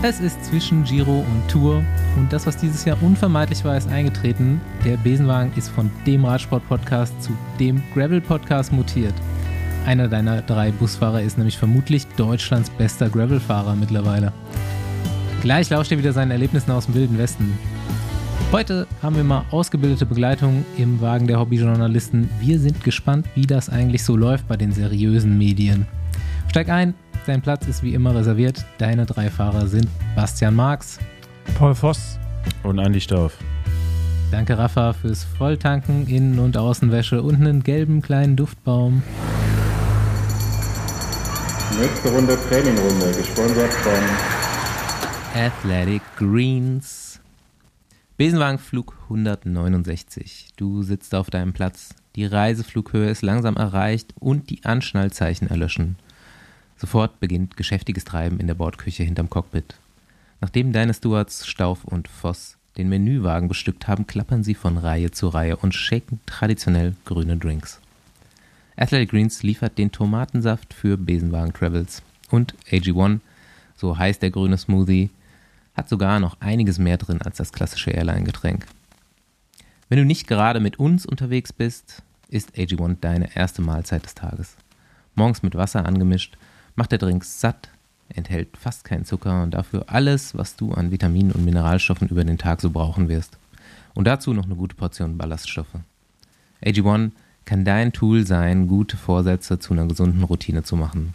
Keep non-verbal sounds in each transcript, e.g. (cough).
Es ist zwischen Giro und Tour und das, was dieses Jahr unvermeidlich war, ist eingetreten. Der Besenwagen ist von dem Radsport-Podcast zu dem Gravel-Podcast mutiert. Einer deiner drei Busfahrer ist nämlich vermutlich Deutschlands bester Gravel-Fahrer mittlerweile. Gleich lauscht er wieder seinen Erlebnissen aus dem Wilden Westen. Heute haben wir mal ausgebildete Begleitung im Wagen der Hobbyjournalisten. Wir sind gespannt, wie das eigentlich so läuft bei den seriösen Medien. Steig ein, dein Platz ist wie immer reserviert. Deine drei Fahrer sind Bastian Marx, Paul Voss und Andi Stauf. Danke Rafa fürs Volltanken, Innen- und Außenwäsche und einen gelben kleinen Duftbaum. Nächste Runde Trainingrunde, gesponsert von Athletic Greens. Besenwagenflug 169. Du sitzt auf deinem Platz. Die Reiseflughöhe ist langsam erreicht und die Anschnallzeichen erlöschen. Sofort beginnt geschäftiges Treiben in der Bordküche hinterm Cockpit. Nachdem deine Stewards Stauf und Voss den Menüwagen bestückt haben, klappern sie von Reihe zu Reihe und shaken traditionell grüne Drinks. Athletic Greens liefert den Tomatensaft für Besenwagen Travels und AG1, so heißt der grüne Smoothie, hat sogar noch einiges mehr drin als das klassische Airline-Getränk. Wenn du nicht gerade mit uns unterwegs bist, ist AG1 deine erste Mahlzeit des Tages. Morgens mit Wasser angemischt macht der Drink satt, enthält fast keinen Zucker und dafür alles, was du an Vitaminen und Mineralstoffen über den Tag so brauchen wirst. Und dazu noch eine gute Portion Ballaststoffe. AG1 kann dein Tool sein, gute Vorsätze zu einer gesunden Routine zu machen.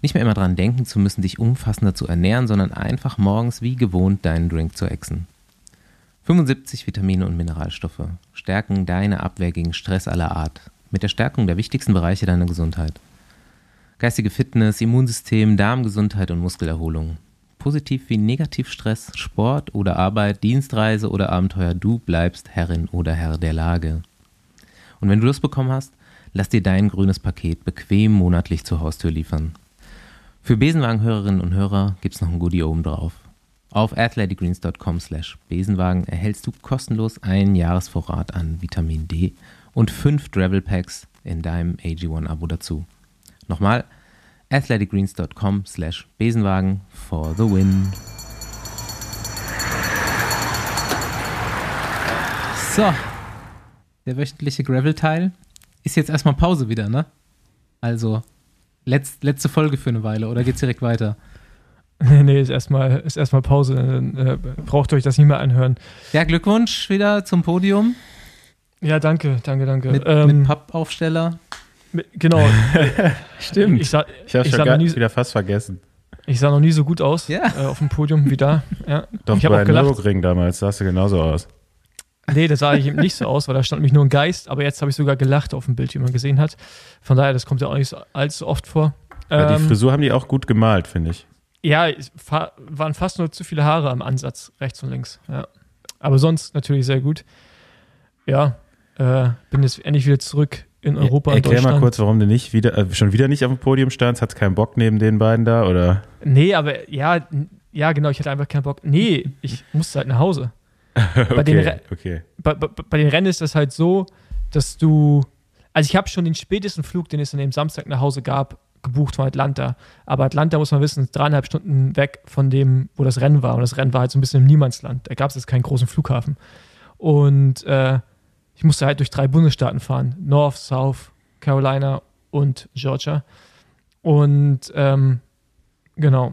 Nicht mehr immer dran denken zu müssen, dich umfassender zu ernähren, sondern einfach morgens wie gewohnt deinen Drink zu exen. 75 Vitamine und Mineralstoffe stärken deine Abwehr gegen Stress aller Art, mit der Stärkung der wichtigsten Bereiche deiner Gesundheit geistige Fitness, Immunsystem, Darmgesundheit und Muskelerholung. Positiv wie negativ Stress, Sport oder Arbeit, Dienstreise oder Abenteuer, du bleibst Herrin oder Herr der Lage. Und wenn du das bekommen hast, lass dir dein grünes Paket bequem monatlich zur Haustür liefern. Für Besenwagen-Hörerinnen und Hörer gibt's noch ein Goodie oben drauf. Auf athleticgreens.com slash Besenwagen erhältst du kostenlos einen Jahresvorrat an Vitamin D und fünf Travel Packs in deinem AG1-Abo dazu. Nochmal, athleticgreens.com slash Besenwagen for the win. So, der wöchentliche Gravel-Teil ist jetzt erstmal Pause wieder, ne? Also, letzt, letzte Folge für eine Weile oder geht's direkt weiter? Nee, (laughs) nee, ist erstmal ist erstmal Pause. Dann äh, braucht euch das nie mehr anhören. Ja, Glückwunsch wieder zum Podium. Ja, danke, danke, danke. Mit, Ähm, mit Pappaufsteller. Genau. (laughs) Stimmt. Ich sah, Ich habe ich schon sah gar, nie- wieder fast vergessen. ich sah noch nie so gut aus Ja. äh, auf dem Podium wie da. Ja. Doch ich habe bei auch gelacht. Nürburgring damals sahst du genauso aus. Nee, das sah ich eben nicht so aus, weil da stand nämlich nur ein Geist, aber jetzt habe ich sogar gelacht auf dem Bild, wie man gesehen hat. Von daher, das kommt ja auch nicht so allzu oft vor. Ja, die Ähm, Frisur haben die auch gut gemalt, finde ich. Ja, es fa waren fast nur zu viele Haare am Ansatz, rechts und links. Ja. Aber sonst natürlich sehr gut. Ja, äh, bin jetzt endlich wieder zurück in Europa und Erklär Deutschland. mal kurz, warum du nicht wieder, äh, schon wieder nicht auf dem Podium standst. Hat's keinen Bock neben den beiden da oder? Nee, aber ja, ja, genau, ich hatte einfach keinen Bock. Nee, ich musste halt nach Hause. (laughs) Bei, den, okay, Re- okay. bei, bei, bei den Rennen ist das halt so, dass du. Also ich habe schon den spätesten Flug, den es an dem Samstag nach Hause gab, gebucht von Atlanta. Aber Atlanta, muss man wissen, ist dreieinhalb Stunden weg von dem, wo das Rennen war. Und das Rennen war halt so ein bisschen im Niemandsland. Da gab es jetzt keinen großen Flughafen. Und äh, ich musste halt durch drei Bundesstaaten fahren. North, South, Carolina und Georgia. Und ähm, genau.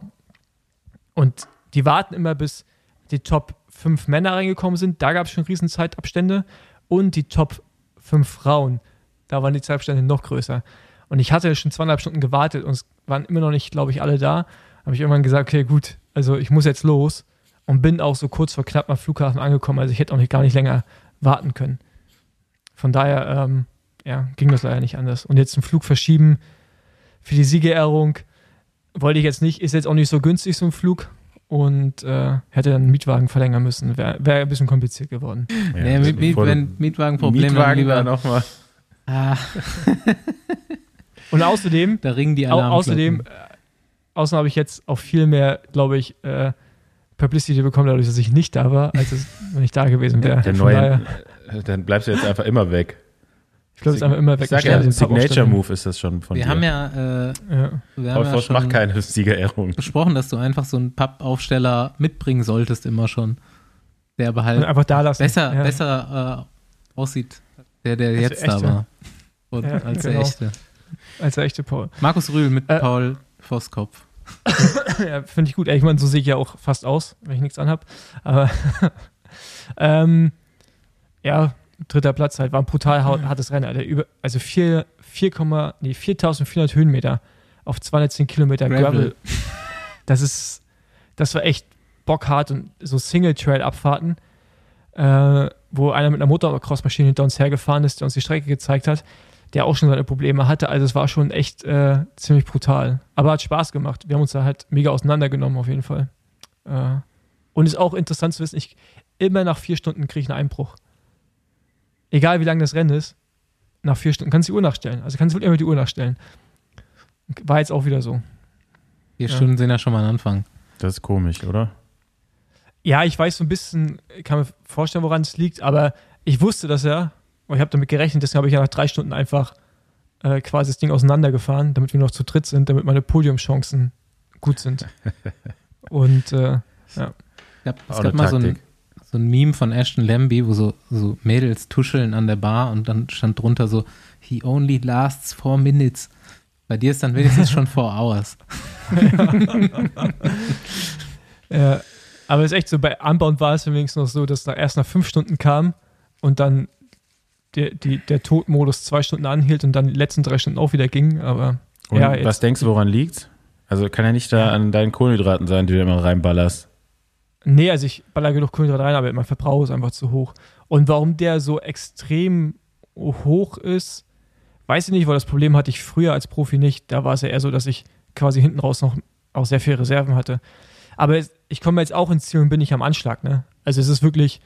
Und die warten immer, bis die Top 5 Männer reingekommen sind. Da gab es schon riesen Zeitabstände. Und die Top 5 Frauen. Da waren die Zeitabstände noch größer. Und ich hatte schon zweieinhalb Stunden gewartet und es waren immer noch nicht, glaube ich, alle da. Habe ich irgendwann gesagt, okay, gut, also ich muss jetzt los. Und bin auch so kurz vor knapp am Flughafen angekommen. Also ich hätte auch nicht, gar nicht länger warten können. Von daher, ähm, ja, ging das leider nicht anders. Und jetzt den Flug verschieben für die Siegerehrung wollte ich jetzt nicht, ist jetzt auch nicht so günstig, so ein Flug. Und äh, hätte dann einen Mietwagen verlängern müssen. Wäre wär ein bisschen kompliziert geworden. Ja, nee, Miet, Miet, bevor du wenn Mietwagenprobleme dann Mietwagen lieber. nochmal. Ah, (laughs) Und außerdem, da ringen die au Alarmglocken. außerdem, äh, außerdem habe ich jetzt auch viel mehr, glaube ich, äh, Publicity bekommen, dadurch, dass ich nicht da war, als es, wenn ich da gewesen wäre. Der Von daher, neue, dann bleibst du jetzt einfach immer weg. Ich glaube, es ist einfach immer Ich weg. sag ja, ein Signature-Move ist das schon von Wir dir. haben ja, äh, Ja. wir haben Paul ja macht keine Siegerehrung. besprochen, dass du einfach so einen Pappaufsteller mitbringen solltest immer schon. Der aber halt Und einfach da lassen. besser, ja. besser äh, aussieht, der, der Als jetzt der da war. Und, Ja, als genau. der echte. Als der echte Paul. Markus Rühl mit Äh, Paul Vosskopf. (coughs) ja, finde ich gut. Ich meine, so sehe ich ja auch fast aus, wenn ich nichts anhab. Aber (laughs) ähm, ja, dritter Platz halt. War ein brutal hartes Rennen, Alter. Über, also 4, 4, nee, 4400 Höhenmeter auf 210 Kilometer Gravel. Gravel. Das ist, das war echt bockhart und so Single-Trail-Abfahrten, äh, wo einer mit einer Motocross-Maschine hinter uns hergefahren ist, der uns die Strecke gezeigt hat, der auch schon seine Probleme hatte. Also es war schon echt äh, ziemlich brutal. Aber hat Spaß gemacht. Wir haben uns da halt mega auseinandergenommen auf jeden Fall. Äh, und ist auch interessant zu wissen, ich immer nach vier Stunden kriege ich einen Einbruch. Egal wie lang das Rennen ist, nach vier Stunden kannst du die Uhr nachstellen. Also kannst du immer die Uhr nachstellen. War jetzt auch wieder so. Vier Ja. Stunden sind ja schon mal ein Anfang. Das ist komisch, oder? Ja, ich weiß so ein bisschen, kann mir vorstellen, woran es liegt, aber ich wusste das ja, und ich habe damit gerechnet, deswegen habe ich ja nach drei Stunden einfach äh, quasi das Ding auseinandergefahren, damit wir noch zu dritt sind, damit meine Podiumchancen gut sind. (laughs) Und äh, Es gab, es gab mal so ein. So ein Meme von Ashton Lambie, wo so, so Mädels tuscheln an der Bar und dann stand drunter so, he only lasts four minutes. Bei dir ist dann wenigstens schon four hours. (laughs) Ja, aber es ist echt so, bei Unbound war es wenigstens noch so, dass da erst nach fünf Stunden kam und dann der, die, der Todmodus zwei Stunden anhielt und dann die letzten drei Stunden auch wieder ging. Aber Und Ja, was jetzt- denkst du, woran liegt's? Also kann ja nicht da an deinen Kohlenhydraten sein, die du immer reinballerst. Nee, also ich baller genug Kohlenhydrate rein, aber mein Verbrauch ist einfach zu hoch. Und warum der so extrem hoch ist, weiß ich nicht, weil das Problem hatte ich früher als Profi nicht. Da war es ja eher so, dass ich quasi hinten raus noch auch sehr viele Reserven hatte. Aber ich komme jetzt auch ins Ziel und bin nicht am Anschlag. Ne? Also es ist wirklich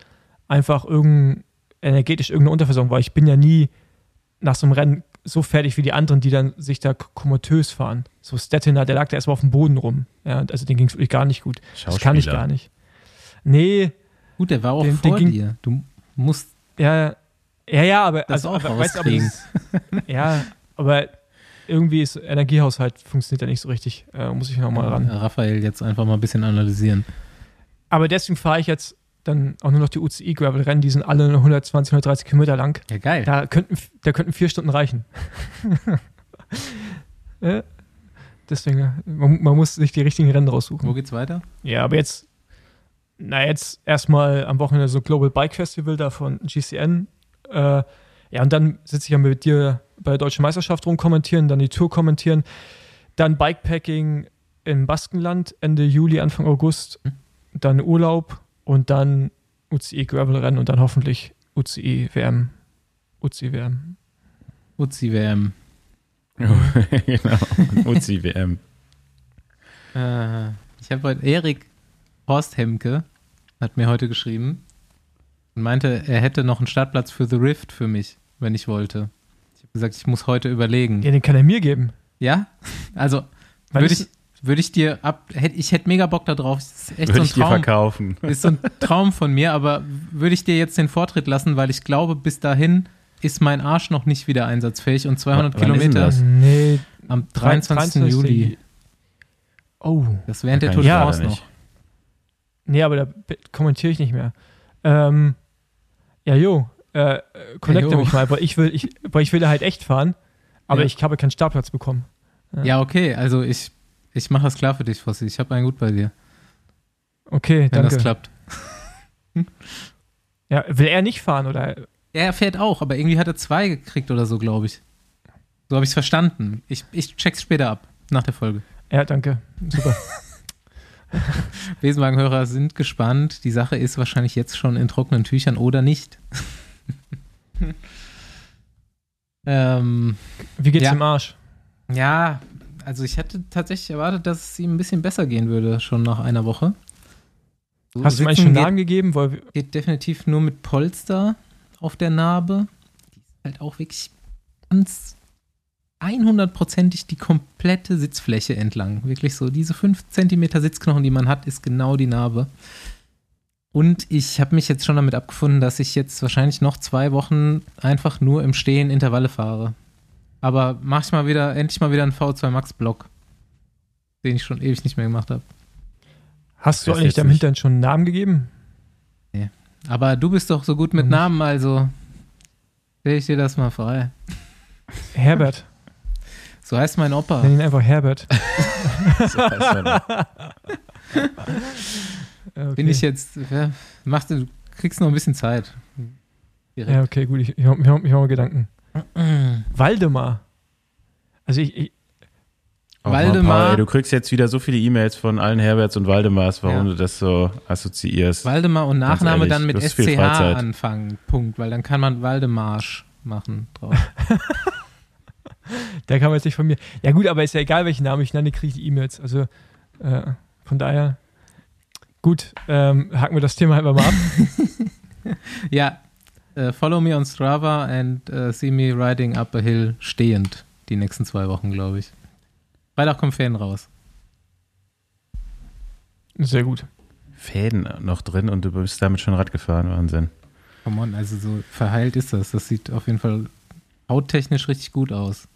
einfach irgendein, energetisch irgendeine Unterversorgung, weil ich bin ja nie nach so einem Rennen so fertig wie die anderen, die dann sich da komatös fahren. So Stettiner, der lag da erstmal auf dem Boden rum. Ja, also den ging es wirklich gar nicht gut. Das kann ich gar nicht. Nee, Gut, der war auch Den- vor den ging- dir. Du musst ja, ja, ja, aber das also, auch aber, weißt aber ja, aber irgendwie ist Energiehaushalt funktioniert ja nicht so richtig. Äh, muss ich nochmal ran. Raphael jetzt einfach mal ein bisschen analysieren. Aber deswegen fahre ich jetzt dann auch nur noch die UCI Gravel Rennen, die sind alle nur 120, 130 Kilometer lang. Ja, geil. Da könnten, da könnten vier Stunden reichen. (laughs) ja, deswegen, man, man muss sich die richtigen Rennen raussuchen. Wo geht's weiter? Ja, aber jetzt, na, jetzt erstmal am Wochenende so Global Bike Festival da von GCN. Äh, ja, und dann sitze ich ja mit dir bei der Deutschen Meisterschaft rum kommentieren, dann die Tour kommentieren, dann Bikepacking im Baskenland Ende Juli, Anfang August, dann Urlaub und dann UCI Gravel Rennen und dann hoffentlich UCI WM. UCI WM. Uzi WM. (laughs) genau. Uzi WM. Äh, ich habe heute Erik Horst Hemke hat mir heute geschrieben und meinte, er hätte noch einen Startplatz für The Rift für mich, wenn ich wollte. Ich habe gesagt, ich muss heute überlegen. Ja, den kann er mir geben. Ja? Also würde ich- ich, würde ich dir ab, hätt, ich hätte mega Bock da drauf. Das ist echt Würde so ich ein dir Traum. verkaufen. Ist so ein (laughs) Traum von mir, aber würde ich dir jetzt den Vortritt lassen, weil ich glaube, bis dahin ist mein Arsch noch nicht wieder einsatzfähig und 200 Wann ist denn Kilometer das? Nee, am 23. Juli. Oh. Das während der Tour de ich France noch. Nee, aber da kommentiere ich nicht mehr. Ähm, ja, jo, äh, äh, connecte Ja, mich mal, weil ich will, ich, weil ich will da halt echt fahren, aber Ja. ich habe keinen Startplatz bekommen. Ja, okay, also ich, ich mache das klar für dich, Fossi. Ich habe einen gut bei dir, Okay, wenn danke. das klappt. (laughs) Ja, will er nicht fahren oder? Er fährt auch, aber irgendwie hat er zwei gekriegt oder so, glaube ich. So habe ich es verstanden. Ich, ich check's später ab, nach der Folge. Ja, danke. Super. (laughs) (laughs) Besenwagenhörer sind gespannt. Die Sache ist wahrscheinlich jetzt schon in trockenen Tüchern oder nicht. (laughs) ähm, Wie geht's Ja. im Arsch? ja, also ich hätte tatsächlich erwartet, dass es ihm ein bisschen besser gehen würde, schon nach einer Woche. So Hast du sitzen schon Namen gegeben? Weil, geht definitiv nur mit Polster auf der Narbe. Die ist halt auch wirklich ganz 100%ig die komplette Sitzfläche entlang. Wirklich so, diese 5 cm Sitzknochen, die man hat, ist genau die Narbe. Und ich habe mich jetzt schon damit abgefunden, dass ich jetzt wahrscheinlich noch zwei Wochen einfach nur im Stehen Intervalle fahre. Aber mach ich mal wieder, endlich mal wieder einen V2 Max Block, den ich schon ewig nicht mehr gemacht habe. Hast du eigentlich deinem. Hintern schon einen Namen gegeben? Aber du bist doch so gut mit nicht? Namen, also stell ich dir das mal frei. Herbert. So heißt mein Opa. Nenn ihn einfach Herbert. (laughs) So heißt man das. Okay. Bin ich jetzt, ja, mach, du kriegst noch ein bisschen Zeit. Ja, Direkt. okay, gut. Ich, ich, ich, ich mache mir Gedanken. (clears throat) Waldemar. Also ich, ich Oh Waldemar. Ey, du kriegst jetzt wieder so viele E-Mails von allen Herberts und Waldemars, warum Ja. du das so assoziierst. Waldemar und Nachname ehrlich, dann mit SCH anfangen. Punkt. Weil dann kann man Waldemarsch machen drauf. (laughs) der kam jetzt nicht von mir. Ja gut, aber ist ja egal, welchen Namen ich nenne, kriege ich die E-Mails. Also äh, von daher, gut, ähm, haken wir das Thema einfach mal ab. (laughs) ja, äh, follow me on Strava and äh, see me riding up a hill stehend. Die nächsten zwei Wochen, glaube ich. Freitag kommen Ferien raus. Sehr gut. Fäden noch drin und du bist damit schon Rad gefahren, Wahnsinn. Come on, also so verheilt ist das. Das sieht auf jeden Fall hauttechnisch richtig gut aus.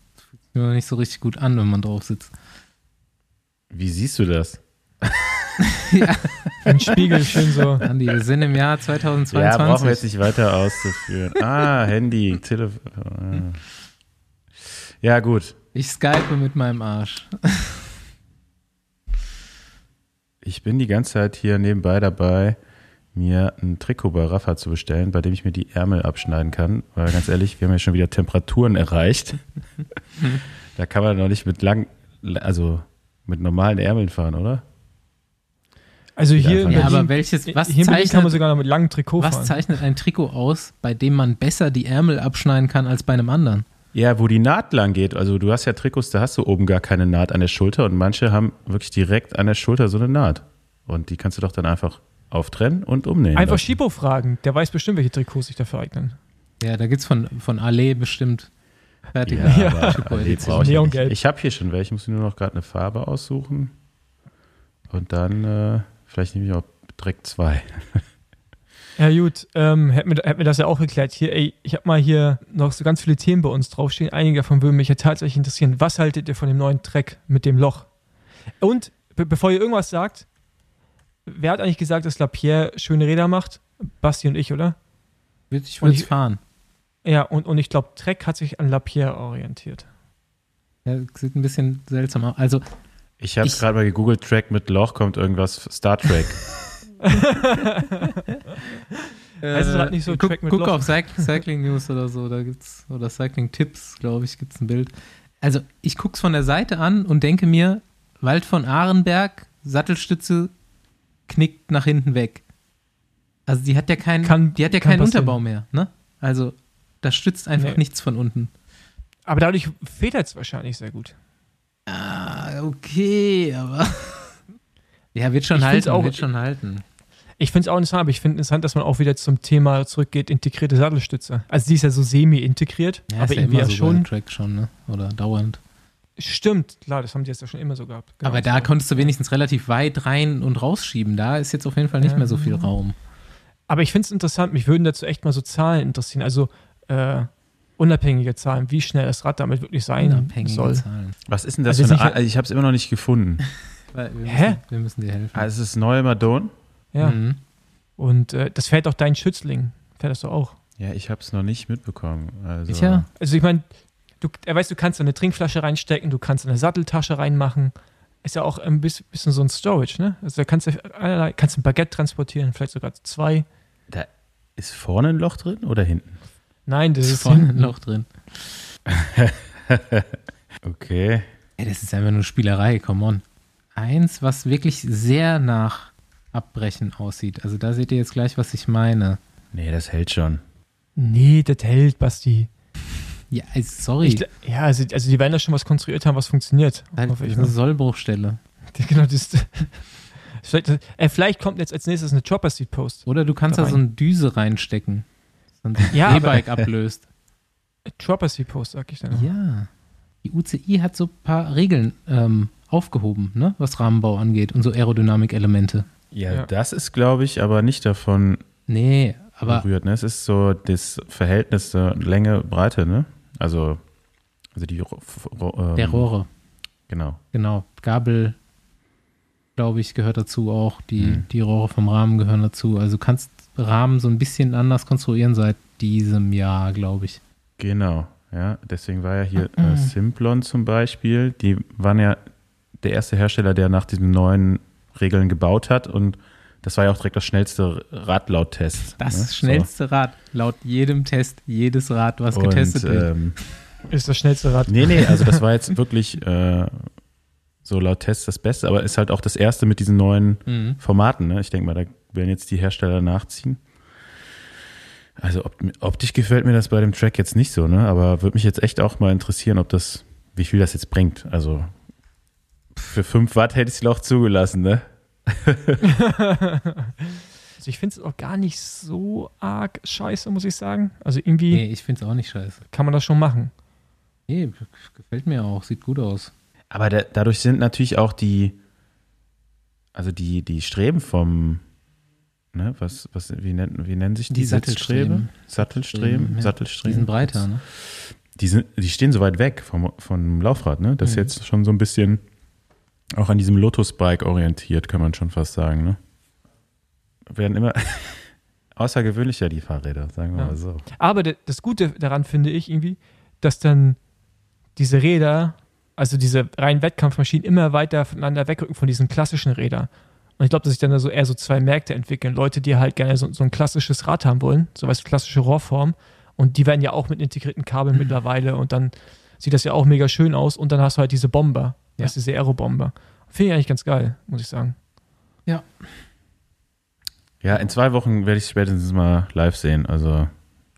Nur nicht so richtig gut an, wenn man drauf sitzt. Wie siehst du das? (laughs) Ein Spiegel schön so. Andi, wir sind im Jahr Ja, 2022. brauchen wir jetzt nicht weiter auszuführen. Ah, Handy, Telefon. Ja, gut. Ich skype mit meinem Arsch. Ich bin die ganze Zeit hier nebenbei dabei, mir ein Trikot bei Rafa zu bestellen, bei dem ich mir die Ärmel abschneiden kann. Weil ganz ehrlich, wir haben ja schon wieder Temperaturen erreicht. (laughs) da kann man doch nicht mit lang, also mit normalen Ärmeln fahren, oder? Also hier Ja, Berlin, aber welches, was hier in Berlin kann man zeichnet, sogar noch mit langem Trikot was fahren. zeichnet ein Trikot aus, bei dem man besser die Ärmel abschneiden kann als bei einem anderen? Ja, wo die Naht lang geht. Also du hast ja Trikots, da hast du oben gar keine Naht an der Schulter und manche haben wirklich direkt an der Schulter so eine Naht. Und die kannst du doch dann einfach auftrennen und umnähen. Einfach lassen. Schipo fragen, der weiß bestimmt, welche Trikots sich dafür eignen. Ja, da gibt's von, von Ale bestimmt fertige Ja, Ja. aber Chipo Ali Edition. brauche ich ja nicht. Neongelb. Ich habe hier schon welche, ich muss mir nur noch gerade eine Farbe aussuchen. Und dann, äh, vielleicht nehme ich auch direkt zwei. (laughs) Ja gut, ähm, hätten wir, hätten wir das ja auch geklärt. Hier, ey, ich habe mal hier noch so ganz viele Themen bei uns draufstehen. Einige davon würden mich ja tatsächlich interessieren. Was haltet ihr von dem neuen Track mit dem Loch? Und be bevor ihr irgendwas sagt, wer hat eigentlich gesagt, dass Lapierre schöne Räder macht? Basti und ich, oder? Ich Und würde ich- fahren. Ja, und, und ich glaube, Trek hat sich an Lapierre orientiert. Ja, sieht ein bisschen seltsam aus. Also, Ich habe gerade mal gegoogelt, Track mit Loch kommt irgendwas, Star Trek. (laughs) Heißt es halt nicht so, guck, Track mit guck Loch? auf Cyc Cycling News oder so, da gibt's, oder Cycling Tipps, glaube ich, gibt's ein Bild. Also, ich guck's von der Seite an und denke mir, Wald von Ahrenberg, Sattelstütze knickt nach hinten weg. Also, die hat ja keinen, Kann- die hat ja keinen passieren. Unterbau mehr, ne? Also, da stützt einfach Nee. nichts von unten. Aber dadurch federt es wahrscheinlich sehr gut. Ah, okay, aber. (laughs) ja, wird schon Ich halten, auch- wird schon halten. Ich finde es auch interessant, aber ich finde interessant, dass man auch wieder zum Thema zurückgeht, integrierte Sattelstütze. Also die ist ja so semi-integriert, Ja, aber ist ja irgendwie ja so schon. Track schon, ne? Oder dauernd. Stimmt, klar, das haben die jetzt ja schon immer so gehabt. Genau, Aber da so. konntest du wenigstens relativ weit rein und rausschieben. Da ist jetzt auf jeden Fall nicht Ja. mehr so viel Raum. Aber ich finde es interessant, mich würden dazu echt mal so Zahlen interessieren. Also äh, unabhängige Zahlen, wie schnell das Rad damit wirklich sein Unabhängige soll. Zahlen. Was ist denn das Also für eine Art? Also ich habe es immer noch nicht gefunden. (laughs) Weil Wir Hä? Müssen, wir müssen dir helfen. Ist es neue Madone? Ja. Mhm. Und äh, das fährt auch dein Schützling. Fährt das doch auch. Ja, ich habe es noch nicht mitbekommen. Also, Sicher? Also ich meine, du, er weiß, du kannst da eine Trinkflasche reinstecken, du kannst eine Satteltasche reinmachen. Ist ja auch ein bisschen, so ein Storage, ne? Also da kannst du einerlei- kannst ein Baguette transportieren, vielleicht sogar zwei. Da ist vorne ein Loch drin oder hinten? Nein, das ist ist vorne ein hinten. Loch drin. (laughs) Okay. Ey, das ist einfach nur Spielerei, come on. Eins, was wirklich sehr nach Abbrechen aussieht. Also da seht ihr jetzt gleich, was ich meine. Nee, das hält schon. Nee, das hält, Basti. Ja, also, sorry. Ich, ja, also, also die werden da schon was konstruiert haben, was funktioniert. das Hoffe ich, eine ne? Sollbruchstelle. (laughs) Genau, das, (laughs) vielleicht, äh, vielleicht kommt jetzt als nächstes eine Chopper Seat Post. Oder du kannst Da da so eine Düse reinstecken. So ein Ja, E-Bike ablöst. (laughs) Chopper Seat Post, sag ich dann. Ja. Die UCI hat so ein paar Regeln ähm, aufgehoben, ne, was Rahmenbau angeht und so Aerodynamik-Elemente. Ja, Ja. das ist, glaube ich, aber nicht davon Nee, aber berührt. Ne? Es ist so das Verhältnis der Länge, Breite, ne? Also, also die ähm, der Rohre, Genau. genau. Gabel, glaube ich, gehört dazu auch. Die, Hm. die Rohre vom Rahmen gehören dazu. Also du kannst Rahmen so ein bisschen anders konstruieren seit diesem Jahr, glaube ich. Genau, ja. Deswegen war ja hier äh, Simplon zum Beispiel. Die waren ja der erste Hersteller, der nach diesen neuen Regeln gebaut hat und das war ja auch direkt das schnellste Rad laut Test. Das ne? schnellste Rad, laut jedem Test, jedes Rad, was So. getestet und, wird. ähm, Ist das schnellste Rad. Nee, nee, also das war jetzt wirklich äh, so laut Test das Beste, aber ist halt auch das erste mit diesen neuen Mhm. Formaten. Ne? Ich denke mal, da werden jetzt die Hersteller nachziehen. Also op optisch gefällt mir das bei dem Track jetzt nicht so, ne? aber würde mich jetzt echt auch mal interessieren, ob das, wie viel das jetzt bringt. Also für 5 Watt hätte ich es auch zugelassen, ne? Also ich finde es auch gar nicht so arg scheiße, muss ich sagen. Also irgendwie Nee, ich finde es auch nicht scheiße. kann man das schon machen. Nee, gefällt mir auch, sieht gut aus. Aber da, dadurch sind natürlich auch die, also die, die Streben vom, ne, was, was, wie nennen, wie nennen sich die? Die Sattelstreben. Sattelstreben? Ja. Sattelstreben. Die sind breiter, ne? Die, sind, die stehen so weit weg vom, vom Laufrad, ne? Das ist Mhm. jetzt schon so ein bisschen auch an diesem Lotus-Bike orientiert, kann man schon fast sagen, ne? Werden immer (laughs) außergewöhnlicher, die Fahrräder, sagen wir Ja. mal so. Aber das Gute daran finde ich irgendwie, dass dann diese Räder, also diese reinen Wettkampfmaschinen, immer weiter voneinander wegrücken von diesen klassischen Rädern. Und ich glaube, dass sich dann da so eher so zwei Märkte entwickeln. Leute, die halt gerne so, so ein klassisches Rad haben wollen, so du, klassische Rohrform. Und die werden ja auch mit integrierten Kabeln mittlerweile. Und dann sieht das ja auch mega schön aus. Und dann hast du halt diese Bomber, Ja. weißt du, diese Aero-Bomber. Finde ich eigentlich ganz geil, muss ich sagen. Ja, in zwei Wochen werde ich spätestens mal live sehen. Also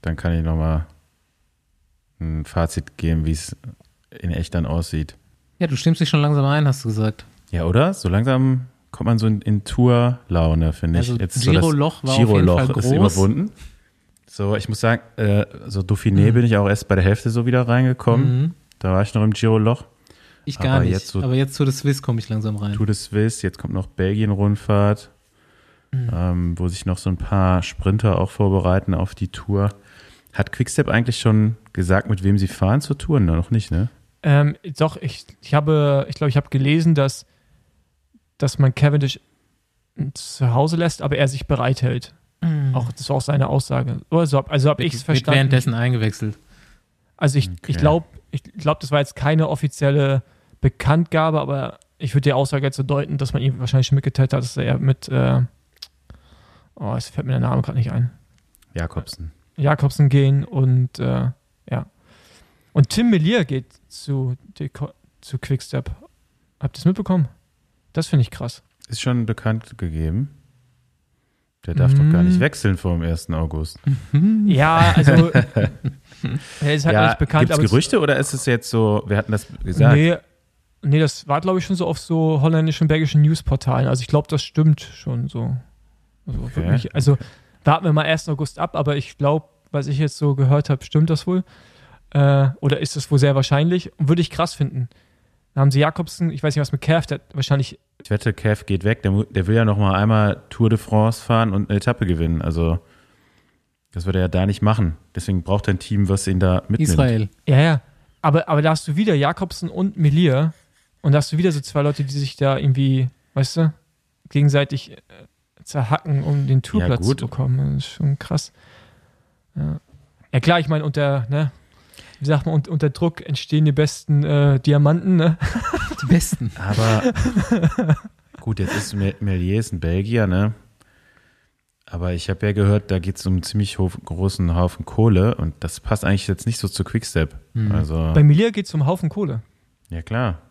dann kann ich nochmal ein Fazit geben, wie es in echt dann aussieht. Ja, du stimmst dich schon langsam ein, hast du gesagt. Ja, oder? So langsam kommt man so in, in Tour-Laune, finde ich. Also Jetzt so das Giro-Loch war auf jeden Giro-Loch Fall ist groß. überwunden. So, ich muss sagen, äh, so Dauphiné bin ich auch erst bei der Hälfte so wieder reingekommen. Mhm. Da war ich noch im Giro-Loch. Ich gar Aber nicht. jetzt so- aber jetzt zu der Swiss komme ich langsam rein. Tour de Suisse, jetzt kommt noch Belgien-Rundfahrt, Mhm. ähm, wo sich noch so ein paar Sprinter auch vorbereiten auf die Tour. Hat Quickstep eigentlich schon gesagt, mit wem sie fahren zur Tour? Na, noch nicht, ne? Ähm, doch, ich, ich habe, ich glaube, ich habe gelesen, dass, dass man Cavendish zu Hause lässt, aber er sich bereithält. Auch, das war auch seine Aussage. Oder so, hab- also habe ich es Mhm. wird verstanden. währenddessen eingewechselt. Also ich, Okay. ich glaube, ich glaube, das war jetzt keine offizielle Bekanntgabe, aber ich würde die Aussage jetzt so deuten, dass man ihm wahrscheinlich schon mitgeteilt hat, dass er mit, äh, oh, es fällt mir der Name gerade nicht ein, Jakobsen. Jakobsen gehen und äh, ja. Und Tim Melier geht zu, zu Quickstep. Habt ihr es mitbekommen? Das finde ich krass. Ist schon bekannt gegeben. Der darf doch gar nicht wechseln vor dem 1. August. (laughs) Ja, also (laughs) er ist halt noch nicht bekannt, Gibt es Gerüchte oder ist es jetzt so, wir hatten das gesagt? Nee, nee, das war, glaube ich, schon so auf so holländischen, belgischen Newsportalen. Also ich glaube, das stimmt schon so. Also, Okay. würde mich, also warten wir mal 1. August ab, aber ich glaube, was ich jetzt so gehört habe, stimmt das wohl. Äh, oder ist das wohl sehr wahrscheinlich? Würde ich krass finden. Da haben sie Jakobsen, ich weiß nicht, was mit Kerf, der hat wahrscheinlich, Ich wette, Kev geht weg. Der, der will ja noch mal einmal Tour de France fahren und eine Etappe gewinnen. Also das wird er ja da nicht machen. Deswegen braucht er ein Team, was ihn da mitnimmt. Israel. ja, ja. Aber, aber da hast du wieder Jakobsen und Melier und da hast du wieder so zwei Leute, die sich da irgendwie, weißt du, gegenseitig äh, zerhacken, um den Tourplatz gut. zu bekommen. Das ist schon krass. Ja, ja klar, ich meine, unter, ne, wie sagt man, unter, unter Druck entstehen die besten äh, Diamanten, ne? (laughs) Die Besten. Aber (laughs) gut, jetzt ist Mel- Melier ist ein Belgier, ne? Aber ich habe ja gehört, da geht es um einen ziemlich großen Haufen Kohle und das passt eigentlich jetzt nicht so zu Quickstep. Hm. Also, Bei Melier geht es um Haufen Kohle. ja klar.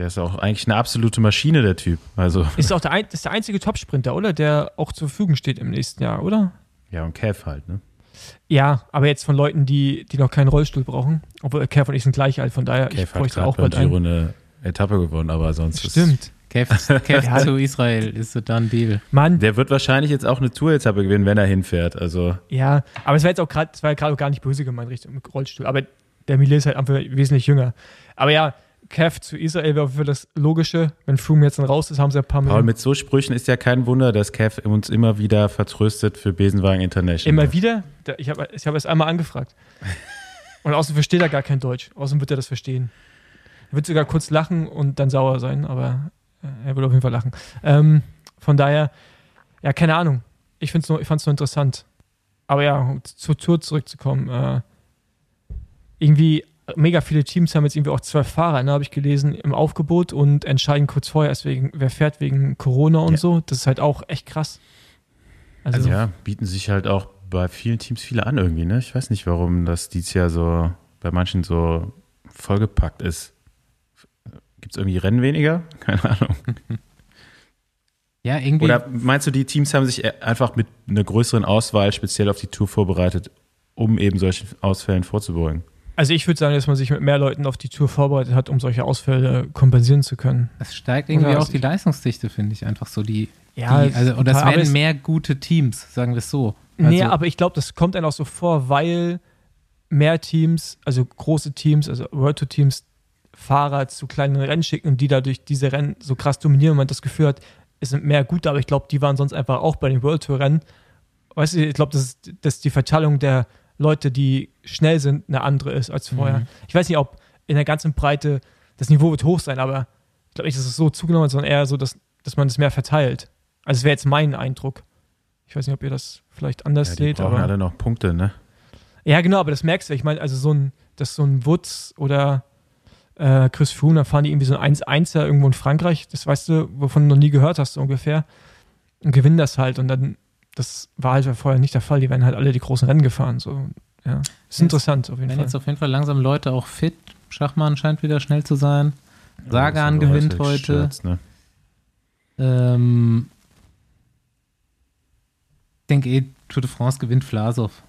Der ist auch eigentlich eine absolute Maschine, der Typ. Also, (laughs) Ist auch der, ein, ist der einzige Topsprinter, oder? Der auch zur Verfügung steht im nächsten Jahr, oder? ja, und Kev halt, ne? Ja, aber jetzt von Leuten, die, die noch keinen Rollstuhl brauchen. Obwohl Kev und ich sind gleich alt, von daher ich Kev hat bräuchte gerade auch bei Giro eine Etappe gewonnen, aber sonst ist Stimmt. Kev, Kev (laughs) zu Israel ist so dann Deal. Mann, Der wird wahrscheinlich jetzt auch eine Tour-Etappe gewinnen, wenn er hinfährt. Also, ja, aber es war jetzt auch gerade, es war ja gerade auch gar nicht böse gemeint, Richtung Rollstuhl. Aber der Mille ist halt einfach wesentlich jünger. Aber ja, Kev zu Israel wäre für das Logische. Wenn Froome jetzt dann raus ist, haben sie ein paar Paul, Millionen. mit so Sprüchen ist ja kein Wunder, dass Kev uns immer wieder vertröstet für Besenwagen International. Immer wieder? Ich habe ich hab es einmal angefragt. (laughs) Und außerdem versteht er gar kein Deutsch. Außerdem wird er das verstehen. Er wird sogar kurz lachen und dann sauer sein, aber äh, er wird auf jeden Fall lachen. Ähm, von daher, ja, keine Ahnung. Ich, nur- ich fand es nur interessant. Aber ja, um zur Tour zurückzukommen. Äh, irgendwie mega viele Teams haben jetzt irgendwie auch zwölf Fahrer, ne, habe ich gelesen, im Aufgebot und entscheiden kurz vorher, erst wegen, wer fährt wegen Corona und Ja. so. Das ist halt auch echt krass. Also, Also ja, bieten sich halt auch bei vielen Teams viele an irgendwie, ne? Ich weiß nicht, warum das dieses Jahr so bei manchen so vollgepackt ist. Gibt es irgendwie Rennen weniger? (laughs) Keine Ahnung. (laughs) Ja, irgendwie. Oder meinst du, die Teams haben sich e- einfach mit einer größeren Auswahl speziell auf die Tour vorbereitet, um eben solchen Ausfällen vorzubeugen? Also ich würde sagen, dass man sich mit mehr Leuten auf die Tour vorbereitet hat, um solche Ausfälle kompensieren zu können. es steigt irgendwie Oder auch die ich- Leistungsdichte, finde ich. Einfach so die. Ja, die also, oder es werden mehr gute Teams, sagen wir es so. nee, Also- aber ich glaube, das kommt einem auch so vor, weil mehr Teams, also große Teams, also World Tour Teams, Fahrer zu kleinen Rennen schicken und die dadurch diese Rennen so krass dominieren und man das Gefühl hat, es sind mehr gute, aber ich glaube, die waren sonst einfach auch bei den World Tour Rennen. Weißt du, ich glaube, dass, dass die Verteilung der Leute, die schnell sind, eine andere ist als vorher. Mhm. Ich weiß nicht, ob in der ganzen Breite das Niveau wird hoch sein, aber ich glaube nicht, dass es so zugenommen hat, sondern eher so, dass, dass man es mehr verteilt. Also es wäre jetzt mein Eindruck. Ich weiß nicht, ob ihr das vielleicht anders Ja, die seht, brauchen aber. alle noch Punkte, ne? Ja, genau, aber das merkst du. Ich meine, also so ein, dass so ein Woods oder äh, Chris Froome, da fahren die irgendwie so ein 1-1er irgendwo in Frankreich, das weißt du, wovon du noch nie gehört hast, so ungefähr. Und gewinnen das halt. Und dann, das war halt vorher nicht der Fall. Die werden halt alle die großen Rennen gefahren. So, ja. Ist Jetzt- interessant auf jeden Werden Fall. jetzt auf jeden Fall langsam Leute auch fit. Schachmann scheint wieder schnell zu sein. Sagan aber gewinnt heute heute. gestürzt, Ne? Ähm, ich denke eh, Tour de France gewinnt Vlasov.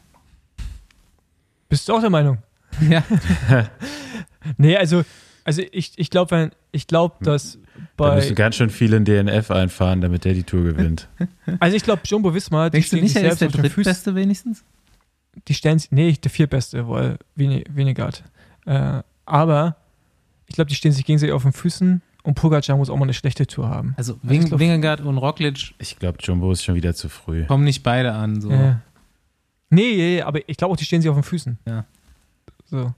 Bist du auch der Meinung? Ja. (laughs) Nee, also, also ich, ich glaube, ich glaube, dass Da müssen ganz schön viele in DNF einfahren, damit der die Tour gewinnt. (laughs) Also ich glaube, Jumbo Wismar, die Denkst du stehen nicht, sich ist selbst der auf den Füßen. drittbeste wenigstens? die stellen sich, nee, der viertbeste, weil Vene- Venegard. Äh, aber ich glaube, die stehen sich gegenseitig auf den Füßen und Pogacar muss auch mal eine schlechte Tour haben. Also ich Wing, glaub- Wingegaard und Roglic Ich glaube, Jumbo ist schon wieder zu früh. kommen nicht beide an. So. Nee, nee, aber ich glaube auch, die stehen sich auf den Füßen. Ja. So.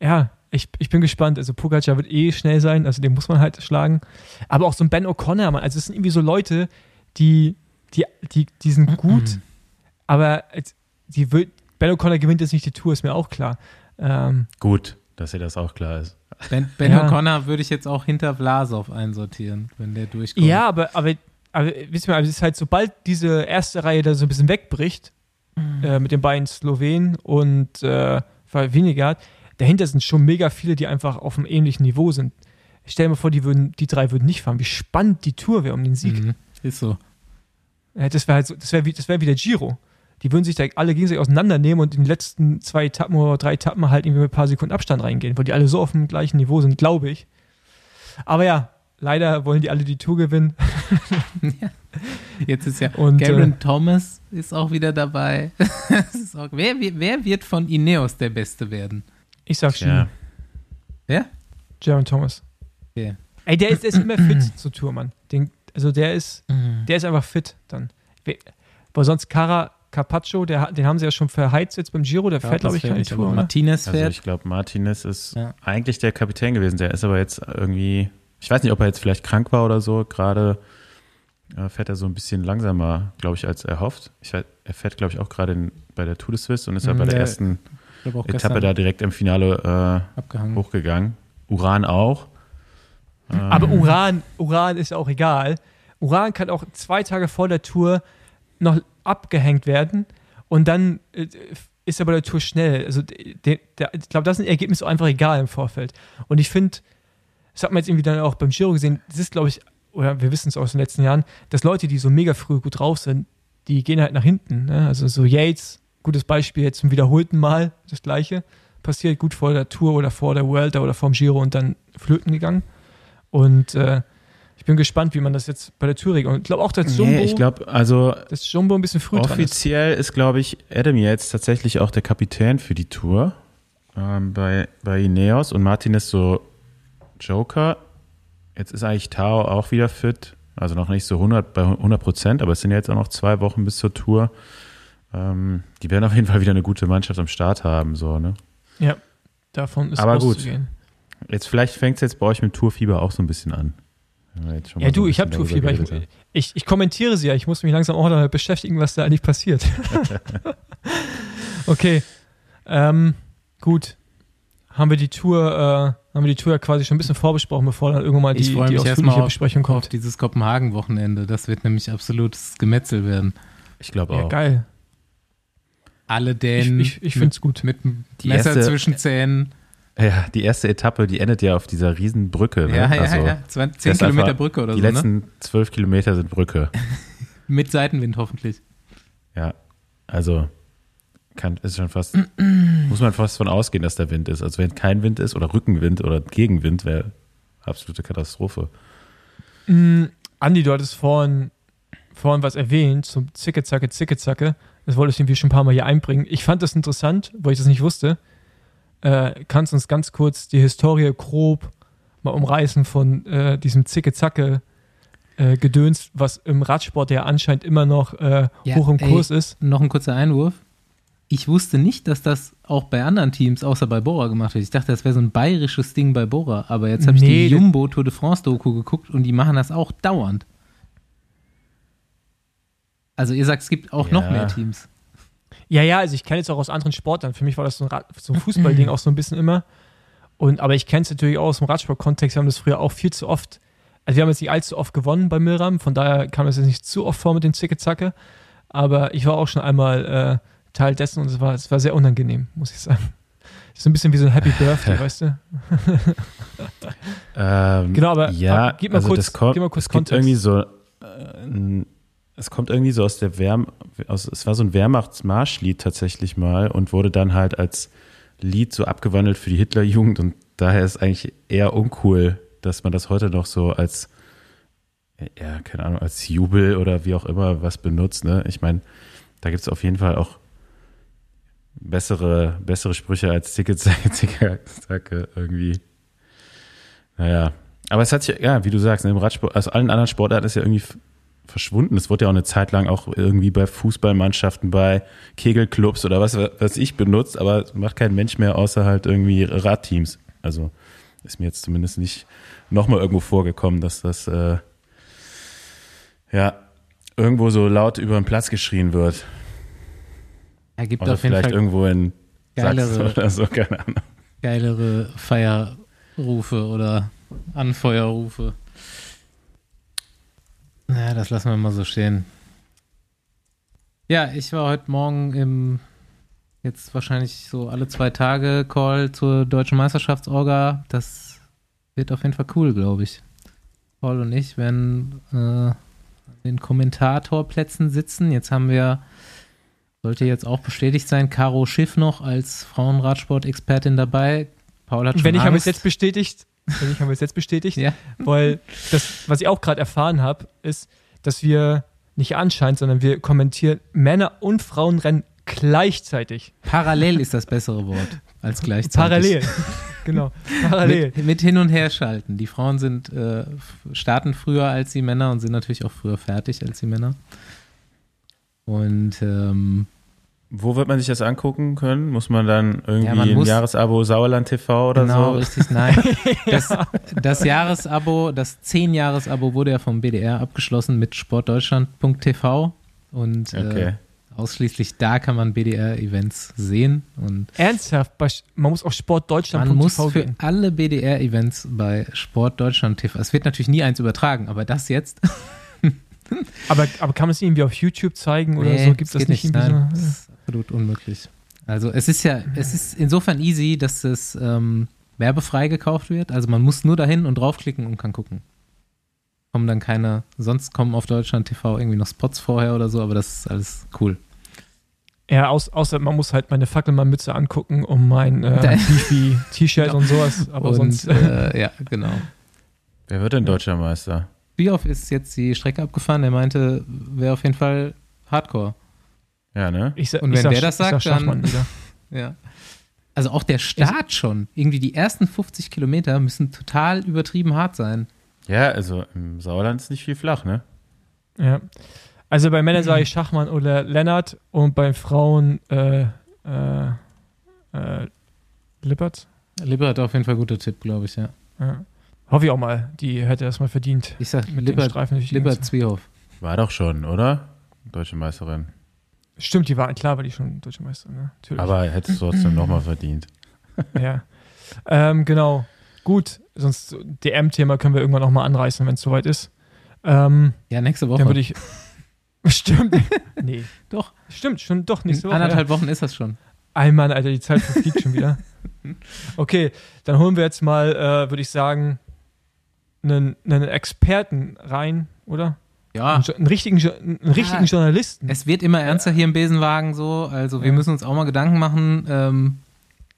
Ja, ich, ich bin gespannt. Also Pogacar wird eh schnell sein, also den muss man halt schlagen. Aber auch so ein Ben O'Connor, Mann. Also es sind irgendwie so Leute, die, die, die, die sind gut, aber jetzt, die will, Ben O'Connor gewinnt jetzt nicht die Tour, ist mir auch klar. Ähm, Gut, dass dir das auch klar ist. Ben, ben Ja. O'Connor würde ich jetzt auch hinter Vlasov einsortieren, wenn der durchkommt. Ja, aber, aber, aber wisst ihr mal, es ist halt, sobald diese erste Reihe da so ein bisschen wegbricht, äh, mit den beiden Slowenen und äh, Vingegaard, dahinter sind schon mega viele, die einfach auf einem ähnlichen Niveau sind. Ich stell mir vor, die, würden, die drei würden nicht fahren. Wie spannend die Tour wäre um den Sieg. Mhm. Ist so. Ja, Das wäre halt so, das wäre wie, das wäre wie der Giro. Die würden sich da alle gegenseitig auseinandernehmen und in die letzten zwei Etappen oder drei Etappen halt irgendwie mit ein paar Sekunden Abstand reingehen, weil die alle so auf dem gleichen Niveau sind, glaube ich. Aber ja, leider wollen die alle die Tour gewinnen. (laughs) Jetzt ist ja (laughs) Und, Garen äh, Thomas ist auch wieder dabei. (laughs) Auch, wer, wer wird von Ineos der Beste werden? Ich sag schon, Ja. Wer? Jaron Thomas. Okay. Ey, der ist, der ist immer (clears throat) fit zur Tour, Mann. Den, also der ist, der ist einfach fit dann. We- Weil sonst Cara Carpaccio, der, den haben sie ja schon verheizt jetzt beim Giro, der fährt, glaube ich, keine Tour. Martinez Also fährt. ich glaube, Martinez ist Ja. eigentlich der Kapitän gewesen. Der ist aber jetzt irgendwie, ich weiß nicht, ob er jetzt vielleicht krank war oder so. Gerade äh, fährt er so ein bisschen langsamer, glaube ich, als er hofft. Ich, er fährt, glaube ich, auch gerade bei der Tour de Suisse und ist ja Mhm, bei der der- ersten Etappe gestern da direkt im Finale äh, hochgegangen. Uran auch. Ähm, Aber Uran, Uran ist ja auch egal. Uran kann auch zwei Tage vor der Tour noch abgehängt werden und dann äh, ist er bei der Tour schnell. Also der, der, ich glaube, das ist ein Ergebnis einfach egal im Vorfeld. Und ich finde, das hat man jetzt irgendwie dann auch beim Giro gesehen, das ist, glaube ich, oder wir wissen es aus den letzten Jahren, dass Leute, die so mega früh gut drauf sind, die gehen halt nach hinten. Ne? Also so Yates, gutes Beispiel jetzt zum wiederholten Mal, das gleiche. Passiert gut vor der Tour oder vor der Vuelta oder vor dem Giro und dann flöten gegangen. Und äh, ich bin gespannt, wie man das jetzt bei der Tour regelt. Und ich glaube auch, dass Jumbo, nee, ich glaube, also dass Jumbo ein bisschen früh dran ist. Offiziell ist, glaube ich, Adam jetzt tatsächlich auch der Kapitän für die Tour ähm, bei, bei Ineos und Martinez so Joker. Jetzt ist eigentlich Tao auch wieder fit. Also noch nicht so 100 bei 100 Prozent, aber es sind ja jetzt auch noch zwei Wochen bis zur Tour. Ähm, die werden auf jeden Fall wieder eine gute Mannschaft am Start haben, so, ne? Ja, davon ist Aber gut. Jetzt vielleicht fängt es jetzt bei euch mit Tourfieber auch so ein bisschen an. Ja, so du, ein ich habe Tourfieber. Ich, ich, ich kommentiere sie ja. Ich muss mich langsam auch damit beschäftigen, was da eigentlich passiert. (laughs) okay. Ähm, gut. Haben wir die Tour, äh, haben wir die Tour ja quasi schon ein bisschen vorbesprochen, bevor dann irgendwann mal die, ich freue die mich ausführliche erstmal auf, Besprechung auf kommt. dieses Kopenhagen-Wochenende. Das wird nämlich absolutes Gemetzel werden. Ich glaube Ja, auch. geil. Alle Ich, Dänen ich, ich finde es gut. mit Die Messer erste- zwischen Zähnen. Ja, die erste Etappe, die endet ja auf dieser riesen Brücke. Ne? Ja, ja, also, ja. 20, 10 das ist Kilometer Brücke oder Die so, ne? letzten zwölf Kilometer sind Brücke. (laughs) Mit Seitenwind hoffentlich. Ja, also kann, ist schon fast, (clears throat) muss man fast von ausgehen, dass der Wind ist. Also wenn kein Wind ist oder Rückenwind oder Gegenwind, wäre absolute Katastrophe. Mm, Andi, du hattest vorhin, vorhin was erwähnt zum Zicke-Zacke, Zicke-Zacke. Das wollte ich irgendwie schon ein paar Mal hier einbringen. Ich fand das interessant, weil ich das nicht wusste. Äh, kannst uns ganz kurz die Historie grob mal umreißen von äh, diesem Zicke-Zacke äh, Gedöns, was im Radsport ja anscheinend immer noch äh, Ja, hoch im ey. Kurs ist. Noch ein kurzer Einwurf. Ich wusste nicht, dass das auch bei anderen Teams außer bei Bora gemacht wird. Ich dachte, das wäre so ein bayerisches Ding bei Bora. Aber jetzt habe ich Nee, die das- Jumbo Tour de France Doku geguckt und die machen das auch dauernd. Also ihr sagt, es gibt auch noch Ja. mehr Teams. Ja, ja, also ich kenne es auch aus anderen Sportarten. Für mich war das so ein, so ein Fußballding (clears throat) auch so ein bisschen immer. Und, aber ich kenne es natürlich auch aus dem Radsport-Kontext. Wir haben das früher auch viel zu oft. Also wir haben jetzt nicht allzu oft gewonnen bei Milram, von daher kam das jetzt nicht zu oft vor mit dem Zicke-Zacke. Aber ich war auch schon einmal äh, Teil dessen und es war, es war sehr unangenehm, muss ich sagen. Das (laughs) ist ein bisschen wie so ein Happy Birthday, (laughs) weißt du? Ähm, Genau, aber- ja, aber gib mal also kurz- das kommt, gib mal kurz es gibt Kontext. irgendwie so, äh, ein- es kommt irgendwie so aus der Wehrm, aus, es war so ein Wehrmachtsmarschlied tatsächlich mal und wurde dann halt als Lied so abgewandelt für die Hitlerjugend und daher ist eigentlich eher uncool, dass man das heute noch so als, ja, keine Ahnung, als Jubel oder wie auch immer was benutzt, ne? Ich meine, da gibt es auf jeden Fall auch bessere, bessere Sprüche als Ticket, Zacke, irgendwie. Naja. Aber es hat sich, ja, wie du sagst, im Radsport, aus allen anderen Sportarten ist ja irgendwie verschwunden. Es wurde ja auch eine Zeit lang auch irgendwie bei Fußballmannschaften, bei Kegelclubs oder was, was ich benutzt, aber es macht kein Mensch mehr außer halt irgendwie Radteams. Also ist mir jetzt zumindest nicht nochmal irgendwo vorgekommen, dass das äh, ja irgendwo so laut über den Platz geschrien wird. Er gibt Oder auf jeden vielleicht Fall irgendwo in Sachsen geilere, oder so, keine Ahnung. geilere Feierrufe oder Anfeuerrufe. Naja, das lassen wir mal so stehen. Ja, ich war heute Morgen im jetzt wahrscheinlich so alle zwei Tage Call zur deutschen Meisterschaftsorga. Das wird auf jeden Fall cool, glaube ich. Paul und ich werden äh, an den Kommentatorplätzen sitzen. Jetzt haben wir, sollte jetzt auch bestätigt sein, Caro Schiff noch als Frauenradsport-Expertin dabei. Paul hat schon Wenn ich habe es Angst. jetzt bestätigt, ich habe es jetzt bestätigt, Ja. weil das, was ich auch gerade erfahren habe, ist, dass wir nicht anscheinend, sondern wir kommentieren Männer- und Frauenrennen gleichzeitig. Parallel ist das bessere Wort als gleichzeitig. Parallel. genau. Parallel. Mit, mit hin und her schalten. Die Frauen sind äh, starten früher als die Männer und sind natürlich auch früher fertig als die Männer. Und ähm, Wo wird man sich das angucken können? Muss man dann irgendwie Ja, man ein Jahresabo Sauerland TV oder genau, so? richtig, nein. (laughs) Das, das Jahresabo, das 10-Jahres-Abo wurde ja vom BDR abgeschlossen mit sportdeutschland.tv und Okay. äh, ausschließlich da kann man BDR-Events sehen und Ernsthaft, bei, man muss auf Man sportdeutschland.tv muss für gehen. alle BDR-Events bei Sport Deutschland TV, es wird natürlich nie eins übertragen, aber das jetzt, (laughs) Aber, aber kann man es irgendwie auf YouTube zeigen oder Nee, so? Gibt es geht das nicht irgendwie nein, so? Absolut unmöglich. Also es ist ja, es ist insofern easy, dass es ähm, werbefrei gekauft wird. Also man muss nur dahin und draufklicken und kann gucken. Kommen dann keine, sonst kommen auf Deutschland TV irgendwie noch Spots vorher oder so, aber das ist alles cool. Ja, aus, außer man muss halt meine Fackelmann-Mütze angucken und mein äh, (laughs) Beefy-T-Shirt und sowas. (laughs) Aber und sonst. äh, ja, genau. Wer wird denn deutscher Meister? Bioff ist jetzt die Strecke abgefahren. Er meinte, wäre auf jeden Fall Hardcore. Ja, ne? ich, und ich wenn sag, der das sagt, dann-. (laughs) Ja. Also auch der Start schon. Irgendwie die ersten 50 Kilometer müssen total übertrieben hart sein. Ja, also im Sauerland ist nicht viel flach, ne? Ja. Also bei Männern sage ich Schachmann oder Lennart und bei Frauen äh, äh, äh, Lippert. Lippert auf jeden Fall guter Tipp, glaube ich, ja. ja. Hoffe ich auch mal, die hätte das mal verdient. Ich sag Mit Lippert, den Streifen durch die Lippert Zwiehoff. War doch schon, oder? Deutsche Meisterin. Stimmt, die war, klar war die schon Deutsche Meisterin, ne? Natürlich. Aber hättest du trotzdem nochmal verdient. (laughs) Ja. Ähm, genau. Gut, sonst DM-Thema können wir irgendwann nochmal anreißen, wenn es soweit ist. Ähm, Ja, nächste dann Woche. würde ich. (laughs) Stimmt. nee. (laughs) Doch. Stimmt, schon doch In nächste Woche. anderthalb Wochen ist das schon. Ja. Ey, Mann, Alter, die Zeit verfliegt schon wieder. Okay, dann holen wir jetzt mal, äh, würde ich sagen, einen, einen Experten rein, oder? Ja. Einen, einen richtigen, einen richtigen Ah. Journalisten. Es wird immer ernster hier im Besenwagen so. Also wir Ja. müssen uns auch mal Gedanken machen, ähm,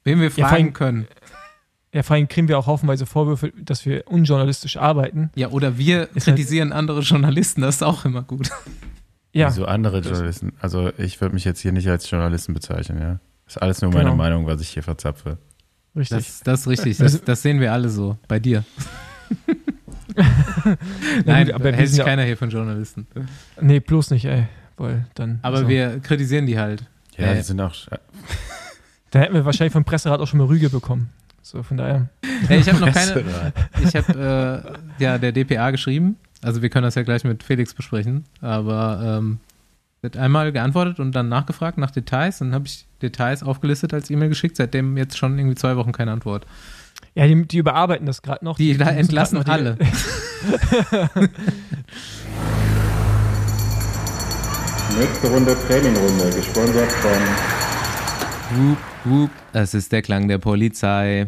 wen wir fragen allem- können. Ja, vor allem kriegen wir auch haufenweise Vorwürfe, dass wir unjournalistisch arbeiten. Ja, oder wir Ist halt- kritisieren andere Journalisten, das ist auch immer gut. Ja, Wieso andere Journalisten? Also ich würde mich jetzt hier nicht als Journalisten bezeichnen, ja. Ist alles nur meine Genau. Meinung, was ich hier verzapfe. richtig. Das, das ist richtig, Also- das, das sehen wir alle so. Bei dir. (laughs) Nein, gut, aber wir hält sich ja- keiner hier von Journalisten. Nee, bloß nicht, ey. Weil dann. Aber also, wir kritisieren die halt. Ja, Äh, die sind auch. Dann hätten wir wahrscheinlich vom Presserat auch schon mal Rüge bekommen. So, von daher. Hey, ich habe noch keine, ich habe äh, ja der DPA geschrieben. Also wir können das ja gleich mit Felix besprechen. Aber ähm, wird einmal geantwortet und dann nachgefragt nach Details. Dann habe ich Details aufgelistet als E-Mail geschickt. Seitdem jetzt schon irgendwie zwei Wochen keine Antwort. Ja, die, die überarbeiten das gerade noch. Die, da müssen entlassen die- alle. (laughs) Nächste Runde Trainingrunde, gesponsert von Wup, wup. Es ist der Klang der Polizei.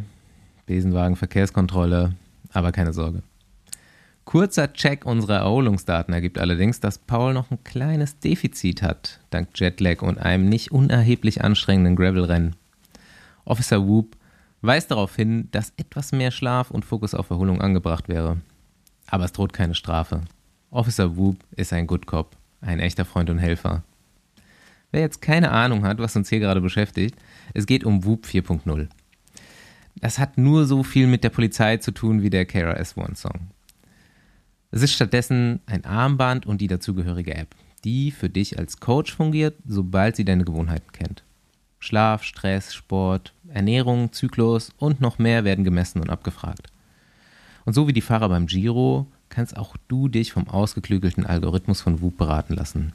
Besenwagen Verkehrskontrolle. Aber keine Sorge. Kurzer Check unserer Erholungsdaten ergibt allerdings, dass Paul noch ein kleines Defizit hat, dank Jetlag und einem nicht unerheblich anstrengenden Gravelrennen. Officer Whoop weist darauf hin, dass etwas mehr Schlaf und Fokus auf Erholung angebracht wäre. Aber es droht keine Strafe. Officer Whoop ist ein Good Cop, ein echter Freund und Helfer. Wer jetzt keine Ahnung hat, was uns hier gerade beschäftigt, es geht um Whoop 4.0. Das hat nur so viel mit der Polizei zu tun wie der KRS-One-Song. Es ist stattdessen ein Armband und die dazugehörige App, die für dich als Coach fungiert, sobald sie deine Gewohnheiten kennt. Schlaf, Stress, Sport, Ernährung, Zyklus und noch mehr werden gemessen und abgefragt. Und so wie die Fahrer beim Giro, kannst auch du dich vom ausgeklügelten Algorithmus von Whoop beraten lassen.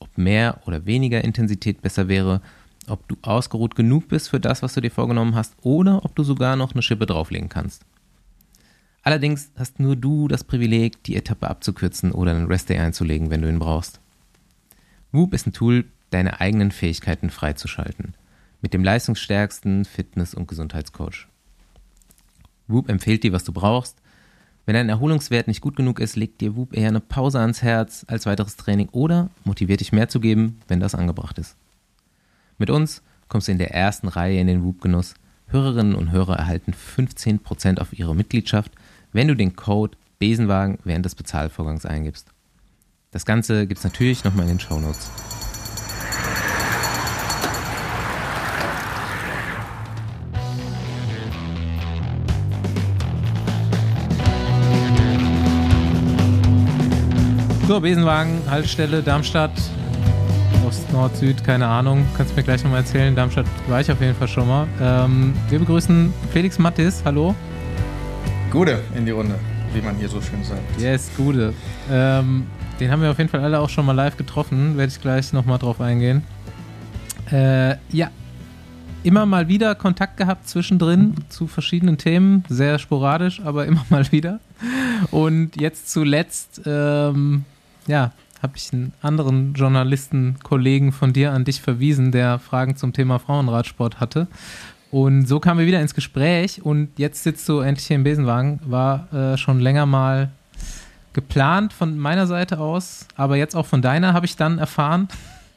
Ob mehr oder weniger Intensität besser wäre, ob du ausgeruht genug bist für das, was du dir vorgenommen hast, oder ob du sogar noch eine Schippe drauflegen kannst. Allerdings hast nur du das Privileg, die Etappe abzukürzen oder einen Restday einzulegen, wenn du ihn brauchst. Whoop ist ein Tool, deine eigenen Fähigkeiten freizuschalten. Mit dem leistungsstärksten Fitness- und Gesundheitscoach. Whoop empfiehlt dir, was du brauchst. Wenn dein Erholungswert nicht gut genug ist, legt dir Whoop eher eine Pause ans Herz als weiteres Training oder motiviert dich mehr zu geben, wenn das angebracht ist. Mit uns kommst du in der ersten Reihe in den Whoop-Genuss. Hörerinnen und Hörer erhalten 15% auf ihre Mitgliedschaft, wenn du den Code Besenwagen während des Bezahlvorgangs eingibst. Das Ganze gibt's natürlich nochmal in den Shownotes. So, Besenwagen, Haltestelle Darmstadt, Ost, Nord, Süd, keine Ahnung. Kannst du mir gleich nochmal erzählen. Darmstadt war ich auf jeden Fall schon mal. Ähm, wir begrüßen Felix Mattis. Hallo. Gute in die Runde, wie man hier so schön sagt. Yes, Gude. Ähm, den haben wir auf jeden Fall alle auch schon mal live getroffen. Werde ich gleich nochmal drauf eingehen. Äh, ja. Immer mal wieder Kontakt gehabt zwischendrin zu verschiedenen Themen. Sehr sporadisch, aber (laughs) immer mal wieder. Und jetzt zuletzt, ähm, ja, habe ich einen anderen Journalisten-Kollegen von dir an dich verwiesen, der Fragen zum Thema Frauenradsport hatte. Und so kamen wir wieder ins Gespräch und jetzt sitzt du endlich hier im Besenwagen. War äh, schon länger mal geplant von meiner Seite aus, aber jetzt auch von deiner habe ich dann erfahren.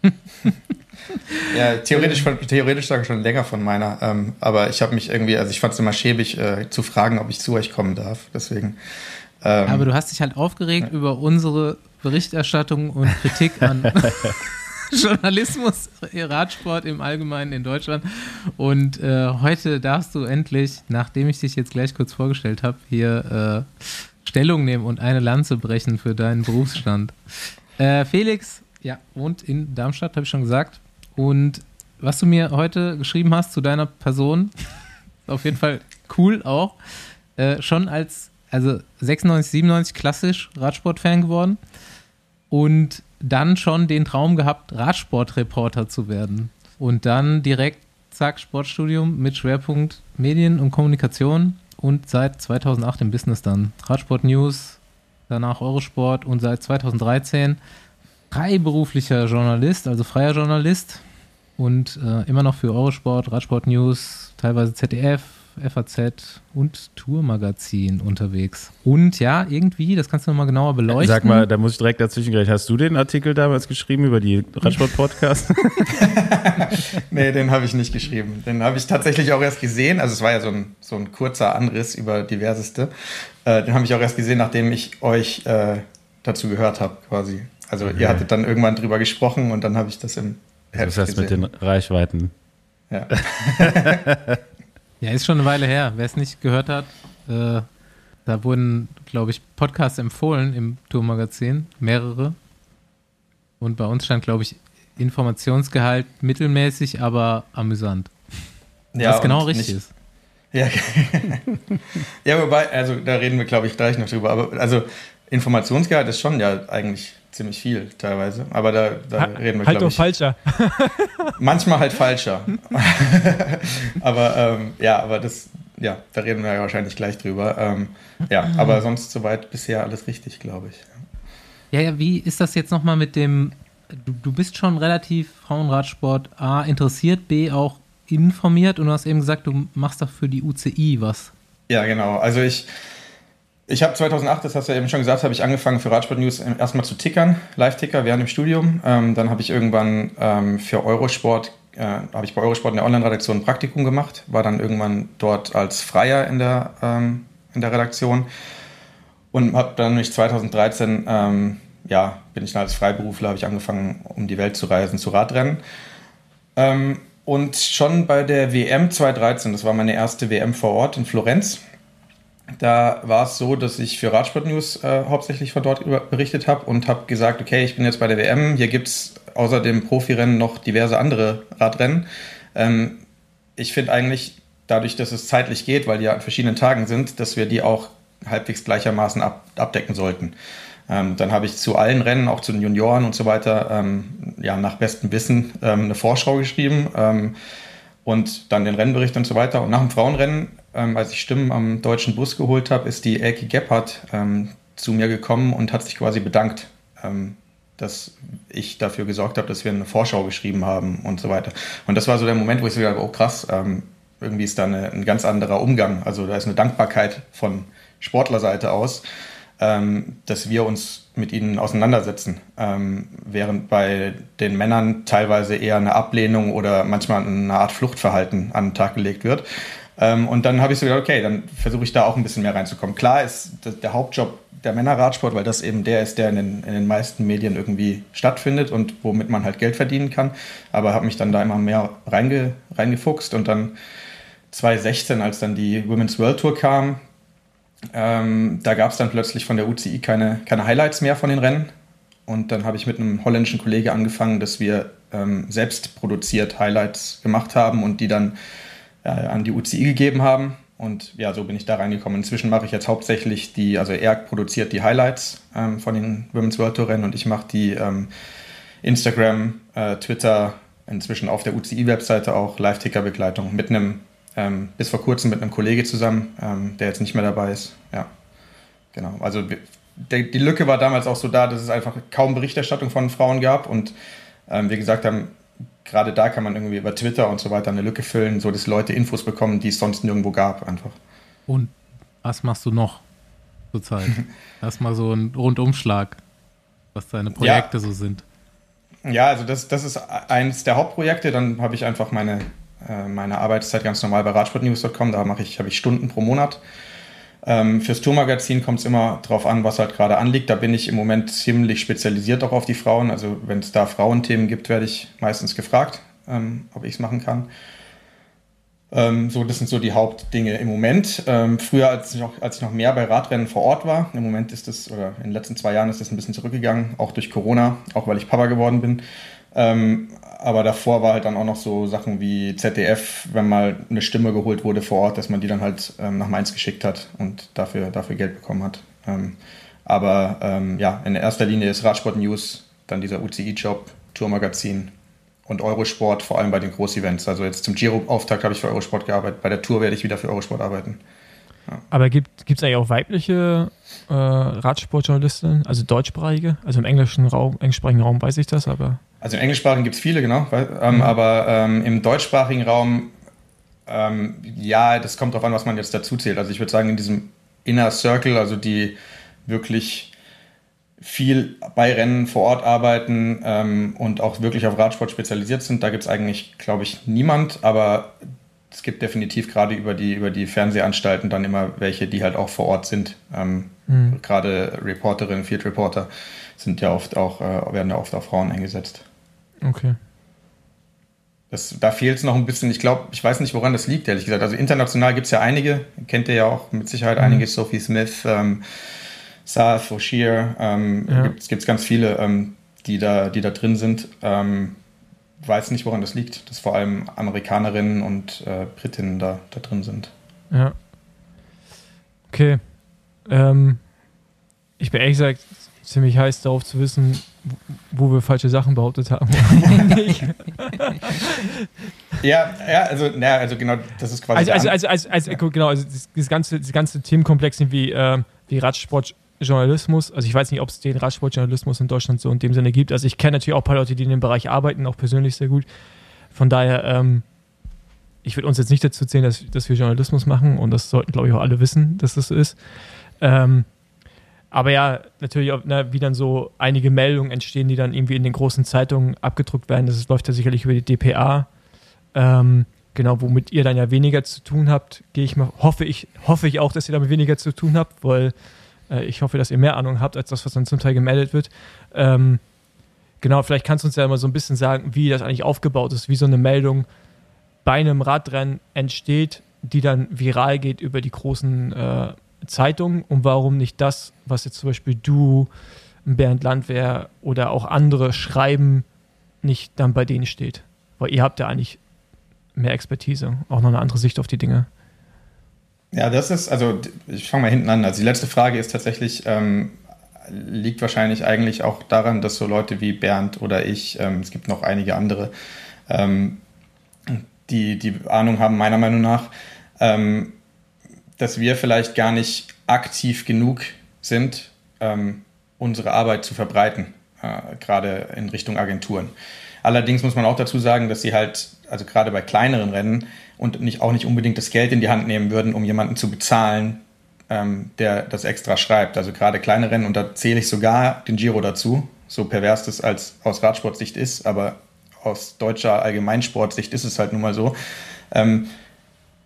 (laughs) Ja, theoretisch, theoretisch sagen schon länger von meiner, ähm, aber ich habe mich irgendwie, also ich fand es immer schäbig äh, zu fragen, ob ich zu euch kommen darf. Deswegen. Ähm, Aber du hast dich halt aufgeregt über unsere Berichterstattung und Kritik an (laughs) (laughs) Journalismus, Radsport im Allgemeinen in Deutschland. Und äh, heute darfst du endlich, nachdem ich dich jetzt gleich kurz vorgestellt habe, hier äh, Stellung nehmen und eine Lanze brechen für deinen Berufsstand. Äh, Felix, ja, wohnt in Darmstadt, habe ich schon gesagt. Und was du mir heute geschrieben hast zu deiner Person, (laughs) auf jeden Fall cool auch. Äh, schon als, also 96, 97 klassisch Radsportfan geworden und dann schon den Traum gehabt, Radsportreporter zu werden. Und dann direkt, zack, Sportstudium mit Schwerpunkt Medien und Kommunikation und seit 2008 im Business dann. Radsport News, danach Eurosport und seit 2013 freiberuflicher Journalist, also freier Journalist und äh, immer noch für Eurosport, Radsport News, teilweise ZDF, FAZ und Tourmagazin unterwegs. Und ja, irgendwie, das kannst du nochmal genauer beleuchten. Sag mal, da muss ich direkt dazwischen gleich. Hast du den Artikel damals geschrieben über die Radsport-Podcast? (laughs) (laughs) nee, den habe ich nicht geschrieben. Den habe ich tatsächlich auch erst gesehen. Also es war ja so ein, so ein kurzer Anriss über diverseste. Äh, den habe ich auch erst gesehen, nachdem ich euch äh, dazu gehört habe, quasi. Also okay. ihr hattet dann irgendwann drüber gesprochen und dann habe ich das im Heft Das heißt gesehen. mit den Reichweiten. Ja. (laughs) ja, ist schon eine Weile her. Wer es nicht gehört hat, äh, da wurden, glaube ich, Podcasts empfohlen im Tourmagazin, mehrere. Und bei uns stand, glaube ich, Informationsgehalt mittelmäßig, aber amüsant. Ja, Was genau richtig nicht, ist. Ja, (laughs) ja, wobei, also da reden wir, glaube ich, gleich noch drüber. Aber also Informationsgehalt ist schon ja eigentlich ziemlich viel teilweise. Aber da, da ha, reden wir, halt glaube ich. falscher. (laughs) (laughs) manchmal halt falscher. (laughs) aber ähm, ja, aber das, ja, da reden wir ja wahrscheinlich gleich drüber. Ähm, ja, aber sonst soweit bisher alles richtig, glaube ich. Ja, ja, wie ist das jetzt nochmal mit dem, du, du bist schon relativ Frauenradsport A interessiert, B auch informiert und du hast eben gesagt, du machst doch für die UCI was. Ja, genau. Also ich ich habe 2008, das hast du ja eben schon gesagt, habe ich angefangen für Radsport News erstmal zu tickern, Live-Ticker während dem Studium. Ähm, dann habe ich irgendwann ähm, für Eurosport, äh, habe ich bei Eurosport in der Online-Redaktion ein Praktikum gemacht, war dann irgendwann dort als Freier in der, ähm, in der Redaktion und habe dann mich 2013, ähm, ja, bin ich dann als Freiberufler, habe ich angefangen, um die Welt zu reisen, zu Radrennen. Ähm, und schon bei der WM 2013, das war meine erste WM vor Ort in Florenz, da war es so, dass ich für Radsport News äh, hauptsächlich von dort berichtet habe und habe gesagt, okay, ich bin jetzt bei der WM, hier gibt es außer dem Profirennen noch diverse andere Radrennen. Ähm, ich finde eigentlich, dadurch, dass es zeitlich geht, weil die ja an verschiedenen Tagen sind, dass wir die auch halbwegs gleichermaßen ab, abdecken sollten. Ähm, dann habe ich zu allen Rennen, auch zu den Junioren und so weiter, ähm, ja, nach bestem Wissen ähm, eine Vorschau geschrieben ähm, und dann den Rennbericht und so weiter. Und nach dem Frauenrennen ähm, als ich Stimmen am deutschen Bus geholt habe, ist die Elke Gebhardt ähm, zu mir gekommen und hat sich quasi bedankt, ähm, dass ich dafür gesorgt habe, dass wir eine Vorschau geschrieben haben und so weiter. Und das war so der Moment, wo ich so gedacht habe, oh krass, ähm, irgendwie ist da eine, ein ganz anderer Umgang. Also da ist eine Dankbarkeit von Sportlerseite aus, ähm, dass wir uns mit ihnen auseinandersetzen, ähm, während bei den Männern teilweise eher eine Ablehnung oder manchmal eine Art Fluchtverhalten an den Tag gelegt wird. Ähm, und dann habe ich so gedacht, okay, dann versuche ich da auch ein bisschen mehr reinzukommen. Klar ist der Hauptjob der Männerradsport, weil das eben der ist, der in den, in den meisten Medien irgendwie stattfindet und womit man halt Geld verdienen kann. Aber habe mich dann da immer mehr reinge, reingefuchst und dann 2016, als dann die Women's World Tour kam, ähm, da gab es dann plötzlich von der UCI keine, keine Highlights mehr von den Rennen. Und dann habe ich mit einem holländischen Kollege angefangen, dass wir ähm, selbst produziert Highlights gemacht haben und die dann äh, an die UCI gegeben haben. Und ja, so bin ich da reingekommen. Inzwischen mache ich jetzt hauptsächlich die, also er produziert die Highlights ähm, von den Women's World Tour Rennen und ich mache die ähm, Instagram, äh, Twitter, inzwischen auf der UCI-Webseite auch Live-Ticker-Begleitung mit einem, ähm, bis vor kurzem mit einem Kollege zusammen, ähm, der jetzt nicht mehr dabei ist. Ja, genau. Also die, die Lücke war damals auch so da, dass es einfach kaum Berichterstattung von Frauen gab und ähm, wir gesagt haben, gerade da kann man irgendwie über Twitter und so weiter eine Lücke füllen, so dass Leute Infos bekommen, die es sonst nirgendwo gab, einfach. Und was machst du noch zurzeit? (laughs) Erstmal so ein Rundumschlag, was deine Projekte ja. so sind. Ja, also das, das ist eins der Hauptprojekte. Dann habe ich einfach meine, äh, meine Arbeitszeit ganz normal bei radsportnews.com. Da mache ich, habe ich Stunden pro Monat. Ähm, fürs Tourmagazin kommt es immer drauf an, was halt gerade anliegt. Da bin ich im Moment ziemlich spezialisiert auch auf die Frauen. Also wenn es da Frauenthemen gibt, werde ich meistens gefragt, ähm, ob ich es machen kann. Ähm, so, das sind so die Hauptdinge im Moment. Ähm, früher, als ich, noch, als ich noch mehr bei Radrennen vor Ort war, im Moment ist das, oder in den letzten zwei Jahren ist das ein bisschen zurückgegangen, auch durch Corona, auch weil ich Papa geworden bin. Ähm, aber davor war halt dann auch noch so Sachen wie ZDF, wenn mal eine Stimme geholt wurde vor Ort, dass man die dann halt ähm, nach Mainz geschickt hat und dafür, dafür Geld bekommen hat. Ähm, aber ähm, ja, in erster Linie ist Radsport News, dann dieser UCI-Job, Tourmagazin und Eurosport, vor allem bei den Großevents. Also jetzt zum Giro-Auftakt habe ich für Eurosport gearbeitet, bei der Tour werde ich wieder für Eurosport arbeiten. Ja. Aber gibt es eigentlich auch weibliche äh, Radsportjournalistinnen, also deutschsprachige? Also im englischen Raum, englischsprachigen Raum weiß ich das, aber. Also im englischsprachigen gibt es viele, genau. Ähm, mhm. Aber ähm, im deutschsprachigen Raum, ähm, ja, das kommt darauf an, was man jetzt dazu zählt. Also ich würde sagen, in diesem Inner Circle, also die wirklich viel bei Rennen vor Ort arbeiten ähm, und auch wirklich auf Radsport spezialisiert sind. Da gibt es eigentlich, glaube ich, niemand, aber es gibt definitiv gerade über die, über die Fernsehanstalten dann immer welche, die halt auch vor Ort sind. Ähm, mhm. Gerade Reporterinnen, Field Reporter sind ja oft auch, äh, werden ja oft auch Frauen eingesetzt. Okay. Das, da fehlt es noch ein bisschen. Ich glaube, ich weiß nicht, woran das liegt, ehrlich gesagt. Also international gibt es ja einige, kennt ihr ja auch mit Sicherheit mhm. einige, Sophie Smith, ähm, Saf, O'Shear, ähm, ja. gibt es ganz viele, ähm, die, da, die da drin sind. Ähm, weiß nicht, woran das liegt, dass vor allem Amerikanerinnen und äh, Britinnen da, da drin sind. Ja. Okay. Ähm, ich bin ehrlich gesagt ziemlich heiß darauf zu wissen, wo wir falsche Sachen behauptet haben. (laughs) ja, ja, also, na, also genau, das ist quasi. Also, also, also, also, also genau, also das, ganze, das ganze Themenkomplex wie, äh, wie Radsport Journalismus, also ich weiß nicht, ob es den Radsportjournalismus in Deutschland so in dem Sinne gibt. Also ich kenne natürlich auch ein paar Leute, die in dem Bereich arbeiten, auch persönlich sehr gut. Von daher, ähm, ich würde uns jetzt nicht dazu zählen, dass, dass wir Journalismus machen und das sollten, glaube ich, auch alle wissen, dass das so ist. Ähm, aber ja, natürlich, auch, ne, wie dann so einige Meldungen entstehen, die dann irgendwie in den großen Zeitungen abgedruckt werden. Das läuft ja sicherlich über die DPA. Ähm, genau, womit ihr dann ja weniger zu tun habt, gehe ich mal, hoffe ich, hoffe ich auch, dass ihr damit weniger zu tun habt, weil äh, ich hoffe, dass ihr mehr Ahnung habt, als das, was dann zum Teil gemeldet wird. Ähm, genau, vielleicht kannst du uns ja mal so ein bisschen sagen, wie das eigentlich aufgebaut ist, wie so eine Meldung bei einem Radrennen entsteht, die dann viral geht über die großen äh, Zeitung und warum nicht das, was jetzt zum Beispiel du, Bernd Landwehr oder auch andere schreiben, nicht dann bei denen steht. Weil ihr habt ja eigentlich mehr Expertise, auch noch eine andere Sicht auf die Dinge. Ja, das ist, also ich fange mal hinten an. Also die letzte Frage ist tatsächlich, ähm, liegt wahrscheinlich eigentlich auch daran, dass so Leute wie Bernd oder ich, ähm, es gibt noch einige andere, ähm, die die Ahnung haben, meiner Meinung nach, ähm, dass wir vielleicht gar nicht aktiv genug sind, ähm, unsere Arbeit zu verbreiten, äh, gerade in Richtung Agenturen. Allerdings muss man auch dazu sagen, dass sie halt, also gerade bei kleineren Rennen und nicht, auch nicht unbedingt das Geld in die Hand nehmen würden, um jemanden zu bezahlen, ähm, der das extra schreibt. Also gerade kleine Rennen, und da zähle ich sogar den Giro dazu, so pervers das als aus Radsportsicht ist, aber aus deutscher Allgemeinsportsicht ist es halt nun mal so. Ähm,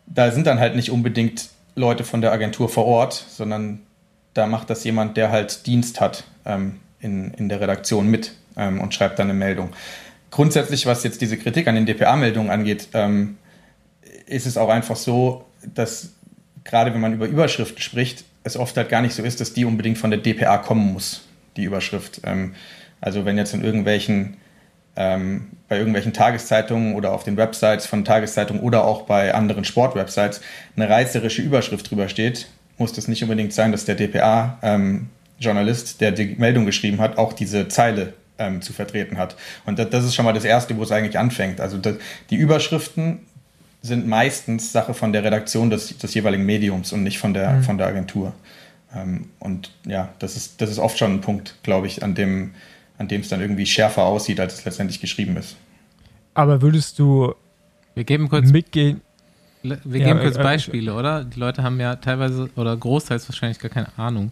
da sind dann halt nicht unbedingt Leute von der Agentur vor Ort, sondern da macht das jemand, der halt Dienst hat ähm, in, in der Redaktion mit ähm, und schreibt dann eine Meldung. Grundsätzlich, was jetzt diese Kritik an den DPA-Meldungen angeht, ähm, ist es auch einfach so, dass gerade wenn man über Überschriften spricht, es oft halt gar nicht so ist, dass die unbedingt von der DPA kommen muss, die Überschrift. Ähm, also wenn jetzt in irgendwelchen ähm, bei irgendwelchen Tageszeitungen oder auf den Websites von Tageszeitungen oder auch bei anderen Sportwebsites eine reißerische Überschrift drüber steht, muss das nicht unbedingt sein, dass der DPA-Journalist, ähm, der die Meldung geschrieben hat, auch diese Zeile zu vertreten hat. Und das, ist schon mal das Erste, wo es eigentlich anfängt. Also die Überschriften sind meistens Sache von der Redaktion des, des jeweiligen Mediums und nicht von der, mhm. von der Agentur. Ähm, und ja, das ist, das ist oft schon ein Punkt, glaube ich, an dem an dem es dann irgendwie schärfer aussieht, als es letztendlich geschrieben ist. Aber würdest du wir geben kurz, mitgehen? Wir geben ja, kurz äh, Beispiele, äh, oder? Die Leute haben ja teilweise oder großteils wahrscheinlich gar keine Ahnung,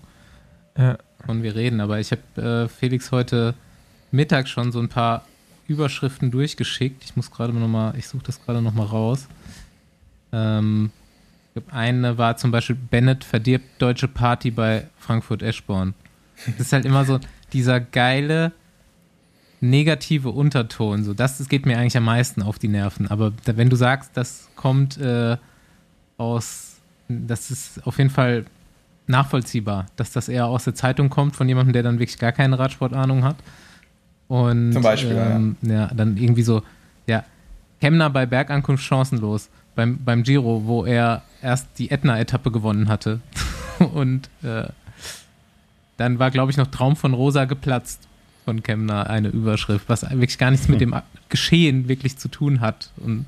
ja. wovon wir reden. Aber ich habe äh, Felix heute Mittag schon so ein paar Überschriften durchgeschickt. Ich muss gerade noch mal, ich suche das gerade noch mal raus. Ähm, Eine war zum Beispiel Bennett verdirbt deutsche Party bei Frankfurt Eschborn. Das ist halt immer so dieser geile negative Unterton. So, das, das geht mir eigentlich am meisten auf die Nerven. Aber da, wenn du sagst, das kommt äh, aus, das ist auf jeden Fall nachvollziehbar, dass das eher aus der Zeitung kommt von jemandem, der dann wirklich gar keine Radsportahnung hat. Und Zum Beispiel, ähm, ja. ja. dann irgendwie so, ja, Kemner bei Bergankunft chancenlos beim, beim Giro, wo er erst die Ätna-Etappe gewonnen hatte. (laughs) Und äh, dann war, glaube ich, noch Traum von Rosa geplatzt von Kemner eine Überschrift, was wirklich gar nichts mit dem Geschehen wirklich zu tun hat. Und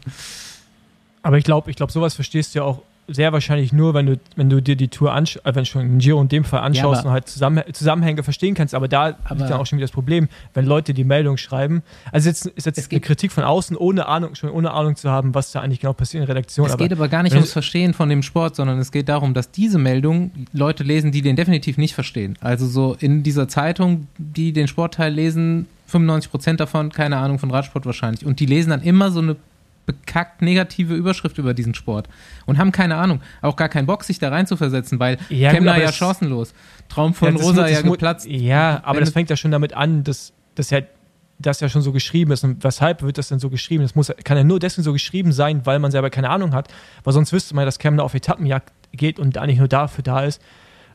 Aber ich glaube, ich glaube, sowas verstehst du ja auch sehr wahrscheinlich nur, wenn du, wenn du dir die Tour anschaust, äh, wenn du schon den Giro in dem Fall anschaust ja, und halt Zusammen Zusammenhänge verstehen kannst. Aber da ist dann auch schon wieder das Problem, wenn Leute die Meldung schreiben. Also jetzt ist jetzt eine Kritik von außen, ohne Ahnung, schon ohne Ahnung zu haben, was da eigentlich genau passiert in der Redaktion. Es aber geht aber gar nicht ums Verstehen von dem Sport, sondern es geht darum, dass diese Meldung Leute lesen, die den definitiv nicht verstehen. Also so in dieser Zeitung, die den Sportteil lesen, 95 Prozent davon, keine Ahnung von Radsport wahrscheinlich. Und die lesen dann immer so eine bekackt negative Überschrift über diesen Sport und haben keine Ahnung, auch gar keinen Bock, sich da rein zu versetzen, weil ja, Kemner gut, ja chancenlos. Traum von ja, Rosa ja geplatzt. Ja, aber das fängt ja schon damit an, dass das ja das ja schon so geschrieben ist. Und weshalb wird das denn so geschrieben? Das muss, kann ja nur deswegen so geschrieben sein, weil man selber keine Ahnung hat. Weil sonst wüsste man, dass Kemner auf Etappenjagd geht und eigentlich nur dafür da ist,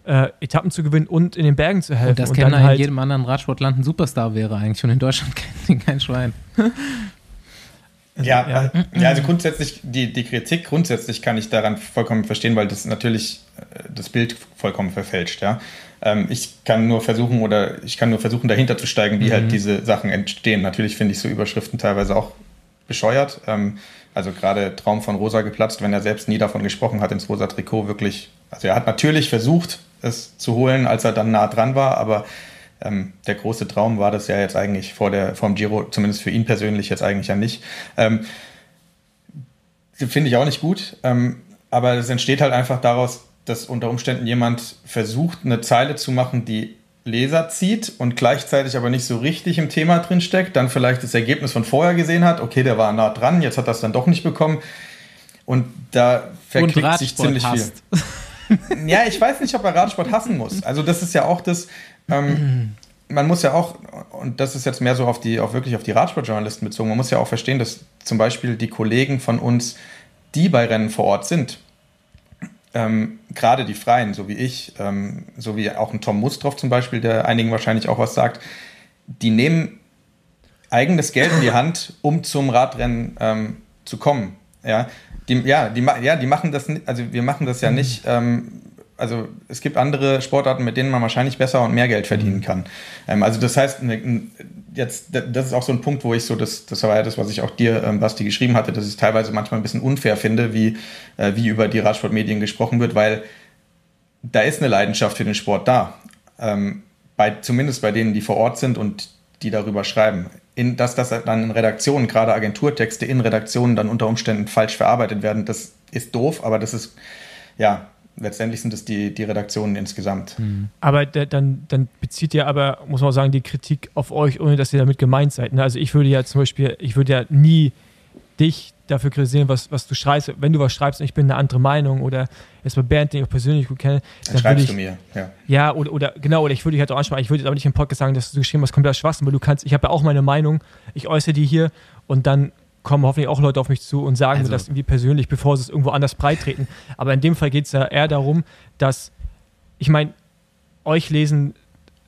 äh, Etappen zu gewinnen und in den Bergen zu helfen. Und dass Kemner halt in jedem anderen Radsportland ein Superstar wäre eigentlich. Und in Deutschland (laughs) kennt ihn kein Schwein. Also, ja, ja. ja, also grundsätzlich, die, die Kritik grundsätzlich kann ich daran vollkommen verstehen, weil das natürlich äh, das Bild vollkommen verfälscht, ja. Ähm, ich kann nur versuchen oder ich kann nur versuchen, dahinter zu steigen, wie halt mhm. halt diese Sachen entstehen. Natürlich finde ich so Überschriften teilweise auch bescheuert. Ähm, also gerade Traum von Rosa geplatzt, wenn er selbst nie davon gesprochen hat, ins rosa Trikot wirklich. Also er hat natürlich versucht, es zu holen, als er dann nah dran war, aber ähm, der große Traum war das ja jetzt eigentlich vor der, vom Giro, zumindest für ihn persönlich jetzt eigentlich ja nicht. Ähm, Finde ich auch nicht gut, ähm, aber es entsteht halt einfach daraus, dass unter Umständen jemand versucht, eine Zeile zu machen, die Leser zieht und gleichzeitig aber nicht so richtig im Thema drin steckt, dann vielleicht das Ergebnis von vorher gesehen hat, okay, der war nah dran, jetzt hat er es dann doch nicht bekommen. Und da verklickt sich ziemlich hasst. viel. (laughs) ja, ich weiß nicht, ob er Radsport hassen muss. Also das ist ja auch das, ähm, man muss ja auch, und das ist jetzt mehr so auf die, auch wirklich auf die Radsportjournalisten bezogen, man muss ja auch verstehen, dass zum Beispiel die Kollegen von uns, die bei Rennen vor Ort sind, ähm, gerade die Freien, so wie ich, ähm, so wie auch ein Tom Mustroff zum Beispiel, der einigen wahrscheinlich auch was sagt, die nehmen eigenes Geld in die Hand, um zum Radrennen ähm, zu kommen. Ja, die, ja, die, ja, die machen das, also wir machen das ja nicht, ähm, also es gibt andere Sportarten, mit denen man wahrscheinlich besser und mehr Geld verdienen mhm. kann. Ähm, also das heißt, ne, jetzt, das ist auch so ein Punkt, wo ich so, das, das war ja das, was ich auch dir, ähm, Basti, geschrieben hatte, dass ich es teilweise manchmal ein bisschen unfair finde, wie, äh, wie über die Radsportmedien gesprochen wird, weil da ist eine Leidenschaft für den Sport da. Ähm, bei, zumindest bei denen, die vor Ort sind und die darüber schreiben. In, dass das dann in Redaktionen, gerade Agenturtexte in Redaktionen dann unter Umständen falsch verarbeitet werden, das ist doof, aber das ist, ja, letztendlich sind es die, die Redaktionen insgesamt. Mhm. Aber der, dann, dann bezieht ihr aber, muss man sagen, die Kritik auf euch, ohne dass ihr damit gemeint seid. Ne? Also ich würde ja zum Beispiel, ich würde ja nie dich dafür kritisieren, was, was du schreibst. Wenn du was schreibst und ich bin eine andere Meinung oder jetzt bei Bernd, den ich auch persönlich gut kenne, dann, dann schreibst ich, du mir, ja. Ja, oder, oder genau, oder ich würde dich halt auch ansprechen, ich würde aber nicht im Podcast sagen, dass du geschrieben hast, kompletter Schwachsinn, weil du kannst, ich habe ja auch meine Meinung, ich äußere die hier und dann kommen hoffentlich auch Leute auf mich zu und sagen also. mir das irgendwie persönlich, bevor sie es irgendwo anders breitreten. (laughs) Aber in dem Fall geht es ja eher darum, dass, ich meine, euch lesen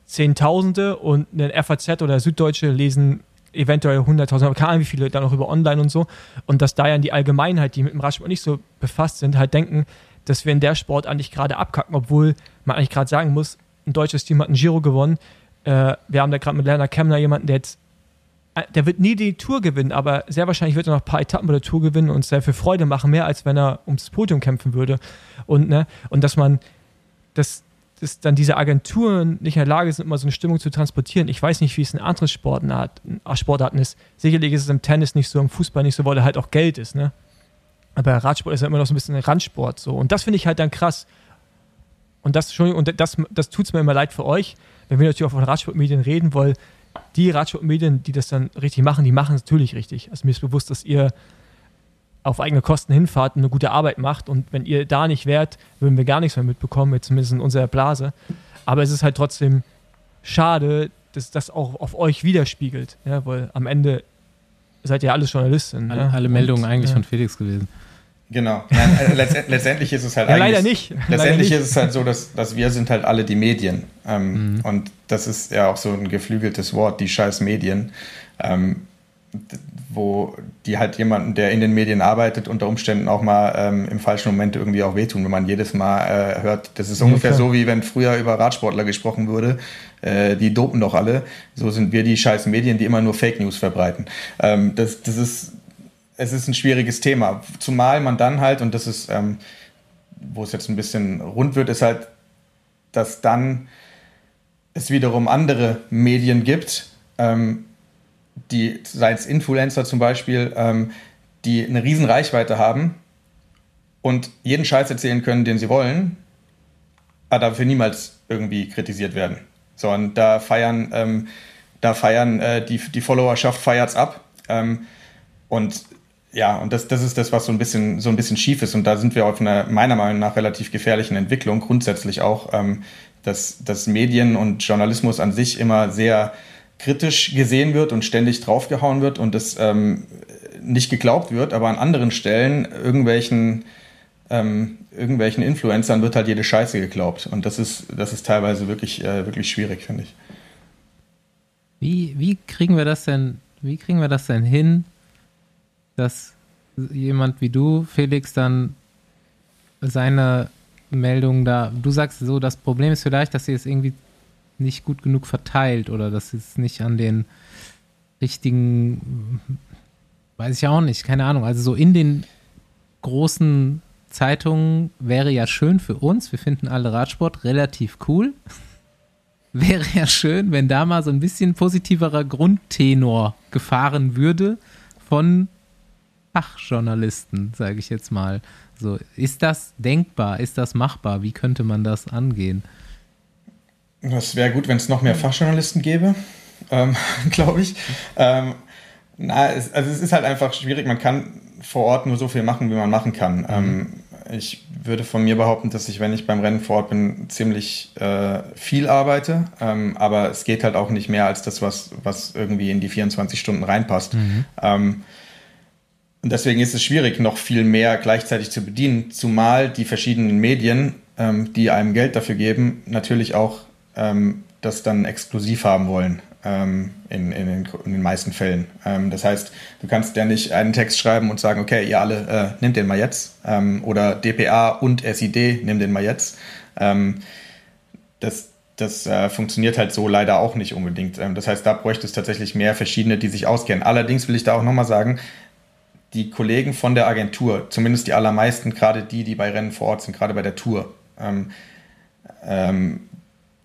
Zehntausende und eine FAZ oder Süddeutsche lesen eventuell 100.000, aber keine Ahnung, wie viele dann auch über online und so. Und dass da ja die Allgemeinheit, die mit dem Radsport nicht so befasst sind, halt denken, dass wir in der Sport eigentlich gerade abkacken, obwohl man eigentlich gerade sagen muss, ein deutsches Team hat einen Giro gewonnen. Äh, wir haben da gerade mit Lerner Kemner jemanden, der jetzt der wird nie die Tour gewinnen, aber sehr wahrscheinlich wird er noch ein paar Etappen bei der Tour gewinnen und sehr viel Freude machen, mehr als wenn er ums Podium kämpfen würde. Und, ne, und dass man, dass, dass dann diese Agenturen nicht in der Lage sind, immer so eine Stimmung zu transportieren. Ich weiß nicht, wie es in anderen Sportarten, Sportarten ist. Sicherlich ist es im Tennis nicht so, im Fußball nicht so, weil da halt auch Geld ist, ne? Aber Radsport ist ja immer noch so ein bisschen ein Randsport so. Und das finde ich halt dann krass. Und das, das, das tut es mir immer leid für euch, wenn wir natürlich auch von Radsportmedien reden, weil die Radsportmedien, die das dann richtig machen, die machen es natürlich richtig. Also mir ist bewusst, dass ihr auf eigene Kosten hinfahrt und eine gute Arbeit macht. Und wenn ihr da nicht wärt, würden wir gar nichts mehr mitbekommen, jetzt zumindest in unserer Blase. Aber es ist halt trotzdem schade, dass das auch auf euch widerspiegelt. Ja, weil am Ende seid ihr alles Journalisten. Alle, ne? alle Meldungen Und, eigentlich ja. von Felix gewesen. Genau. Ja, äh, letzt, (laughs) letztendlich ist es halt Ja, eigentlich. leider nicht. Letztendlich Leider nicht. ist es halt so, dass, dass wir sind halt alle die Medien. Ähm, Mhm. Und das ist ja auch so ein geflügeltes Wort, die scheiß Medien. Ähm, wo die halt jemanden, der in den Medien arbeitet, unter Umständen auch mal ähm, im falschen Moment irgendwie auch wehtun, wenn man jedes Mal äh, hört. Das ist Ja, ungefähr klar. so, wie wenn früher über Radsportler gesprochen wurde. Äh, die dopen doch alle. So sind wir die scheiß Medien, die immer nur Fake News verbreiten. Ähm, das, das ist es ist ein schwieriges Thema. Zumal man dann halt, und das ist, ähm, wo es jetzt ein bisschen rund wird, ist halt, dass dann es wiederum andere Medien gibt, ähm, die, sei es Influencer zum Beispiel, ähm, die eine riesen Reichweite haben und jeden Scheiß erzählen können, den sie wollen, aber dafür niemals irgendwie kritisiert werden. So, und da feiern, ähm, da feiern äh, die, die Followerschaft feiert's ab. Ähm, und ja, und das, das ist das, was so ein bisschen so ein bisschen schief ist. Und da sind wir auf einer meiner Meinung nach relativ gefährlichen Entwicklung, grundsätzlich auch, ähm, dass, dass Medien und Journalismus an sich immer sehr kritisch gesehen wird und ständig draufgehauen wird und das ähm, nicht geglaubt wird, aber an anderen Stellen irgendwelchen ähm, irgendwelchen Influencern wird halt jede Scheiße geglaubt. Und das ist, das ist teilweise wirklich, äh, wirklich schwierig, finde ich. Wie, wie kriegen wir das denn, wie kriegen wir das denn hin, dass jemand wie du, Felix, dann seine Meldung da, du sagst so, das Problem ist vielleicht, dass ihr es irgendwie nicht gut genug verteilt oder dass es nicht an den richtigen, weiß ich auch nicht, keine Ahnung, also so in den großen Zeitungen wäre ja schön für uns, wir finden alle Radsport relativ cool, (laughs) wäre ja schön, wenn da mal so ein bisschen positiverer Grundtenor gefahren würde von Fachjournalisten, sage ich jetzt mal. So, ist das denkbar? Ist das machbar? Wie könnte man das angehen? Das wäre gut, wenn es noch mehr Fachjournalisten gäbe, ähm, (laughs) glaube ich. Ähm, na, es, also es ist halt einfach schwierig. Man kann vor Ort nur so viel machen, wie man machen kann. Ähm, ich würde von mir behaupten, dass ich, wenn ich beim Rennen vor Ort bin, ziemlich äh, viel arbeite. Ähm, aber es geht halt auch nicht mehr als das, was, was irgendwie in die 24 Stunden reinpasst. Ähm, und deswegen ist es schwierig, noch viel mehr gleichzeitig zu bedienen, zumal die verschiedenen Medien, ähm, die einem Geld dafür geben, natürlich auch ähm, das dann exklusiv haben wollen. Ähm, in, in, den, in den meisten Fällen. Ähm, das heißt, du kannst ja nicht einen Text schreiben und sagen, okay, ihr alle, äh, nehmt den mal jetzt. Ähm, oder DPA und SID, nehmt den mal jetzt. Das das äh, funktioniert halt so leider auch nicht unbedingt. Ähm, das heißt, da bräuchte es tatsächlich mehr verschiedene, die sich auskennen. Allerdings will ich da auch nochmal sagen, die Kollegen von der Agentur, zumindest die allermeisten, gerade die, die bei Rennen vor Ort sind, gerade bei der Tour, ähm, ähm,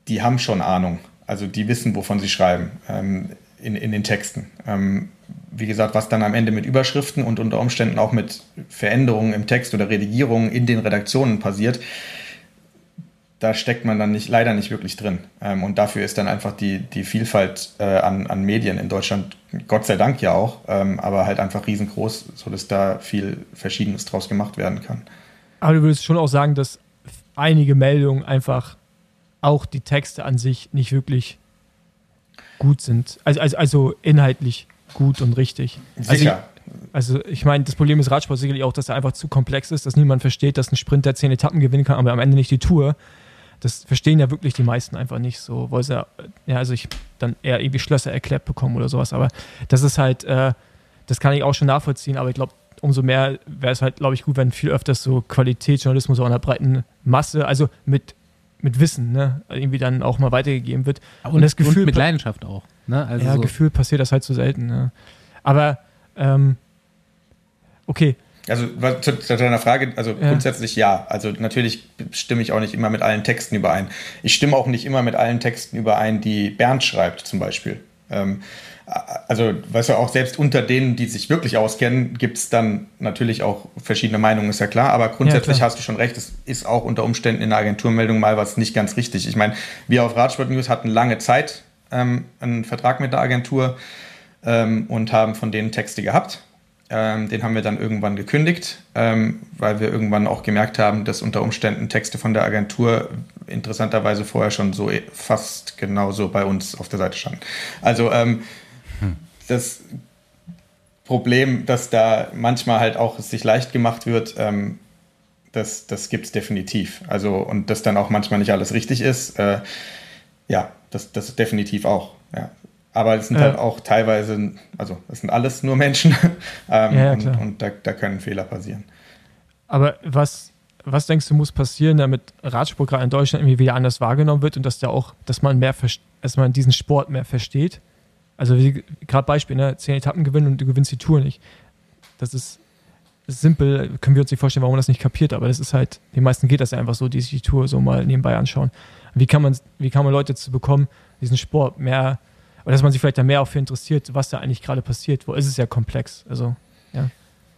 die haben schon Ahnung. Also die wissen, wovon sie schreiben ähm, in, in den Texten. Ähm, wie gesagt, was dann am Ende mit Überschriften und unter Umständen auch mit Veränderungen im Text oder Redigierungen in den Redaktionen passiert, da steckt man dann nicht, leider nicht wirklich drin. Ähm, und dafür ist dann einfach die, die Vielfalt äh, an, an Medien in Deutschland, Gott sei Dank ja auch, ähm, aber halt einfach riesengroß, sodass da viel Verschiedenes draus gemacht werden kann. Aber du würdest schon auch sagen, dass einige Meldungen einfach auch die Texte an sich nicht wirklich gut sind. Also, also, also inhaltlich gut und richtig. Also ich, Sicher. also ich meine, das Problem ist Radsport sicherlich auch, dass er einfach zu komplex ist, dass niemand versteht, dass ein Sprinter zehn Etappen gewinnen kann, aber am Ende nicht die Tour. Das verstehen ja wirklich die meisten einfach nicht so, weil sie ja, ja, also ich dann eher irgendwie Schlösser erklärt bekommen oder sowas. Aber das ist halt, äh, das kann ich auch schon nachvollziehen, aber ich glaube, umso mehr wäre es halt, glaube ich, gut, wenn viel öfters so Qualitätsjournalismus auch in der breiten Masse, also mit, mit Wissen, ne, irgendwie dann auch mal weitergegeben wird. Und, das Gefühl- und mit Leidenschaft auch. Ne? Also ja, so, Gefühl passiert das halt so selten. Ne? Aber, ähm, okay, Also zu, zu deiner Frage, also Ja. grundsätzlich ja. Also natürlich stimme ich auch nicht immer mit allen Texten überein. Ich stimme auch nicht immer mit allen Texten überein, die Bernd schreibt zum Beispiel. Ähm, also, weißt du, auch selbst unter denen, die sich wirklich auskennen, gibt es dann natürlich auch verschiedene Meinungen, ist ja klar. Aber grundsätzlich klar. hast du schon recht, es ist auch unter Umständen in der Agenturmeldung mal was nicht ganz richtig. Ich meine, wir auf Radsport News hatten lange Zeit ähm, einen Vertrag mit der Agentur ähm, und haben von denen Texte gehabt. Ähm, den haben wir dann irgendwann gekündigt, ähm, weil wir irgendwann auch gemerkt haben, dass unter Umständen Texte von der Agentur interessanterweise vorher schon so fast genauso bei uns auf der Seite standen. Also ähm, hm. das Problem, dass da manchmal halt auch es sich leicht gemacht wird, ähm, das, das gibt es definitiv. Also, und dass dann auch manchmal nicht alles richtig ist, äh, ja, das, das definitiv auch. Ja. Aber es sind ja. halt auch teilweise, also es sind alles nur Menschen (laughs) ähm, ja, und, und da, da, können Fehler passieren. Aber was, was denkst du, muss passieren, damit Radsport gerade in Deutschland irgendwie wieder anders wahrgenommen wird und dass da auch, dass man mehr, dass man diesen Sport mehr versteht? Also gerade Beispiel, ne, zehn Etappen gewinnen und du gewinnst die Tour nicht. Das ist, simpel, können wir uns nicht vorstellen, warum man das nicht kapiert, aber das ist halt, den meisten geht das ja einfach so, die sich die Tour so mal nebenbei anschauen. Wie kann man, wie kann man Leute zu bekommen, diesen Sport mehr oder dass man sich vielleicht da mehr auch für interessiert, was da eigentlich gerade passiert. Wo ist es ja komplex? Also, ja.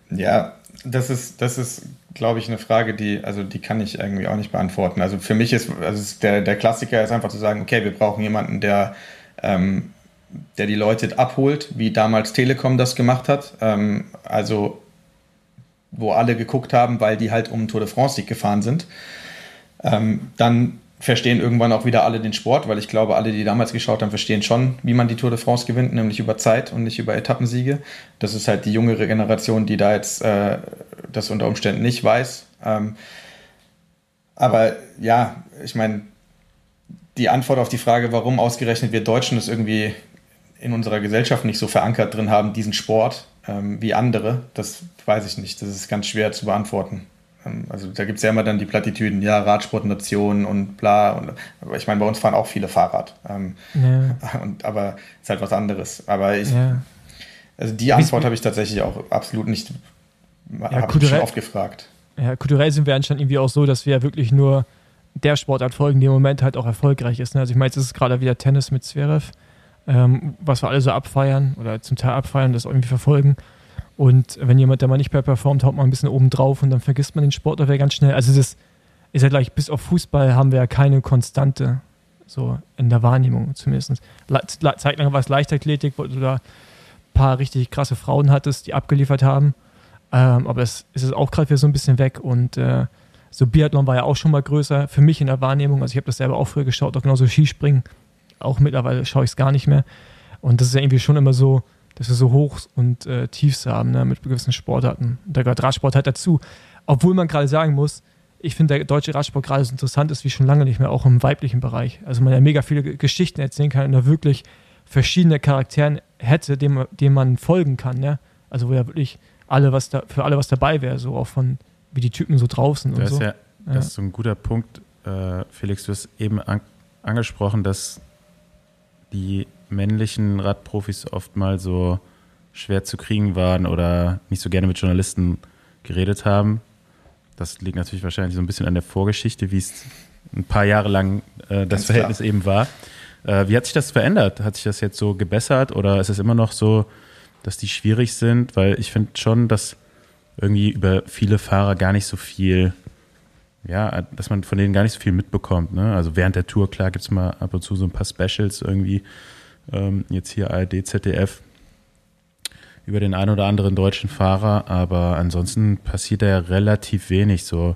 Ja, das ist, das ist, glaube ich, eine Frage, die, also die kann ich irgendwie auch nicht beantworten. Also für mich ist, also der, der Klassiker ist einfach zu sagen, okay, wir brauchen jemanden, der, ähm, der die Leute abholt, wie damals Telekom das gemacht hat. Ähm, also wo alle geguckt haben, weil die halt um Tour de France gefahren sind. Ähm, dann verstehen irgendwann auch wieder alle den Sport, weil ich glaube, alle, die damals geschaut haben, verstehen schon, wie man die Tour de France gewinnt, nämlich über Zeit und nicht über Etappensiege. Das ist halt die jüngere Generation, die da jetzt äh, das unter Umständen nicht weiß. Ähm, aber ja, ich meine, die Antwort auf die Frage, warum ausgerechnet wir Deutschen das irgendwie in unserer Gesellschaft nicht so verankert drin haben, diesen Sport ähm, wie andere, das weiß ich nicht. Das ist ganz schwer zu beantworten. Ähm, also da gibt es ja immer dann die Plattitüden, ja, Radsportnation und bla. Und, aber ich meine, bei uns fahren auch viele Fahrrad. Ähm, ja. (laughs) und, aber ist halt was anderes. Aber ich, ja. also die Antwort habe ich tatsächlich auch absolut nicht, ja, habe ich schon oft gefragt. Ja, kulturell sind wir anscheinend irgendwie auch so, dass wir ja wirklich nur der Sportart folgen, die im Moment halt auch erfolgreich ist. Ne? Also ich meine, jetzt ist es gerade wieder Tennis mit Zverev, ähm, was wir alle so abfeiern oder zum Teil abfeiern, das irgendwie verfolgen. Und wenn jemand, der mal nicht mehr performt, haut man ein bisschen oben drauf und dann vergisst man den Sport dabei ganz schnell. Also das ist ja gleich, bis auf Fußball haben wir ja keine Konstante, so in der Wahrnehmung zumindest. Zeitlang war es Leichtathletik, wo du da ein paar richtig krasse Frauen hattest, die abgeliefert haben. Ähm, aber es ist auch gerade wieder so ein bisschen weg und äh, so Biathlon war ja auch schon mal größer für mich in der Wahrnehmung. Also ich habe das selber auch früher geschaut, auch genauso Skispringen. Auch mittlerweile schaue ich es gar nicht mehr. Und das ist ja irgendwie schon immer so, dass wir so Hochs und äh, Tiefs haben ne, mit gewissen Sportarten. Der Radsport halt dazu. Obwohl man gerade sagen muss, ich finde, der deutsche Radsport gerade so interessant ist wie schon lange nicht mehr, auch im weiblichen Bereich. Also man ja mega viele Geschichten erzählen kann und da wirklich verschiedene Charakteren hätte, dem, dem man folgen kann. Ne? Also wo ja wirklich alle was da, für alle was dabei wäre, so auch von wie die Typen so draußen das und so. Ja, das ja. ist so ein guter Punkt, äh, Felix. Du hast eben an, angesprochen, dass die männlichen Radprofis oft mal so schwer zu kriegen waren oder nicht so gerne mit Journalisten geredet haben. Das liegt natürlich wahrscheinlich so ein bisschen an der Vorgeschichte, wie es ein paar Jahre lang äh, das Ganz Verhältnis klar. eben war. Äh, wie hat sich das verändert? Hat sich das jetzt so gebessert oder ist es immer noch so, dass die schwierig sind? Weil ich finde schon, dass irgendwie über viele Fahrer gar nicht so viel, ja, dass man von denen gar nicht so viel mitbekommt. Ne? Also während der Tour, klar, gibt es mal ab und zu so ein paar Specials irgendwie, ähm, jetzt hier ARD, ZDF, über den einen oder anderen deutschen Fahrer, aber ansonsten passiert da ja relativ wenig so.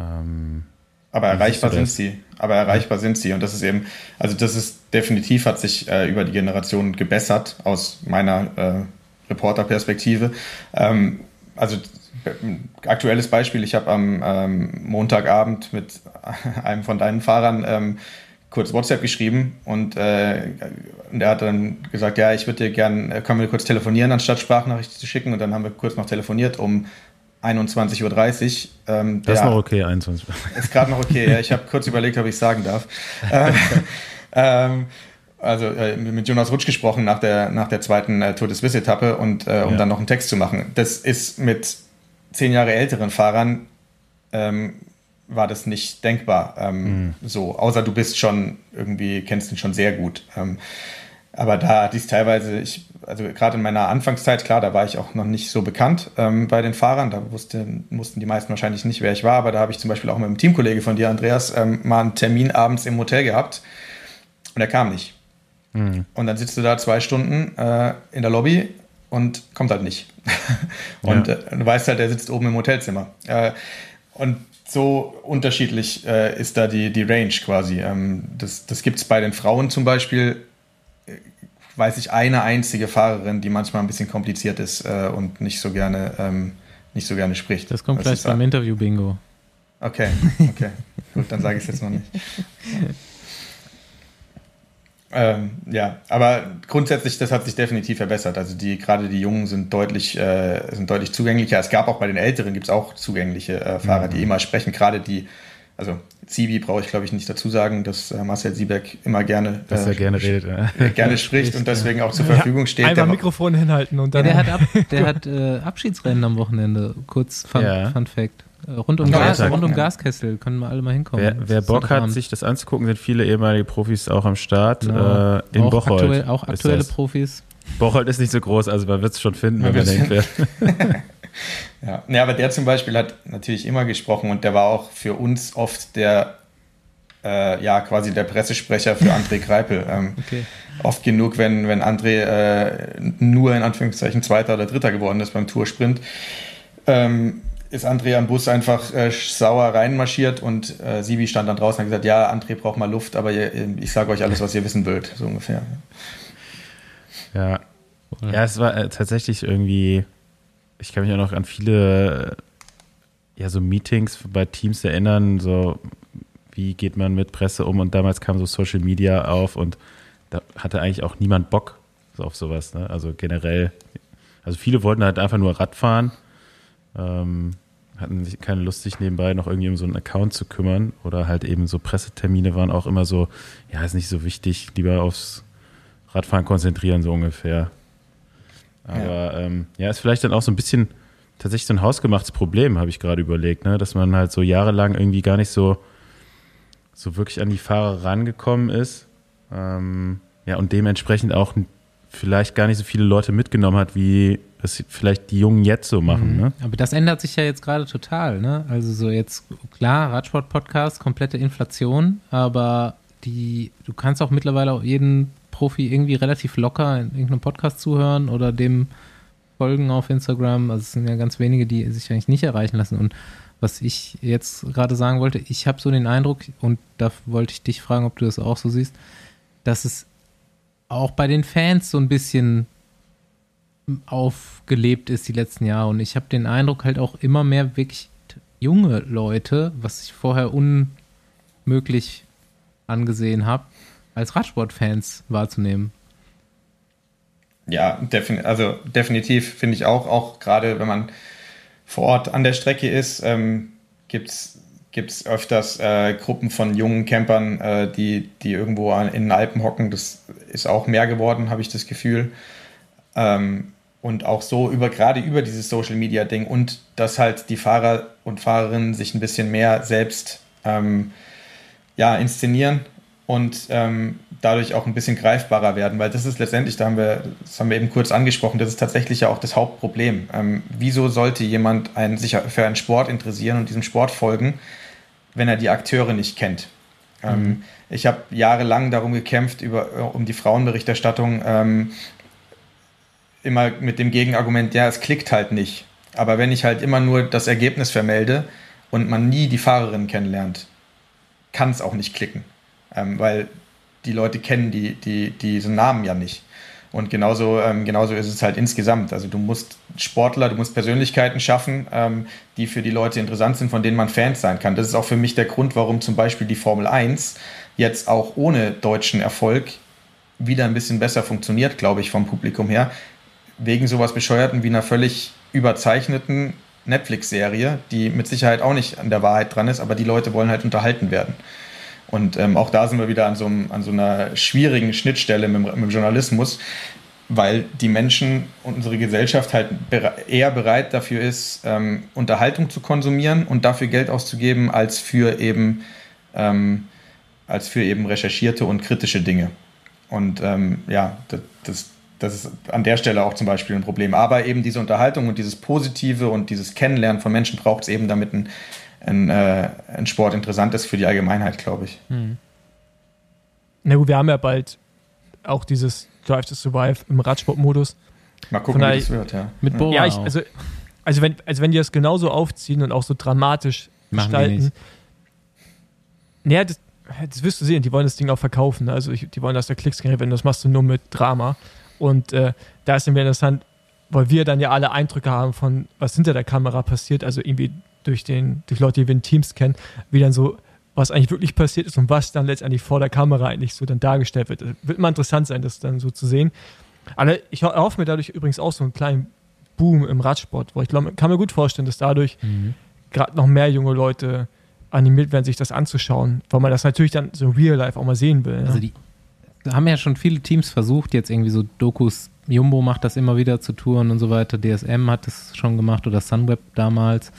Ähm, aber erreichbar sind sie. Aber erreichbar sind sie. Und das ist eben, also das ist definitiv hat sich äh, über die Generation gebessert aus meiner äh, Reporterperspektive. Ähm, also aktuelles Beispiel, ich habe am ähm, Montagabend mit (laughs) einem von deinen Fahrern ähm, kurz WhatsApp geschrieben und, äh, und er hat dann gesagt, ja, ich würde dir gerne, äh, können wir kurz telefonieren, anstatt Sprachnachrichten zu schicken. Und dann haben wir kurz noch telefoniert um 21.30 Uhr. Ähm, das ist noch okay, 21 Uhr. (laughs) Ist gerade noch okay, ja. Ich habe kurz überlegt, ob ich es sagen darf. (laughs) ähm, also äh, mit Jonas Rutsch gesprochen nach der, nach der zweiten äh, Tour des Swiss-Etappe und äh, um ja. dann noch einen Text zu machen. Das ist mit zehn Jahre älteren Fahrern ähm, war das nicht denkbar. Ähm, mhm. So, außer du bist schon irgendwie, kennst ihn schon sehr gut. Ähm, aber da dies teilweise, ich, also gerade in meiner Anfangszeit, klar, da war ich auch noch nicht so bekannt ähm, bei den Fahrern. Da wusste, wussten die meisten wahrscheinlich nicht, wer ich war. Aber da habe ich zum Beispiel auch mit einem Teamkollege von dir, Andreas, ähm, mal einen Termin abends im Hotel gehabt. Und er kam nicht. Mhm. Und dann sitzt du da zwei Stunden äh, in der Lobby und kommt halt nicht. (laughs) und Ja. äh, du weißt halt, er sitzt oben im Hotelzimmer. Äh, und so unterschiedlich äh, ist da die, die Range quasi. Ähm, das das gibt es bei den Frauen zum Beispiel, äh, weiß ich, eine einzige Fahrerin, die manchmal ein bisschen kompliziert ist äh, und nicht so gerne, ähm, nicht so gerne spricht. Das kommt Was gleich beim? Interview-Bingo. Okay, okay. Gut, dann sage ich es jetzt noch nicht. (laughs) Ähm, ja, aber grundsätzlich, das hat sich definitiv verbessert. Also die, gerade die Jungen sind deutlich, äh, sind deutlich zugänglicher. Es gab auch bei den Älteren gibt es auch zugängliche äh, Fahrer, Mhm. die immer sprechen. Gerade die, also Sibi brauche ich glaube ich nicht dazu sagen, dass äh, Marcel Siebeck immer gerne, Dass er äh, gerne redet. Ja. (laughs) gerne spricht und deswegen auch zur Verfügung steht. Einmal Der- Mikrofon hinhalten und Ja, dann. der hat, (laughs) ab, der hat äh, Abschiedsrennen am Wochenende. Kurz Fun, Ja. Fun Fact. Äh, Rund um, Gas, rund um. Gaskessel können wir alle mal hinkommen. Wer, wer Bock hat, sich das anzugucken, sind viele ehemalige Profis auch am Start. Genau. Äh, in auch Bocholt. Aktuell, auch aktuelle. Profis. Bocholt ist nicht so groß, also man wird es schon finden, Man wenn man denkt, wer. (laughs) Ja. ja, aber der zum Beispiel hat natürlich immer gesprochen und der war auch für uns oft der, äh, ja, quasi der Pressesprecher für André (laughs) Greipel. Ähm, Okay. Oft genug, wenn, wenn André äh, nur in Anführungszeichen Zweiter oder Dritter geworden ist beim Toursprint, ähm, ist André am Bus einfach äh, sauer reinmarschiert und äh, Sibi stand dann draußen und hat gesagt, ja, André braucht mal Luft, aber ihr, ich sage euch alles, was ihr wissen wollt, so ungefähr. Ja. ja, es war äh, tatsächlich irgendwie, ich kann mich auch noch an viele äh, ja, so Meetings bei Teams erinnern, so wie geht man mit Presse um und damals kam so Social Media auf und da hatte eigentlich auch niemand Bock auf sowas, ne? also generell, also viele wollten halt einfach nur Radfahren, ähm, hatten sich keine Lust, sich nebenbei noch irgendwie um so einen Account zu kümmern oder halt eben so Pressetermine waren auch immer so, ja, ist nicht so wichtig, lieber aufs Radfahren konzentrieren, so ungefähr. Aber ja, ähm, ja ist vielleicht dann auch so ein bisschen tatsächlich so ein hausgemachtes Problem, habe ich gerade überlegt, ne? dass man halt so jahrelang irgendwie gar nicht so, so wirklich an die Fahrer rangekommen ist. Ähm, ja, und dementsprechend auch vielleicht gar nicht so viele Leute mitgenommen hat, wie es vielleicht die Jungen jetzt so machen. Mhm. Ne? Aber das ändert sich ja jetzt gerade total, ne? Also so jetzt, klar, Radsport-Podcast, komplette Inflation, aber die, du kannst auch mittlerweile auch jeden Profi irgendwie relativ locker in irgendeinem Podcast zuhören oder dem folgen auf Instagram. Also es sind ja ganz wenige, die sich eigentlich nicht erreichen lassen. Und was ich jetzt gerade sagen wollte, ich habe so den Eindruck, und da wollte ich dich fragen, ob du das auch so siehst, dass es auch bei den Fans so ein bisschen aufgelebt ist die letzten Jahre. Und ich habe den Eindruck, halt auch immer mehr wirklich junge Leute, was ich vorher unmöglich angesehen habe, als Radsportfans wahrzunehmen. Ja, defin also definitiv finde ich auch, auch gerade wenn man vor Ort an der Strecke ist, ähm, gibt es öfters äh, Gruppen von jungen Campern, äh, die, die irgendwo an, in den Alpen hocken. Das ist auch mehr geworden, habe ich das Gefühl. Ähm, und auch so über gerade über dieses Social Media Ding und dass halt die Fahrer und Fahrerinnen sich ein bisschen mehr selbst ähm, ja, inszenieren und ähm, dadurch auch ein bisschen greifbarer werden, weil das ist letztendlich, da haben wir, das haben wir eben kurz angesprochen, das ist tatsächlich ja auch das Hauptproblem. Ähm, wieso sollte jemand ein, sich für einen Sport interessieren und diesem Sport folgen, wenn er die Akteure nicht kennt? Ähm, ich habe jahrelang darum gekämpft, über, um die Frauenberichterstattung, ähm, immer mit dem Gegenargument, ja, es klickt halt nicht. Aber wenn ich halt immer nur das Ergebnis vermelde und man nie die Fahrerin kennenlernt, kann es auch nicht klicken. Ähm, weil die Leute kennen die, die, diese Namen ja nicht. Und genauso, ähm, genauso ist es halt insgesamt. Also du musst Sportler, du musst Persönlichkeiten schaffen, ähm, die für die Leute interessant sind, von denen man Fans sein kann. Das ist auch für mich der Grund, warum zum Beispiel die Formel 1 jetzt auch ohne deutschen Erfolg wieder ein bisschen besser funktioniert, glaube ich, vom Publikum her. Wegen sowas Bescheuerten wie einer völlig überzeichneten Netflix-Serie, die mit Sicherheit auch nicht an der Wahrheit dran ist, aber die Leute wollen halt unterhalten werden. Und ähm, auch da sind wir wieder an so, einem, an so einer schwierigen Schnittstelle mit, mit dem Journalismus, weil die Menschen und unsere Gesellschaft halt eher bereit dafür ist, ähm, Unterhaltung zu konsumieren und dafür Geld auszugeben, als für eben, ähm, als für eben recherchierte und kritische Dinge. Und ähm, ja, das, das, das ist an der Stelle auch zum Beispiel ein Problem. Aber eben diese Unterhaltung und dieses Positive und dieses Kennenlernen von Menschen braucht es eben, damit ein, ein, äh, ein Sport interessant ist für die Allgemeinheit, glaube ich. Na gut, wir haben ja bald auch dieses Drive to Survive im Radsportmodus. Mal gucken, Von wie daher- das wird, ja. Mit Bora ja, ich, auch. also, also, wenn, also wenn die das genauso aufziehen und auch so dramatisch Machen gestalten. nicht. Naja, das, das wirst du sehen, die wollen das Ding auch verkaufen. ne? Also ich, die wollen, dass der Klicks generiert werden. Das machst du nur mit Drama. Und äh, da ist dann wieder interessant, weil wir dann ja alle Eindrücke haben von, was hinter der Kamera passiert, also irgendwie durch den, durch Leute, die wir in Teams kennen, wie dann so, was eigentlich wirklich passiert ist und was dann letztendlich vor der Kamera eigentlich so dann dargestellt wird. Wird mal interessant sein, das dann so zu sehen. Aber ich ho- erhoffe mir dadurch übrigens auch so einen kleinen Boom im Radsport, wo ich glaube, kann mir gut vorstellen, dass dadurch Mhm. gerade noch mehr junge Leute animiert werden, sich das anzuschauen, weil man das natürlich dann so real life auch mal sehen will. Also ne? die da haben ja schon viele Teams versucht, jetzt irgendwie so Dokus, Jumbo macht das immer wieder zu Touren und so weiter, DSM hat das schon gemacht oder Sunweb damals,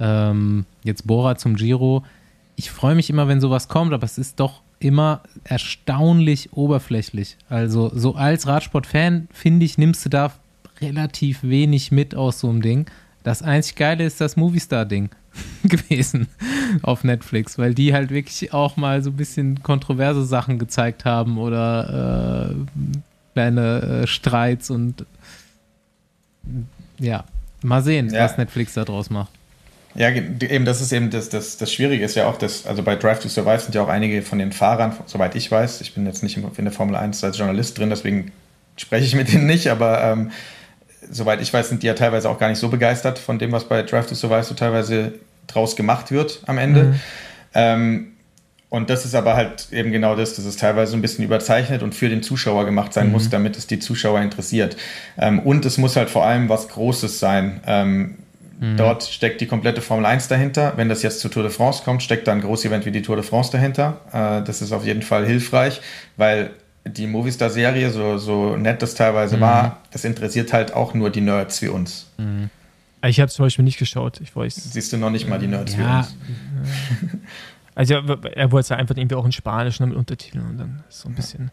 ähm, jetzt Bora zum Giro. Ich freue mich immer, wenn sowas kommt, aber es ist doch immer erstaunlich oberflächlich. Also so als Radsport-Fan, finde ich, nimmst du da relativ wenig mit aus so einem Ding. Das einzig Geile ist das Movistar-Ding (laughs) gewesen auf Netflix, weil die halt wirklich auch mal so ein bisschen kontroverse Sachen gezeigt haben oder äh, kleine äh, Streits und ja, mal sehen, Ja. was Netflix da draus macht. Ja, eben, das ist eben das, das, das Schwierige ist ja auch, dass, also bei Drive to Survive sind ja auch einige von den Fahrern, soweit ich weiß, ich bin jetzt nicht in der Formel 1 als Journalist drin, deswegen spreche ich mit denen nicht, aber ähm, soweit ich weiß, sind die ja teilweise auch gar nicht so begeistert von dem, was bei Drive to Survive so teilweise draus gemacht wird am Ende. Mhm. Ähm, und das ist aber halt eben genau das, dass es teilweise so ein bisschen überzeichnet und für den Zuschauer gemacht sein muss, damit es die Zuschauer interessiert. Ähm, und es muss halt vor allem was Großes sein. Ähm, Dort steckt die komplette Formel 1 dahinter. Wenn das jetzt zur Tour de France kommt, steckt da ein Großevent wie die Tour de France dahinter. Äh, das ist auf jeden Fall hilfreich, weil die Movistar-Serie, so, so nett das teilweise war, das interessiert halt auch nur die Nerds wie uns. Ich habe zum Beispiel nicht geschaut. Ich weiß. Siehst du noch nicht mal die Nerds wie Ja, uns. (laughs) Also er, wollte es ja einfach irgendwie auch in Spanisch ne, mit Untertiteln und dann ist so ein bisschen,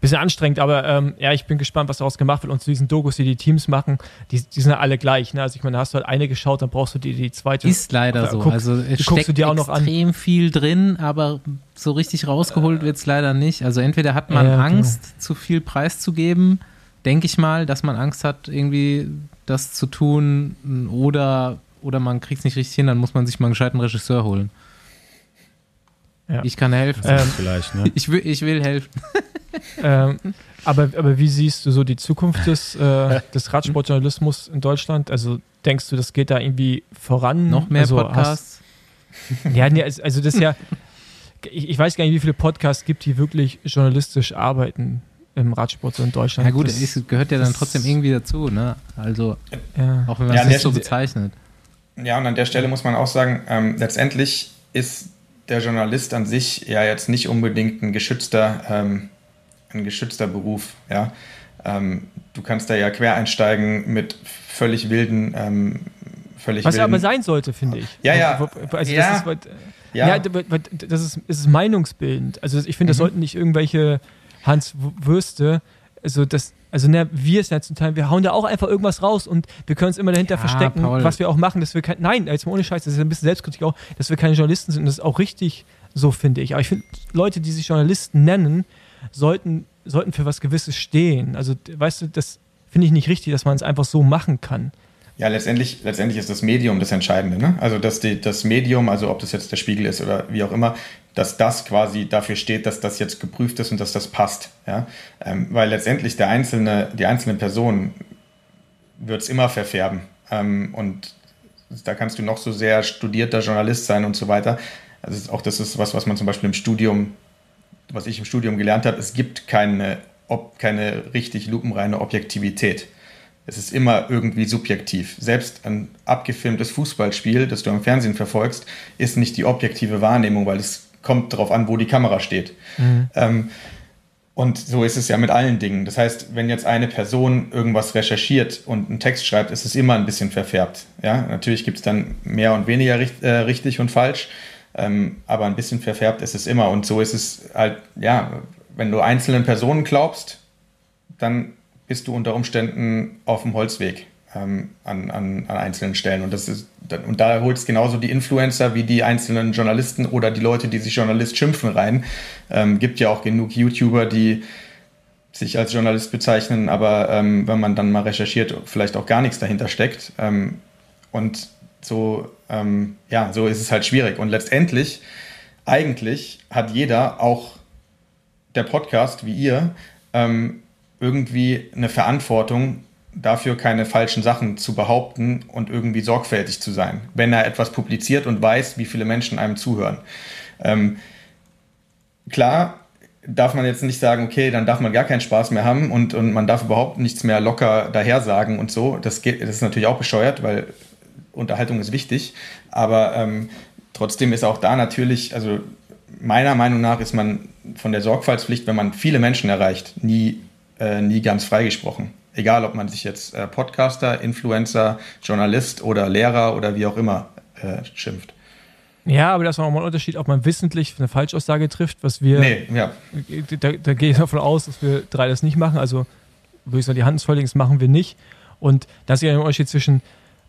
bisschen anstrengend. Aber ähm, ja, ich bin gespannt, was daraus gemacht wird. Und zu diesen Dokus, die die Teams machen, die, die sind ja alle gleich. Ne? Also ich meine, da hast du halt eine geschaut, dann brauchst du die, die zweite. ist leider Oder so. guckst- also es guckst du steckt dir auch noch an. extrem viel drin, aber so richtig rausgeholt wird es leider nicht. Also entweder hat man genau. Angst, zu viel preiszugeben, denke ich mal, dass man Angst hat, irgendwie das zu tun, oder, oder man kriegt es nicht richtig hin, dann muss man sich mal einen gescheiten Regisseur holen. Ja. Ich kann helfen. Ähm, Vielleicht, ne? ich, will, ich will helfen. (laughs) ähm, aber, aber wie siehst du so die Zukunft des, äh, (laughs) des Radsportjournalismus in Deutschland? Also denkst du, das geht da irgendwie voran? Noch mehr also, Podcasts. Hast, (laughs) ja, nee, also das ist ja, ich, ich weiß gar nicht, wie viele Podcasts gibt, die wirklich journalistisch arbeiten im Radsport so in Deutschland. Ja gut, das, es gehört ja dann trotzdem irgendwie dazu, ne? Also, ja. auch wenn man Ja, es an nicht so bezeichnet. Ja, und an der Stelle muss man auch sagen, ähm, letztendlich ist der Journalist an sich ja jetzt nicht unbedingt ein geschützter, ähm, ein geschützter Beruf. Ja? Ähm, du kannst da ja quer einsteigen mit völlig wilden, ähm, völlig Was wilden. aber sein sollte, finde ich. Ja, ja. Also Ja. das ist, ja, ja, das ist, ist meinungsbildend. Also ich finde, das Mhm. sollten nicht irgendwelche Hans Würste, also das, also ne, wir es ja zum Teil, wir hauen da auch einfach irgendwas raus und wir können uns immer dahinter Ja, verstecken, Paul. was wir auch machen, dass wir kein, nein, jetzt mal ohne Scheiß, das ist ein bisschen Selbstkritik auch, dass wir keine Journalisten sind und das ist auch richtig so, finde ich. Aber ich finde, Leute, die sich Journalisten nennen, sollten, sollten für was Gewisses stehen. Also, weißt du, das finde ich nicht richtig, dass man es einfach so machen kann. Ja, letztendlich, letztendlich ist das Medium das Entscheidende. Ne? Also, dass die, das Medium, also ob das jetzt der Spiegel ist oder wie auch immer, dass das quasi dafür steht, dass das jetzt geprüft ist und dass das passt. Ja? Ähm, weil letztendlich der einzelne, die einzelne Person wird es immer verfärben. Ähm, und da kannst du noch so sehr studierter Journalist sein und so weiter. Also auch das ist was, was man zum Beispiel im Studium, was ich im Studium gelernt habe, es gibt keine, ob, keine richtig lupenreine Objektivität. Es ist immer irgendwie subjektiv. Selbst ein abgefilmtes Fußballspiel, das du am Fernsehen verfolgst, ist nicht die objektive Wahrnehmung, weil es kommt darauf an, wo die Kamera steht. Ähm, und so ist es ja mit allen Dingen. Das heißt, wenn jetzt eine Person irgendwas recherchiert und einen Text schreibt, ist es immer ein bisschen verfärbt. Ja, natürlich gibt es dann mehr und weniger richt, äh, richtig und falsch, ähm, aber ein bisschen verfärbt ist es immer. Und so ist es halt, ja, wenn du einzelnen Personen glaubst, dann bist du unter Umständen auf dem Holzweg ähm, an, an, an einzelnen Stellen. Und, das ist, und da holt es genauso die Influencer wie die einzelnen Journalisten oder die Leute, die sich Journalist schimpfen, rein. Ähm, gibt ja auch genug YouTuber, die sich als Journalist bezeichnen, aber ähm, wenn man dann mal recherchiert, vielleicht auch gar nichts dahinter steckt. Ähm, und so, ähm, ja, so ist es halt schwierig. Und letztendlich, eigentlich hat jeder, auch der Podcast wie ihr, ähm, irgendwie eine Verantwortung dafür, keine falschen Sachen zu behaupten und irgendwie sorgfältig zu sein, wenn er etwas publiziert und weiß, wie viele Menschen einem zuhören. Ähm, klar darf man jetzt nicht sagen, okay, dann darf man gar keinen Spaß mehr haben und, und man darf überhaupt nichts mehr locker daher sagen und so. Das, geht, das ist natürlich auch bescheuert, weil Unterhaltung ist wichtig. Aber ähm, trotzdem ist auch da natürlich, also meiner Meinung nach ist man von der Sorgfaltspflicht, wenn man viele Menschen erreicht, nie, äh, nie ganz freigesprochen. Egal, ob man sich jetzt äh, Podcaster, Influencer, Journalist oder Lehrer oder wie auch immer äh, schimpft. Ja, aber das ist auch mal ein Unterschied, ob man wissentlich eine Falschaussage trifft, was wir. Nee, ja. Da, da gehe ich davon aus, dass wir drei das nicht machen. Also würde ich sagen, die Hand ins das machen wir nicht. Und das ist ja ein Unterschied zwischen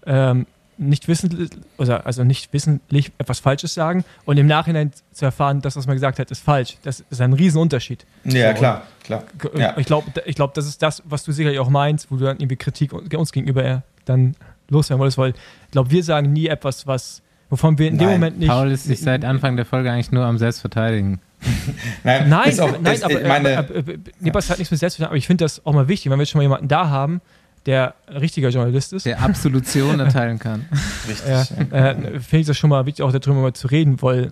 ähm, nicht wissentlich, also nicht wissentlich etwas Falsches sagen und im Nachhinein zu erfahren, dass was man gesagt hat, ist falsch. Das ist ein Riesenunterschied. Ja, so, klar, klar. Ja. Ich glaube, ich glaub, das ist das, was du sicherlich auch meinst, wo du dann irgendwie Kritik uns gegenüber dann loswerden wolltest, weil ich glaube, wir sagen nie etwas, was, wovon wir in nein, dem Moment nicht. Paul ist sich seit Anfang der Folge eigentlich nur am Selbstverteidigen. (laughs) nein, nein, auch, nein, ist, aber, meine, aber, aber, nee, das hat nichts mit Selbstverteidigung, aber ich finde das auch mal wichtig, wenn wir jetzt schon mal jemanden da haben, der richtiger Journalist ist. Der Absolution erteilen kann. (laughs) Richtig. Ja, äh, Finde ich das schon mal wichtig, auch darüber mal zu reden, weil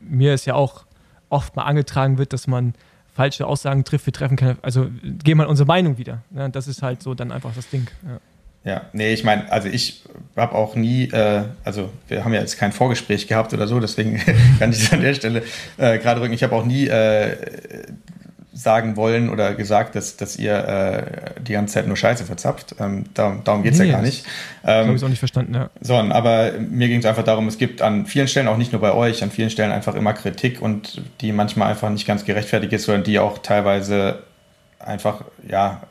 mir ist ja auch oft mal angetragen wird, dass man falsche Aussagen trifft. Wir treffen keine, also gehen mal unsere Meinung wieder. Ja, das ist halt so dann einfach das Ding. Ja. Ja, nee, ich meine, also ich habe auch nie, äh, also wir haben ja jetzt kein Vorgespräch gehabt oder so, deswegen (laughs) kann ich das an der Stelle äh, gerade rücken. Ich habe auch nie äh, sagen wollen oder gesagt, dass, dass ihr äh, die ganze Zeit nur Scheiße verzapft. Ähm, darum darum geht es nee, ja gar nicht. Ähm, habe ich auch nicht verstanden, ja. Sondern, aber mir ging es einfach darum, es gibt an vielen Stellen, auch nicht nur bei euch, an vielen Stellen einfach immer Kritik und die manchmal einfach nicht ganz gerechtfertigt ist, sondern die auch teilweise einfach, ja,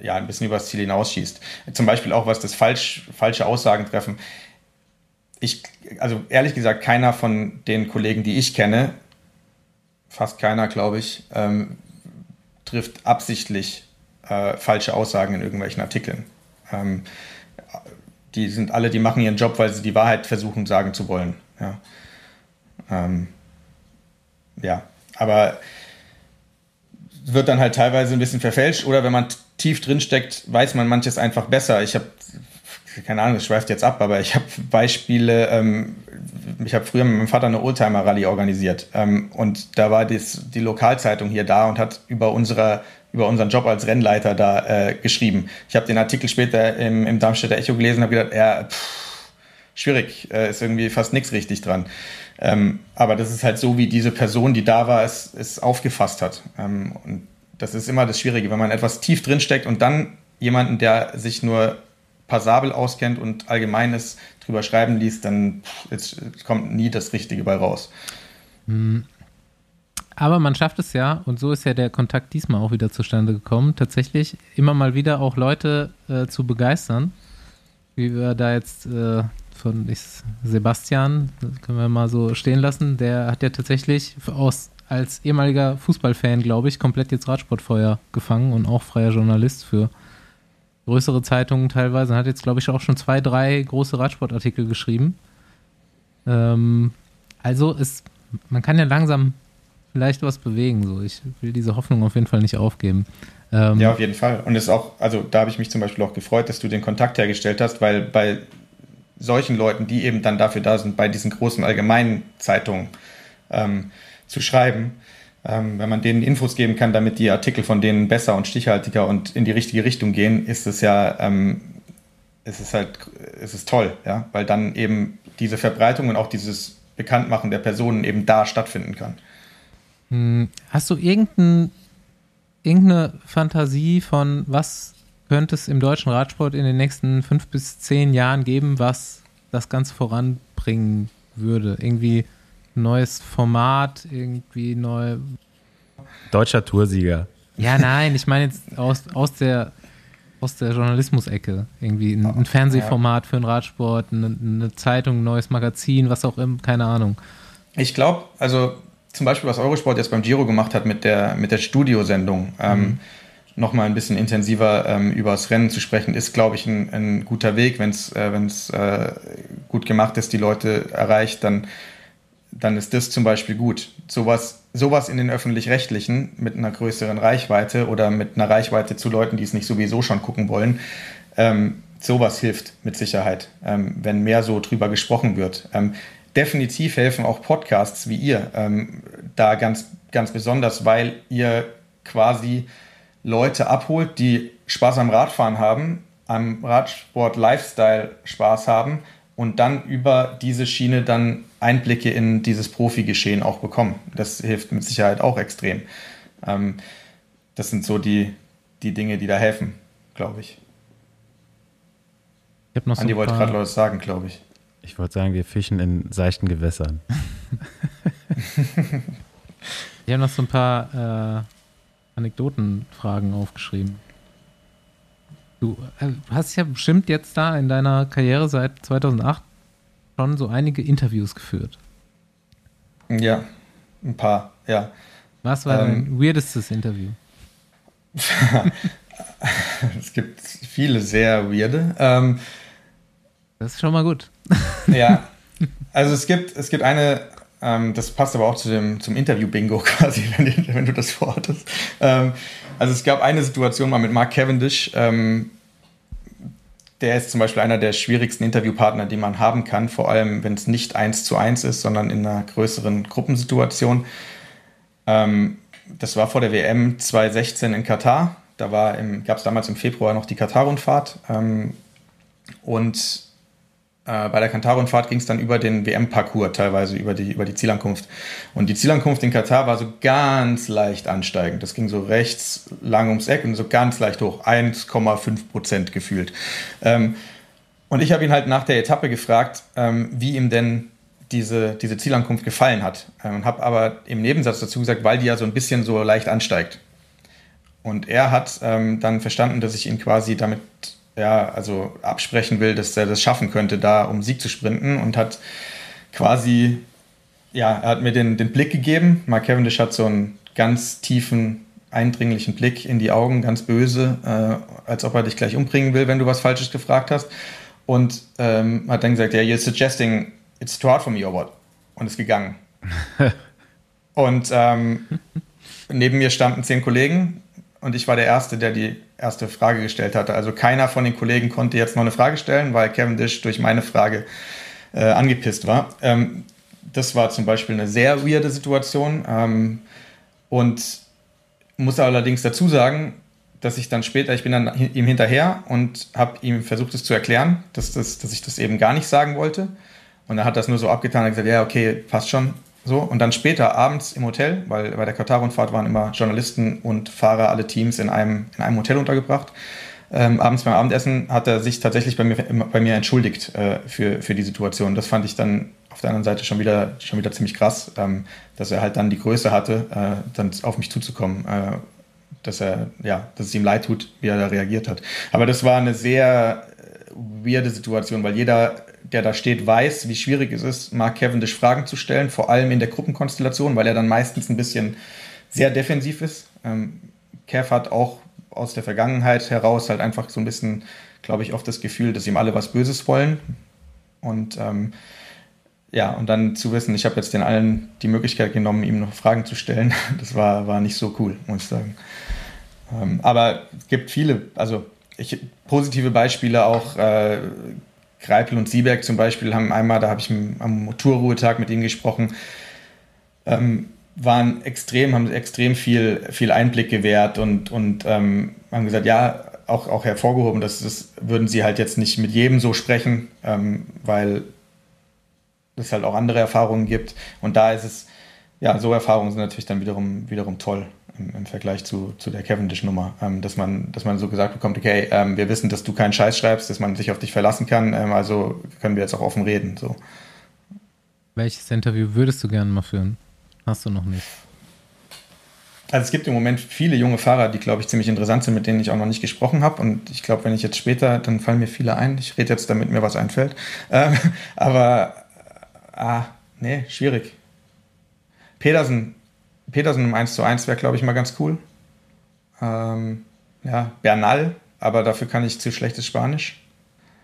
ja, ein bisschen übers Ziel hinausschießt. Zum Beispiel auch, was das falsch, falsche Aussagen treffen. Ich, also ehrlich gesagt, keiner von den Kollegen, die ich kenne, fast keiner, glaube ich, ähm, trifft absichtlich äh, falsche Aussagen in irgendwelchen Artikeln. Ähm, die sind alle, die machen ihren Job, weil sie die Wahrheit versuchen sagen zu wollen. Ja, ähm, ja. aber wird dann halt teilweise ein bisschen verfälscht oder wenn man tief drin steckt, weiß man manches einfach besser. Ich habe keine Ahnung, das schweift jetzt ab, aber ich habe Beispiele, ähm, ich habe früher mit meinem Vater eine Oldtimer-Rallye organisiert ähm, und da war dies, die Lokalzeitung hier da und hat über, unsere, über unseren Job als Rennleiter da äh, geschrieben. Ich habe den Artikel später im, im Darmstädter Echo gelesen und habe gedacht, ja, pff, schwierig, äh, ist irgendwie fast nichts richtig dran. Ähm, aber das ist halt so, wie diese Person, die da war, es, es aufgefasst hat. Ähm, und das ist immer das Schwierige, wenn man etwas tief drinsteckt und dann jemanden, der sich nur passabel auskennt und Allgemeines drüber schreiben liest, dann jetzt kommt nie das Richtige bei raus. Hm. Aber man schafft es ja, und so ist ja der Kontakt diesmal auch wieder zustande gekommen, tatsächlich immer mal wieder auch Leute äh, zu begeistern. Wie wir da jetzt äh, von ich, Sebastian, können wir mal so stehen lassen, der hat ja tatsächlich aus, als ehemaliger Fußballfan, glaube ich, komplett jetzt Radsportfeuer gefangen und auch freier Journalist für größere Zeitungen teilweise. Hat jetzt, glaube ich, auch schon zwei, drei große Radsportartikel geschrieben. Ähm, also ist, man kann ja langsam vielleicht was bewegen. So. Ich will diese Hoffnung auf jeden Fall nicht aufgeben. Ähm, ja, auf jeden Fall. Und ist auch, also da habe ich mich zum Beispiel auch gefreut, dass du den Kontakt hergestellt hast, weil bei solchen Leuten, die eben dann dafür da sind, bei diesen großen allgemeinen Zeitungen ähm, zu schreiben, ähm, wenn man denen Infos geben kann, damit die Artikel von denen besser und stichhaltiger und in die richtige Richtung gehen, ist es ja, ähm, es ist halt, es ist toll, ja, weil dann eben diese Verbreitung und auch dieses Bekanntmachen der Personen eben da stattfinden kann. Hm, hast du irgendein, irgendeine Fantasie von, was könnte es im deutschen Radsport in den nächsten fünf bis zehn Jahren geben, was das Ganze voranbringen würde? Irgendwie neues Format, irgendwie neu. Deutscher Toursieger. Ja, nein, ich meine jetzt aus, aus der aus der Journalismus-Ecke. Irgendwie ein, ein Fernsehformat für den Radsport, eine, eine, Zeitung, ein neues Magazin, was auch immer, keine Ahnung. Ich glaube, also zum Beispiel, was Eurosport jetzt beim Giro gemacht hat mit der, mit der Studiosendung, ähm, mhm. nochmal ein bisschen intensiver ähm, über das Rennen zu sprechen, ist, glaube ich, ein, ein guter Weg. Wenn es äh, wenn's, äh, gut gemacht ist, die Leute erreicht, dann, dann ist das zum Beispiel gut. Sowas, sowas in den öffentlich-rechtlichen mit einer größeren Reichweite oder mit einer Reichweite zu Leuten, die es nicht sowieso schon gucken wollen, ähm, sowas hilft mit Sicherheit, ähm, wenn mehr so drüber gesprochen wird. Ähm, definitiv helfen auch Podcasts wie ihr ähm, da ganz, ganz besonders, weil ihr quasi Leute abholt, die Spaß am Radfahren haben, am Radsport-Lifestyle Spaß haben und dann über diese Schiene dann Einblicke in dieses Profigeschehen auch bekommen. Das hilft mit Sicherheit auch extrem. Ähm, das sind so die, die Dinge, die da helfen, glaube ich. ich noch so Andi ein wollte gerade was sagen, glaube ich. Ich wollte sagen, wir fischen in seichten Gewässern. (laughs) Ich habe noch so ein paar äh, Anekdotenfragen aufgeschrieben. Du äh, hast ja bestimmt jetzt da in deiner Karriere seit 2008 schon so einige Interviews geführt. Ja, ein paar, ja. Was war Ähm. dein weirdestes Interview? (laughs) Es gibt viele sehr weirde. Ähm, Das ist schon mal gut. Ja, (laughs) also es gibt, es gibt eine, ähm, das passt aber auch zu dem, zum Interview-Bingo (laughs) quasi, wenn, du- wenn du das vorhattest. Ähm, also es gab eine Situation mal mit Mark Cavendish, ähm, der ist zum Beispiel einer der schwierigsten Interviewpartner, die man haben kann, vor allem wenn es nicht eins zu eins ist, sondern in einer größeren Gruppensituation. Ähm, das war vor der WM 2016 in Katar. Da gab es damals im Februar noch die Katar-Rundfahrt. Ähm, und äh, bei der Katar-Rundfahrt ging es dann über den WM-Parcours, teilweise über die, über die Zielankunft. Und die Zielankunft in Katar war so ganz leicht ansteigend. Das ging so rechts lang ums Eck und so ganz leicht hoch, 1,5 Prozent gefühlt. Ähm, und ich habe ihn halt nach der Etappe gefragt, ähm, wie ihm denn diese, diese Zielankunft gefallen hat. Ähm, Und habe aber im Nebensatz dazu gesagt, weil die ja so ein bisschen so leicht ansteigt. Und er hat ähm, dann verstanden, dass ich ihn quasi damit ja, also absprechen will, dass er das schaffen könnte, da um Sieg zu sprinten und hat quasi, ja, er hat mir den, den Blick gegeben. Mark Cavendish hat so einen ganz tiefen, eindringlichen Blick in die Augen, ganz böse, äh, als ob er dich gleich umbringen will, wenn du was Falsches gefragt hast. Und ähm, hat dann gesagt, ja, you're suggesting it's too hard for me or what? Und ist gegangen. (laughs) und ähm, neben mir standen zehn Kollegen und ich war der Erste, der die erste Frage gestellt hatte. Also keiner von den Kollegen konnte jetzt noch eine Frage stellen, weil Cavendish durch meine Frage äh, angepisst war. Ähm, das war zum Beispiel eine sehr weirde Situation. Ähm, und muss allerdings dazu sagen, dass ich dann später, ich bin dann ihm hinterher und habe ihm versucht, es zu erklären, dass, das, dass ich das eben gar nicht sagen wollte. Und er hat das nur so abgetan und gesagt, ja, okay, passt schon. So. Und dann später abends im Hotel, weil bei der Katar-Rundfahrt waren immer Journalisten und Fahrer, alle Teams in einem, in einem Hotel untergebracht. Ähm, abends beim Abendessen hat er sich tatsächlich bei mir, bei mir entschuldigt äh, für, für die Situation. Das fand ich dann auf der anderen Seite schon wieder, schon wieder ziemlich krass, ähm, dass er halt dann die Größe hatte, äh, dann auf mich zuzukommen. Äh, dass er, ja, dass es ihm leid tut, wie er da reagiert hat. Aber das war eine sehr äh, weirde Situation, weil jeder, der da steht, weiß, wie schwierig es ist, Mark Cavendish Fragen zu stellen, vor allem in der Gruppenkonstellation, weil er dann meistens ein bisschen sehr defensiv ist. Ähm, Kev hat auch aus der Vergangenheit heraus halt einfach so ein bisschen, glaube ich, oft das Gefühl, dass ihm alle was Böses wollen. Und ähm, ja, und dann zu wissen, ich habe jetzt den allen die Möglichkeit genommen, ihm noch Fragen zu stellen, (laughs) das war, war nicht so cool, muss ich sagen. Ähm, aber es gibt viele, also ich, positive Beispiele auch. Äh, Greipel und Sieberg zum Beispiel haben einmal, da habe ich am- Motorruhetag mit ihnen gesprochen, ähm, waren extrem, haben extrem viel, viel Einblick gewährt und, und ähm, haben gesagt, ja, auch, auch hervorgehoben, dass das würden sie halt jetzt nicht mit jedem so sprechen, ähm, weil es halt auch andere Erfahrungen gibt. Und da ist es, ja, so Erfahrungen sind natürlich dann wiederum, wiederum toll im, im Vergleich zu, zu der Cavendish-Nummer, ähm, dass, man, dass man so gesagt bekommt, okay, ähm, wir wissen, dass du keinen Scheiß schreibst, dass man sich auf dich verlassen kann, ähm, also können wir jetzt auch offen reden. So. Welches Interview würdest du gerne mal führen? Hast du noch nicht. Also es gibt im Moment viele junge Fahrer, die, glaube ich, ziemlich interessant sind, mit denen ich auch noch nicht gesprochen habe. Und ich glaube, wenn ich jetzt später, dann fallen mir viele ein. Ich rede jetzt, damit mir was einfällt. Ähm, (laughs) aber, ah, nee, schwierig. Petersen, Petersen im 1 zu 1 wäre, glaube ich, mal ganz cool. Ähm, ja, Bernal, aber dafür kann ich zu schlechtes Spanisch.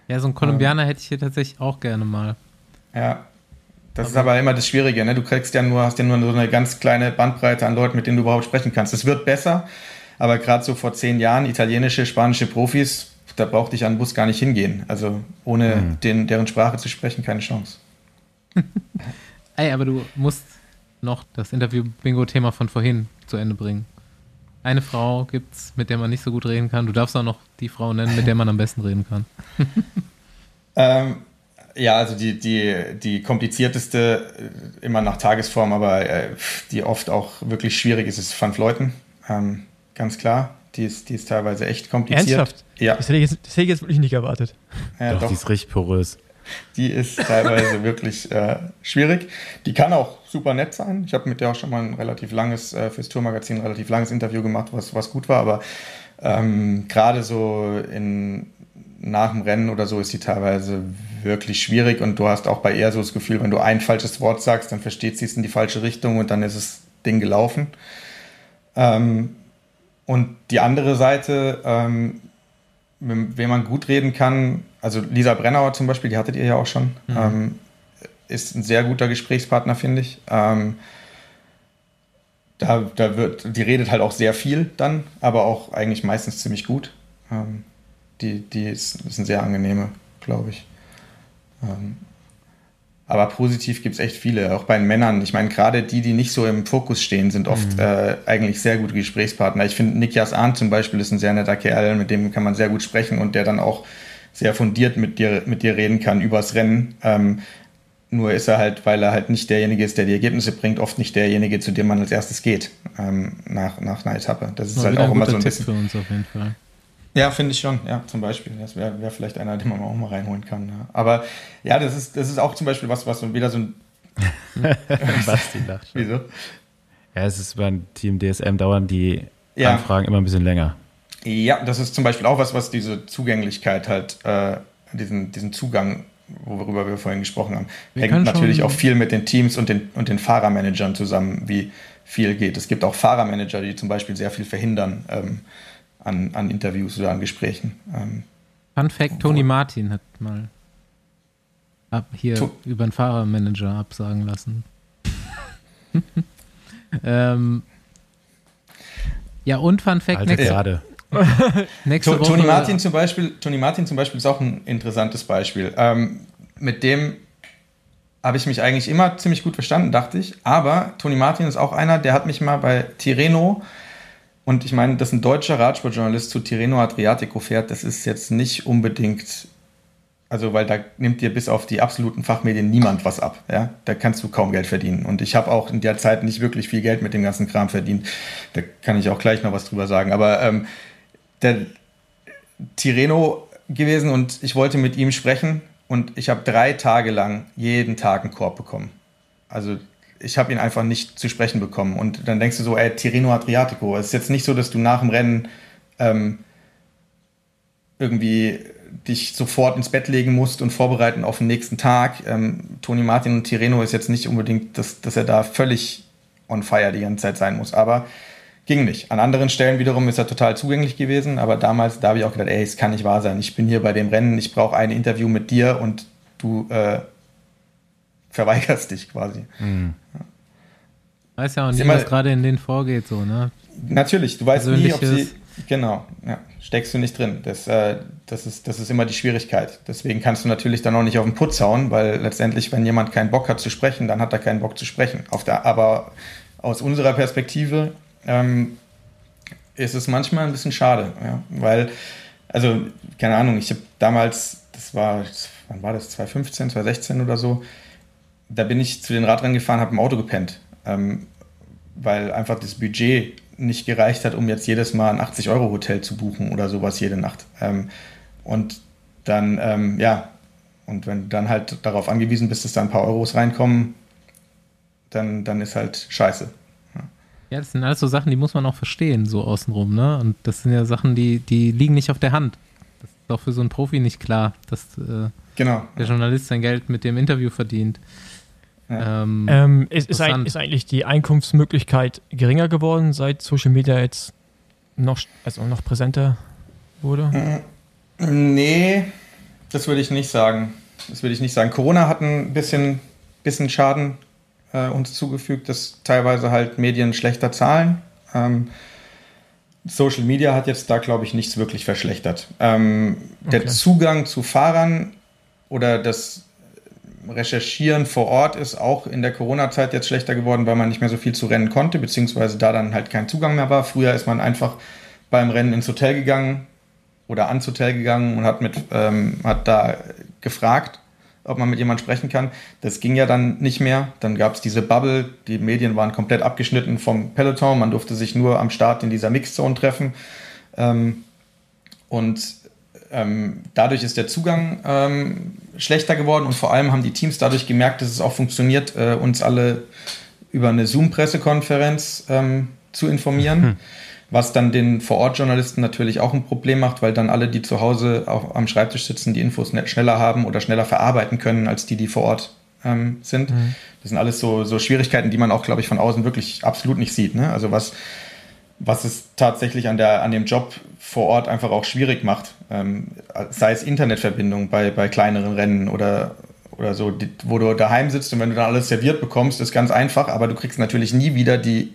Ja, so ein Kolumbianer hätte ich hier tatsächlich auch gerne mal. Ja. Das ist aber immer das Schwierige, ne? Du kriegst ja nur, hast ja nur so eine ganz kleine Bandbreite an Leuten, mit denen du überhaupt sprechen kannst. Es wird besser, aber gerade so vor zehn Jahren, italienische, spanische Profis, da brauchte ich an den Bus gar nicht hingehen. Also ohne Mhm. den, deren Sprache zu sprechen, keine Chance. (laughs) Ey, aber du musst noch das Interview-Bingo-Thema von vorhin zu Ende bringen. Eine Frau gibt's, mit der man nicht so gut reden kann. Du darfst auch noch die Frau nennen, mit der man am besten reden kann. (laughs) Ähm, ja, also die, die, die komplizierteste, äh, immer nach Tagesform, aber äh, die oft auch wirklich schwierig ist, ist Van Fleuten. Ähm, ganz klar. Die ist, die ist teilweise echt kompliziert. Ernsthaft? Ja, Das hätte, ich jetzt, das hätte ich jetzt wirklich nicht erwartet. ja Doch, doch. die ist richtig porös. Die ist teilweise (laughs) wirklich äh, schwierig. Die kann auch super nett sein. Ich habe mit der auch schon mal ein relativ langes, äh, fürs Tourmagazin ein relativ langes Interview gemacht, was, was gut war. Aber ähm, gerade so in, nach dem Rennen oder so ist sie teilweise wirklich schwierig. Und du hast auch bei ihr so das Gefühl, wenn du ein falsches Wort sagst, dann versteht sie es in die falsche Richtung und dann ist das Ding gelaufen. Ähm, und die andere Seite, ähm, mit wem man gut reden kann, also Lisa Brennauer zum Beispiel, die hattet ihr ja auch schon, ähm, ist ein sehr guter Gesprächspartner, finde ich. Ähm, da, da wird, die redet halt auch sehr viel dann, aber auch eigentlich meistens ziemlich gut. Ähm, die, die ist, ist eine sehr angenehme, glaube ich. Ähm, aber positiv gibt es echt viele, auch bei den Männern. Ich meine, gerade die, die nicht so im Fokus stehen, sind oft äh, eigentlich sehr gute Gesprächspartner. Ich finde, Nikias Arndt zum Beispiel ist ein sehr netter Kerl, mit dem kann man sehr gut sprechen und der dann auch sehr fundiert mit dir, mit dir reden kann übers Rennen. Ähm, nur ist er halt, weil er halt nicht derjenige ist, der die Ergebnisse bringt, oft nicht derjenige, zu dem man als erstes geht ähm, nach, nach einer Etappe. Das ist Mal halt auch ein immer so ein Tipp bisschen. für uns auf jeden Fall. Ja, finde ich schon, ja, zum Beispiel. Das wäre wär vielleicht einer, den man auch mal reinholen kann. Ja. Aber ja, das ist, das ist auch zum Beispiel was, was so wieder so ein. (laughs) Basti lacht schon. Wieso? Ja, es ist beim Team DSM dauern die Ja. Anfragen immer ein bisschen länger. Ja, das ist zum Beispiel auch was, was diese Zugänglichkeit halt, äh, diesen, diesen Zugang, worüber wir vorhin gesprochen haben, Wir hängt natürlich auch viel mit den Teams und den, und den Fahrermanagern zusammen, wie viel geht. Es gibt auch Fahrermanager, die zum Beispiel sehr viel verhindern ähm, an, an Interviews oder an Gesprächen. Ähm, Fun Fact: Tony Martin hat mal ab hier Tu- über einen Fahrermanager absagen lassen. (laughs) ähm, ja, und Fun Fact: Alter, nächste, gerade. (laughs) nächste Woche. Tony Martin zum Beispiel, Tony Martin zum Beispiel ist auch ein interessantes Beispiel. Ähm, mit dem habe ich mich eigentlich immer ziemlich gut verstanden, dachte ich. Aber Tony Martin ist auch einer, der hat mich mal bei Tirreno und ich meine, dass ein deutscher Radsportjournalist zu Tirreno Adriatico fährt, das ist jetzt nicht unbedingt, also weil da nimmt dir bis auf die absoluten Fachmedien niemand was ab. Ja? Da kannst du kaum Geld verdienen. Und ich habe auch in der Zeit nicht wirklich viel Geld mit dem ganzen Kram verdient. Da kann ich auch gleich noch was drüber sagen. Aber ähm, der Tirreno gewesen und ich wollte mit ihm sprechen und ich habe drei Tage lang jeden Tag einen Korb bekommen. Also ich habe ihn einfach nicht zu sprechen bekommen. Und dann denkst du so, ey, Tirreno Adriatico. Es ist jetzt nicht so, dass du nach dem Rennen ähm, irgendwie dich sofort ins Bett legen musst und vorbereiten auf den nächsten Tag. Ähm, Toni Martin und Tirreno ist jetzt nicht unbedingt, dass, dass er da völlig on fire die ganze Zeit sein muss. Aber ging nicht. An anderen Stellen wiederum ist er total zugänglich gewesen, aber damals, da habe ich auch gedacht, ey, es kann nicht wahr sein. Ich bin hier bei dem Rennen, ich brauche ein Interview mit dir und du äh, verweigerst dich quasi. Weiß ja auch Ist nie, immer- was gerade in denen vorgeht, so, ne? Natürlich, du weißt nie, ob sie. Genau, ja, steckst du nicht drin. Das, äh, das, ist, das ist immer die Schwierigkeit. Deswegen kannst du natürlich dann auch nicht auf den Putz hauen, weil letztendlich, wenn jemand keinen Bock hat zu sprechen, dann hat er keinen Bock zu sprechen. Auf der, aber aus unserer Perspektive ähm, ist es manchmal ein bisschen schade, ja, weil, also, keine Ahnung, ich habe damals, das war, wann war das, 2015, 2016 oder so, da bin ich zu den Radrennen gefahren, habe im Auto gepennt, ähm, weil einfach das Budget nicht gereicht hat, um jetzt jedes Mal ein 80-Euro-Hotel zu buchen oder sowas jede Nacht. Ähm, und dann, ähm, ja, und wenn du dann halt darauf angewiesen bist, dass da ein paar Euros reinkommen, dann, dann ist halt scheiße. Ja, das sind alles so Sachen, die muss man auch verstehen, so außenrum, ne? Und das sind ja Sachen, die, die liegen nicht auf der Hand. Das ist auch für so einen Profi nicht klar, dass äh, Genau. der Journalist sein Geld mit dem Interview verdient. Ja. Ähm, Ähm, ist, ist, ist eigentlich die Einkunftsmöglichkeit geringer geworden, seit Social Media jetzt noch, also noch präsenter wurde? Nee, das würde ich nicht sagen. Das würde ich nicht sagen. Corona hat ein bisschen, bisschen Schaden äh, uns zugefügt, dass teilweise halt Medien schlechter zahlen. Ähm, Social Media hat jetzt da, glaube ich, nichts wirklich verschlechtert. Ähm, okay. Der Zugang zu Fahrern oder das Recherchieren vor Ort ist auch in der Corona-Zeit jetzt schlechter geworden, weil man nicht mehr so viel zu rennen konnte, beziehungsweise da dann halt kein Zugang mehr war. Früher ist man einfach beim Rennen ins Hotel gegangen oder ans Hotel gegangen und hat, mit, ähm, hat da gefragt, ob man mit jemandem sprechen kann. Das ging ja dann nicht mehr. Dann gab es diese Bubble, die Medien waren komplett abgeschnitten vom Peloton. Man durfte sich nur am Start in dieser Mixzone treffen. Ähm, und ähm, dadurch ist der Zugang ähm, schlechter geworden und vor allem haben die Teams dadurch gemerkt, dass es auch funktioniert, äh, uns alle über eine Zoom-Pressekonferenz ähm, zu informieren. Hm. Was dann den Vorortjournalisten natürlich auch ein Problem macht, weil dann alle, die zu Hause auch am Schreibtisch sitzen, die Infos schneller haben oder schneller verarbeiten können, als die, die vor Ort ähm, sind. Mhm. Das sind alles so, so Schwierigkeiten, die man auch, glaube ich, von außen wirklich absolut nicht sieht. Ne? Also was, was es tatsächlich an, der, an dem Job vor Ort einfach auch schwierig macht. Ähm, sei es Internetverbindung bei, bei kleineren Rennen oder, oder so, die, wo du daheim sitzt und wenn du dann alles serviert bekommst, ist ganz einfach, aber du kriegst natürlich nie wieder die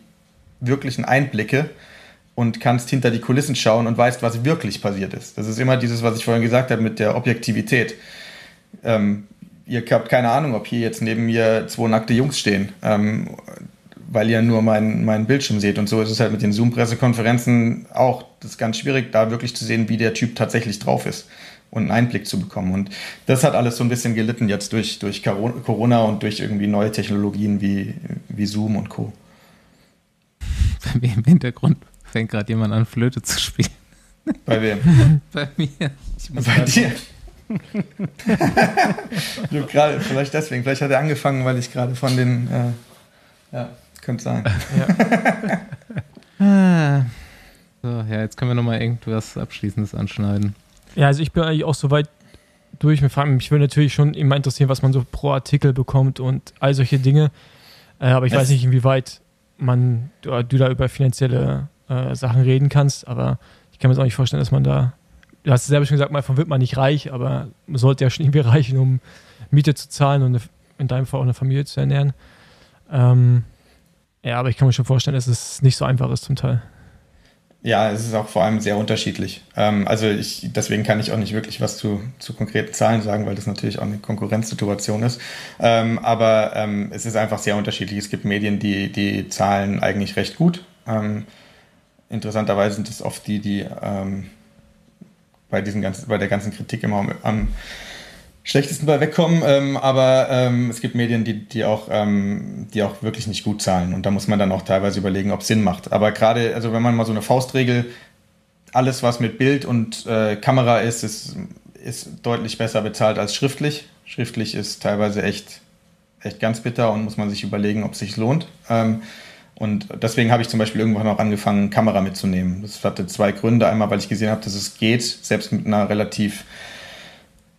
wirklichen Einblicke und kannst hinter die Kulissen schauen und weißt, was wirklich passiert ist. Das ist immer dieses, was ich vorhin gesagt habe mit der Objektivität. Ähm, ihr habt keine Ahnung, ob hier jetzt neben mir zwei nackte Jungs stehen, ähm, weil ihr nur meinen mein Bildschirm seht. Und so ist es halt mit den Zoom-Pressekonferenzen auch. Das ist ganz schwierig, da wirklich zu sehen, wie der Typ tatsächlich drauf ist und einen Einblick zu bekommen. Und das hat alles so ein bisschen gelitten jetzt durch, durch Corona und durch irgendwie neue Technologien wie, wie Zoom und Co. Bei (laughs) mir im Hintergrund fängt gerade jemand an, Flöte zu spielen. (laughs) Bei wem? (laughs) Bei mir. Bei dir? (laughs) du grade, vielleicht deswegen. Vielleicht hat er angefangen, weil ich gerade von den. Äh, ja, könnte sein. Ja. Ah. so, ja, jetzt können wir nochmal irgendwas Abschließendes anschneiden. Ja, also ich bin eigentlich auch so weit durch. Mich würde natürlich schon immer interessieren, was man so pro Artikel bekommt und all solche Dinge. Äh, aber ich es weiß nicht, inwieweit man du, du da über finanzielle äh, Sachen reden kannst. Aber ich kann mir jetzt auch nicht vorstellen, dass man da, du hast es selber schon gesagt, mal wird man nicht reich, aber man sollte ja schon (laughs) irgendwie reichen, um Miete zu zahlen und in deinem Fall auch eine Familie zu ernähren. Ähm, ja, aber ich kann mir schon vorstellen, dass es nicht so einfach ist zum Teil. Ja, es ist auch vor allem sehr unterschiedlich. Ähm, also ich, deswegen kann ich auch nicht wirklich was zu, zu konkreten Zahlen sagen, weil das natürlich auch eine Konkurrenzsituation ist. Ähm, aber ähm, es ist einfach sehr unterschiedlich. Es gibt Medien, die die Zahlen eigentlich recht gut. Ähm, interessanterweise sind es oft die, die ähm, bei, diesen ganzen, bei der ganzen Kritik immer am, am schlechtesten bei wegkommen. Ähm, aber ähm, es gibt Medien, die, die, auch, ähm, die auch wirklich nicht gut zahlen. Und da muss man dann auch teilweise überlegen, ob es Sinn macht. Aber gerade, also wenn man mal so eine Faustregel, alles was mit Bild und äh, Kamera ist, ist, ist deutlich besser bezahlt als schriftlich. Schriftlich ist teilweise echt, echt ganz bitter und muss man sich überlegen, ob es sich lohnt. Und deswegen habe ich zum Beispiel irgendwann auch angefangen, Kamera mitzunehmen. Das hatte zwei Gründe. Einmal, weil ich gesehen habe, dass es geht, selbst mit einer relativ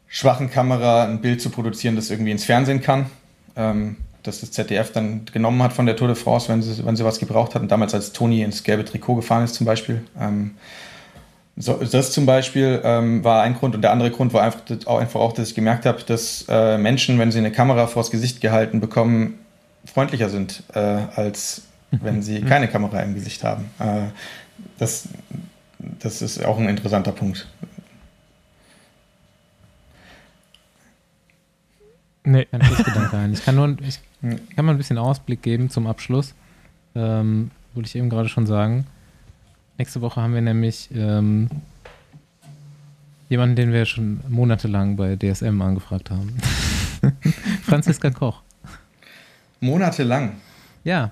schwachen Kamera ein Bild zu produzieren, das irgendwie ins Fernsehen kann. Ähm, dass das ZDF dann genommen hat von der Tour de France, wenn sie, wenn sie was gebraucht hatten. Damals, als Toni ins gelbe Trikot gefahren ist, zum Beispiel. Ähm, so, das zum Beispiel ähm, war ein Grund. Und der andere Grund war einfach, einfach auch, dass ich gemerkt habe, dass äh, Menschen, wenn sie eine Kamera vors Gesicht gehalten bekommen, freundlicher sind äh, als wenn sie keine Kamera im Gesicht haben. Äh, das, das ist auch ein interessanter Punkt. Nee. Kein Gedanke ein. Ich kann nur ich kann mal ein bisschen Ausblick geben zum Abschluss. Ähm, wollte ich eben gerade schon sagen. Nächste Woche haben wir nämlich ähm, jemanden, den wir schon monatelang bei DSM angefragt haben. (laughs) Franziska Koch. Monatelang? Ja.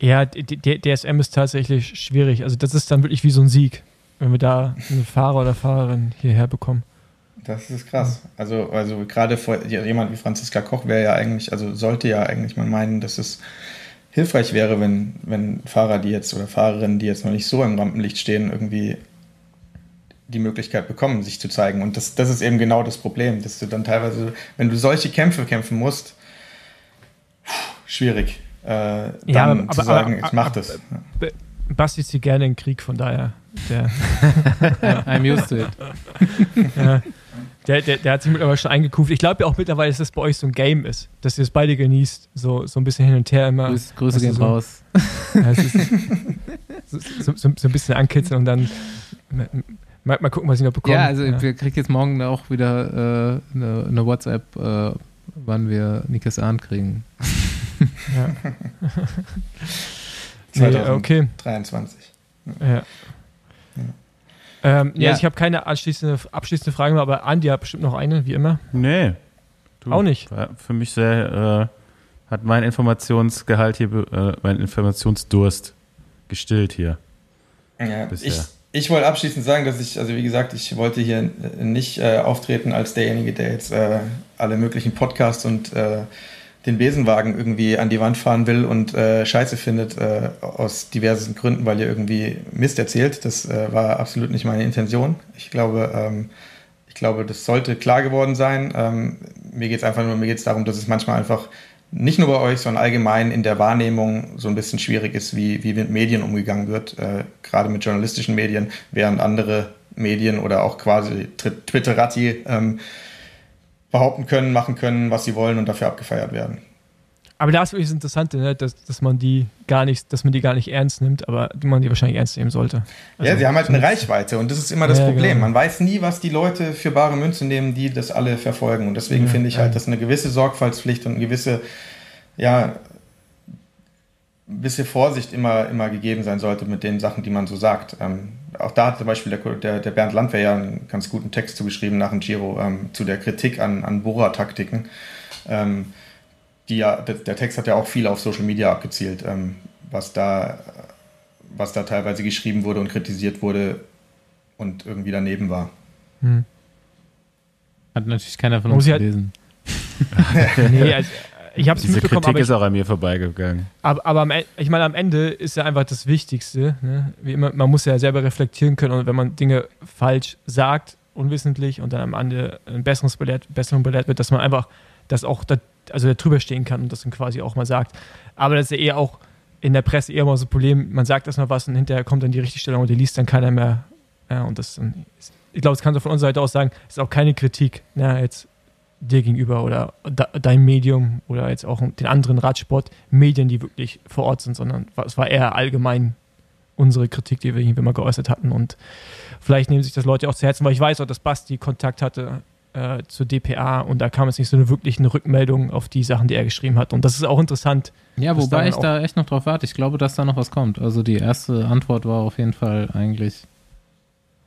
Ja, DSM ist tatsächlich schwierig. Also das ist dann wirklich wie so ein Sieg, wenn wir da einen Fahrer oder Fahrerin hierher bekommen. Das ist krass. Also, also gerade vor, jemand wie Franziska Koch wäre ja eigentlich, also sollte ja eigentlich man meinen, dass es hilfreich wäre, wenn, wenn Fahrer, die jetzt oder Fahrerinnen, die jetzt noch nicht so im Rampenlicht stehen, irgendwie die Möglichkeit bekommen, sich zu zeigen. Und das, das ist eben genau das Problem, dass du dann teilweise, wenn du solche Kämpfe kämpfen musst, schwierig äh, dann ja, aber, zu sagen, aber, ich mach das. Basti zieht gerne in den Krieg, von daher Der, (laughs) I'm used to it. ja, der, der, der hat sich mittlerweile schon eingekuft. Ich glaube ja auch mittlerweile, dass das bei euch so ein Game ist, dass ihr es beide genießt. So, so ein bisschen hin und her immer. Grüß, Grüße Also gehen so- raus. Ja, ist so, so, so, so ein bisschen ankitzeln und dann mal, mal gucken, was ich noch bekomme. Ja, also ja. wir kriegen jetzt morgen auch wieder äh, eine, eine WhatsApp, äh, wann wir Nikes Ahn kriegen. Ja. (laughs) nee, 2023. okay. 23. Ja. Ähm, ja. Ja. also ich habe keine abschließende, abschließende Frage mehr, aber Andi hat bestimmt noch eine, wie immer. Nee. Du, Auch nicht. War für mich sehr, äh, hat mein Informationsgehalt hier, äh, mein Informationsdurst gestillt hier. Ja, Bisher. ich, ich wollte abschließend sagen, dass ich, also wie gesagt, ich wollte hier äh, nicht äh, auftreten als derjenige, der jetzt äh, alle möglichen Podcasts und äh, den Besenwagen irgendwie an die Wand fahren will und äh, Scheiße findet äh, aus diversen Gründen, weil ihr irgendwie Mist erzählt. Das äh, war absolut nicht meine Intention. Ich glaube, ähm, ich glaube, das sollte klar geworden sein. Ähm, mir geht es einfach nur, mir geht es darum, dass es manchmal einfach nicht nur bei euch, sondern allgemein in der Wahrnehmung so ein bisschen schwierig ist, wie, wie mit Medien umgegangen wird, äh, gerade mit journalistischen Medien, während andere Medien oder auch quasi Twi- Twitterati ähm, behaupten können, machen können, was sie wollen und dafür abgefeiert werden. Aber da ist wirklich das Interessante, ne? dass, dass man die gar nicht, dass man die gar nicht ernst nimmt, aber man die wahrscheinlich ernst nehmen sollte. ja, Also, sie haben halt eine Reichweite und das ist immer das Ja, Problem. genau. Man weiß nie, was die Leute für bare Münze nehmen, die das alle verfolgen. Und deswegen Ja, finde ich ja. halt, dass eine gewisse Sorgfaltspflicht und eine gewisse, ja, ein bisschen Vorsicht immer, immer gegeben sein sollte mit den Sachen, die man so sagt. Ähm, auch da hat zum Beispiel der, der, der Bernd Landwehr ja einen ganz guten Text zugeschrieben nach dem Giro ähm, zu der Kritik an, an Bohrer-Taktiken. Ähm, die ja, der, der Text hat ja auch viel auf Social Media abgezielt, ähm, was, da, was da teilweise geschrieben wurde und kritisiert wurde und irgendwie daneben war. Hm. Hat natürlich keiner von uns halt- gelesen. (laughs) (laughs) Nee, also, ich habe es mitbekommen, Kritik aber, ich, ist auch an mir vorbeigegangen. aber, aber am, ich meine, am Ende ist ja einfach das Wichtigste. Ne? Wie immer, man muss ja selber reflektieren können und wenn man Dinge falsch sagt, unwissentlich und dann am Ende ein besseres belehrt, Besserung belehrt wird, dass man einfach das auch da, also da drüber stehen kann und das dann quasi auch mal sagt. Aber das ist ja eher auch in der Presse eher mal so ein Problem, man sagt erstmal was und hinterher kommt dann die Richtigstellung und die liest dann keiner mehr. Ja, und das ich glaube, das kannst du von unserer Seite aus sagen, ist auch keine Kritik, ne, jetzt dir gegenüber oder de, dein Medium oder jetzt auch den anderen Radsportmedien, die wirklich vor Ort sind, sondern es war eher allgemein unsere Kritik, die wir irgendwie mal geäußert hatten. Und vielleicht nehmen sich das Leute auch zu Herzen, weil ich weiß auch, dass Basti Kontakt hatte äh, zur DPA und da kam jetzt nicht so eine wirklich eine Rückmeldung auf die Sachen, die er geschrieben hat. Und das ist auch interessant. Ja, wobei ich da echt noch drauf warte. Ich glaube, dass da noch was kommt. Also die erste Antwort war auf jeden Fall eigentlich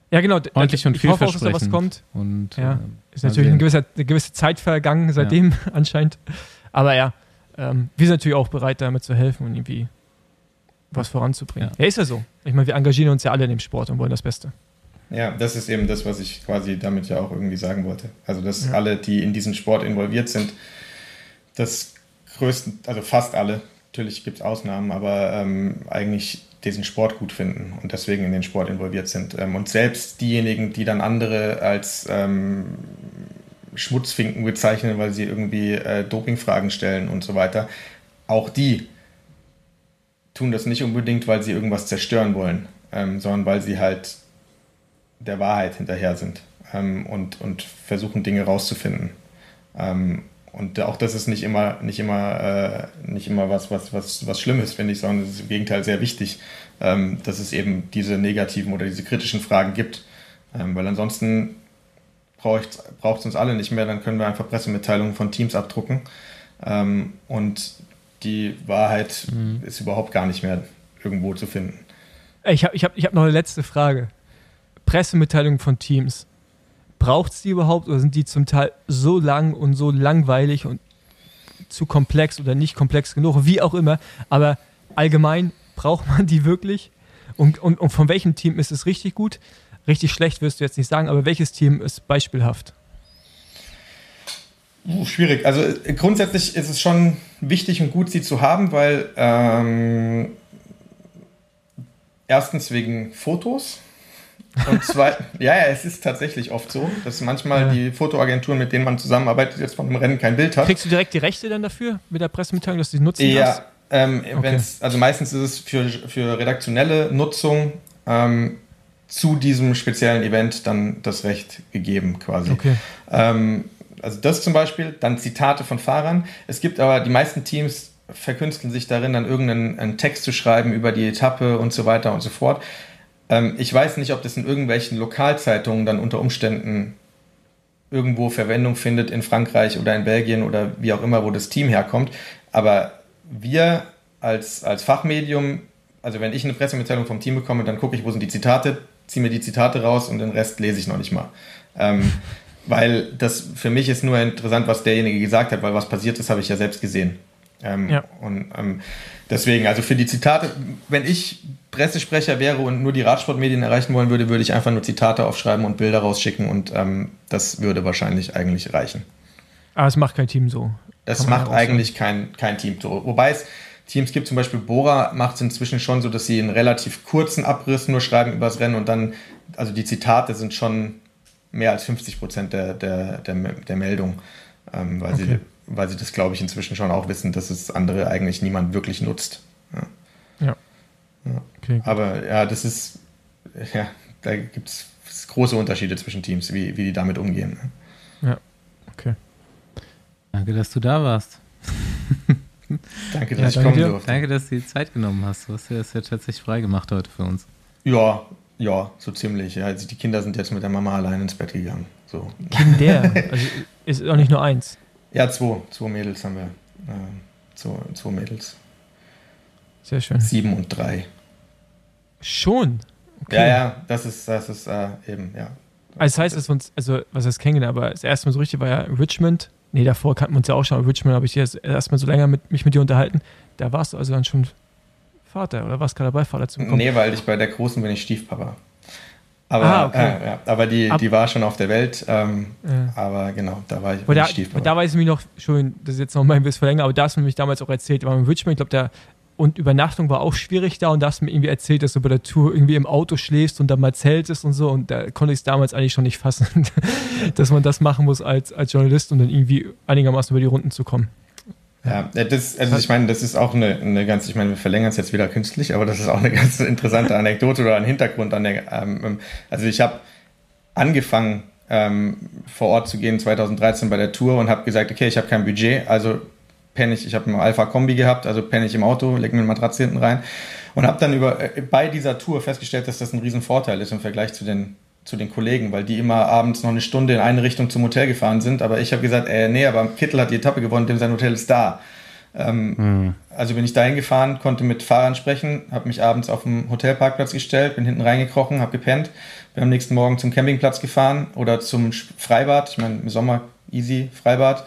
Ja, genau. freundlich und ich hoffe auch, dass da was vielversprechend. kommt. Und Ja. äh, Ist natürlich eine gewisse, eine gewisse Zeit vergangen seitdem (laughs) anscheinend. Aber ja, ähm, wir sind natürlich auch bereit, damit zu helfen und irgendwie was voranzubringen. Ja. Ja, ist ja so. Ich meine, wir engagieren uns ja alle in dem Sport und wollen das Beste. Ja, das ist eben das, was ich quasi damit ja auch irgendwie sagen wollte. Also, dass Ja. alle, die in diesen Sport involviert sind, das größten, also fast alle, natürlich gibt es Ausnahmen, aber ähm, eigentlich diesen Sport gut finden und deswegen in den Sport involviert sind. Ähm, und selbst diejenigen, die dann andere als ähm, Schmutzfinken bezeichnen, weil sie irgendwie äh, Dopingfragen stellen und so weiter, auch die tun das nicht unbedingt, weil sie irgendwas zerstören wollen, ähm, sondern weil sie halt der Wahrheit hinterher sind ähm, und, und versuchen Dinge rauszufinden. Und auch das ist nicht immer, nicht immer, äh, nicht immer was, was, was, was Schlimmes, finde ich, sondern es ist im Gegenteil sehr wichtig, ähm, dass es eben diese negativen oder diese kritischen Fragen gibt. Ähm, weil ansonsten braucht es uns alle nicht mehr, dann können wir einfach Pressemitteilungen von Teams abdrucken. Ähm, und die Wahrheit ist überhaupt gar nicht mehr irgendwo zu finden. Ich habe ich hab, ich hab noch eine letzte Frage. Pressemitteilungen von Teams. Braucht es die überhaupt oder sind die zum Teil so lang und so langweilig und zu komplex oder nicht komplex genug, wie auch immer. Aber allgemein braucht man die wirklich? Und, und, und von welchem Team ist es richtig gut? Richtig schlecht wirst du jetzt nicht sagen, aber welches Team ist beispielhaft? Uh, schwierig. Also äh, grundsätzlich ist es schon wichtig und gut, sie zu haben, weil ähm, erstens wegen Fotos und zweitens, ja, ja, es ist tatsächlich oft so, dass manchmal Ja. die Fotoagenturen, mit denen man zusammenarbeitet, jetzt von dem Rennen kein Bild hat. Kriegst du direkt die Rechte dann dafür mit der Pressemitteilung, dass du die nutzen Ja, darfst? ähm, Okay. also meistens ist es für, für redaktionelle Nutzung, ähm, zu diesem speziellen Event dann das Recht gegeben quasi. Okay. Ähm, also das zum Beispiel, dann Zitate von Fahrern. Es gibt aber die meisten Teams verkünsteln sich darin, dann irgendeinen einen Text zu schreiben über die Etappe und so weiter und so fort. Ähm, ich weiß nicht, ob das in irgendwelchen Lokalzeitungen dann unter Umständen irgendwo Verwendung findet in Frankreich oder in Belgien oder wie auch immer, wo das Team herkommt. Aber wir als, als Fachmedium, also wenn ich eine Pressemitteilung vom Team bekomme, dann gucke ich, wo sind die Zitate, ziehe mir die Zitate raus und den Rest lese ich noch nicht mal. Ähm, (laughs) weil das für mich ist nur interessant, was derjenige gesagt hat, weil was passiert ist, habe ich ja selbst gesehen. Ähm, Ja. Und ähm, deswegen, also für die Zitate, wenn ich Pressesprecher wäre und nur die Radsportmedien erreichen wollen würde, würde ich einfach nur Zitate aufschreiben und Bilder rausschicken und ähm, das würde wahrscheinlich eigentlich reichen. Aber es macht kein Team so. Das macht eigentlich kein, kein Team so. Wobei es Teams gibt, zum Beispiel Bora macht es inzwischen schon so, dass sie einen relativ kurzen Abriss nur schreiben über das Rennen und dann, also die Zitate sind schon mehr als 50 Prozent der, der, der, der Meldung, ähm, weil, sie, Okay. Weil sie das, glaube ich, inzwischen schon auch wissen, dass es andere eigentlich niemand wirklich nutzt. Okay. Aber ja, das ist, ja, da gibt es große Unterschiede zwischen Teams, wie, wie die damit umgehen. okay. Danke, dass du da warst. (laughs) Danke, Ja, dass ich danke kommen dir. durfte. Danke, dass du die Zeit genommen hast. Du hast ja das ja tatsächlich frei gemacht heute für uns. Ja, ja, so ziemlich. Ja, also die Kinder sind jetzt mit der Mama allein ins Bett gegangen. So. Kinder. (laughs) Also ist auch nicht nur eins. Ja, zwei. Zwei Mädels haben wir. Ähm, zwei, zwei Mädels. Sehr schön. Sieben und drei. Schon. Okay. Ja, ja, das ist, das ist äh, eben, ja. Also das heißt, dass wir uns, also was heißt kennengelernt, aber das erste Mal so richtig war ja Richmond. Nee, davor kannten wir uns ja auch schon, aber Richmond habe ich jetzt erstmal so länger mit, mich mit dir unterhalten. Da warst du also dann schon Vater oder warst gerade dabei, Vater zu bekommen? Nee, weil ich bei der Großen bin ich Stiefpapa. Aber, Ah, okay. äh, ja, aber die, Ab- die war schon auf der Welt. Ähm, Ja. aber genau, da war ich, Aber da, Stiefpapa. da weiß ich mich noch, schon, das ist jetzt noch mal ein bisschen verlängert, aber da hast du mir nämlich damals auch erzählt, waren in Richmond, ich glaube, da und Übernachtung war auch schwierig da und da hast du mir irgendwie erzählt, dass du bei der Tour irgendwie im Auto schläfst und dann mal zeltest und so und da konnte ich es damals eigentlich schon nicht fassen, (laughs) dass man das machen muss als, als Journalist, um dann irgendwie einigermaßen über die Runden zu kommen. Ja, äh, das, also ich meine, das ist auch eine, eine ganz, ich meine, wir verlängern es jetzt wieder künstlich, aber das ist auch eine (laughs) ganz interessante Anekdote oder ein Hintergrund an der, ähm, ähm, also ich habe angefangen, ähm, vor Ort zu gehen 2013 bei der Tour und habe gesagt, okay, ich habe kein Budget, also penne ich, ich habe einen Alpha Kombi gehabt, also penne ich im Auto, lege mir eine Matratze hinten rein und habe dann über, äh, bei dieser Tour festgestellt, dass das ein Riesenvorteil ist im Vergleich zu den, zu den Kollegen, weil die immer abends noch eine Stunde in eine Richtung zum Hotel gefahren sind, aber ich habe gesagt, äh, nee, aber Kittel hat die Etappe gewonnen, dem sein Hotel ist da. Ähm, Also bin ich dahin gefahren, konnte mit Fahrern sprechen, habe mich abends auf dem Hotelparkplatz gestellt, bin hinten reingekrochen, habe gepennt, bin am nächsten Morgen zum Campingplatz gefahren oder zum Freibad, ich meine im Sommer easy Freibad,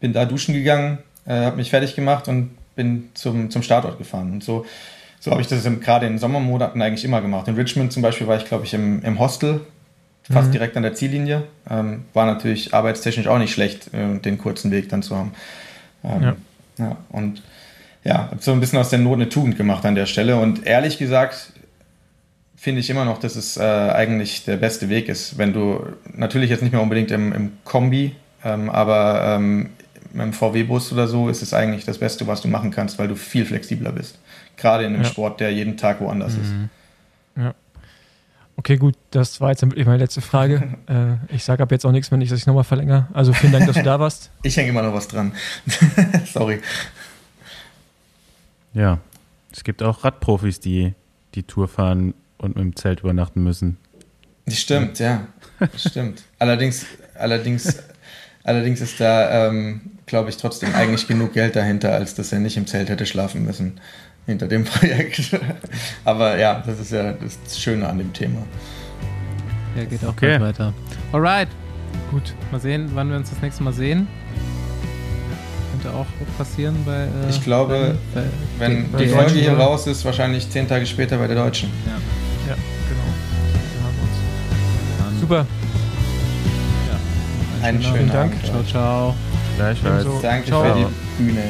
bin da duschen gegangen, äh, habe mich fertig gemacht und bin zum, zum Startort gefahren. Und so, so habe ich das gerade in den Sommermonaten eigentlich immer gemacht. In Richmond zum Beispiel war ich, glaube ich, im, im Hostel, fast direkt an der Ziellinie. Ähm, war natürlich arbeitstechnisch auch nicht schlecht, äh, den kurzen Weg dann zu haben. Ähm, Ja. ja, und ja, hab so ein bisschen aus der Not eine Tugend gemacht an der Stelle. Und ehrlich gesagt, finde ich immer noch, dass es äh, eigentlich der beste Weg ist. Wenn du natürlich jetzt nicht mehr unbedingt im, im Kombi, ähm, aber ähm, im VW-Bus oder so ist es eigentlich das Beste, was du machen kannst, weil du viel flexibler bist. Gerade in einem Ja. Sport, der jeden Tag woanders ist. Okay, gut, das war jetzt dann wirklich meine letzte Frage. (laughs) äh, ich sage ab jetzt auch nichts mehr, nicht, dass ich nochmal verlängere. Also vielen Dank, dass du (laughs) da warst. Ich hänge immer noch was dran. (laughs) Sorry. Ja, es gibt auch Radprofis, die die Tour fahren und mit dem Zelt übernachten müssen. Das stimmt, ja. Das stimmt. Allerdings, allerdings, allerdings ist da, ähm, glaube ich, trotzdem eigentlich genug Geld dahinter, als dass er nicht im Zelt hätte schlafen müssen hinter dem (laughs) Projekt. Aber ja, das ist ja das Schöne an dem Thema. Ja, geht auch Okay. weiter. Alright, Gut. mal sehen, wann wir uns das nächste Mal sehen. Könnte auch passieren bei. Äh, Ich glaube, bei, bei, Wenn die Folge hier oder? raus ist, wahrscheinlich zehn Tage später bei der Deutschen. Ja, genau. Wir uns. dann, Super. Ja. Einen schönen schönen Dank. Abend. Ciao, ciao. Gleichfalls. Danke Ciao. für die Bühne.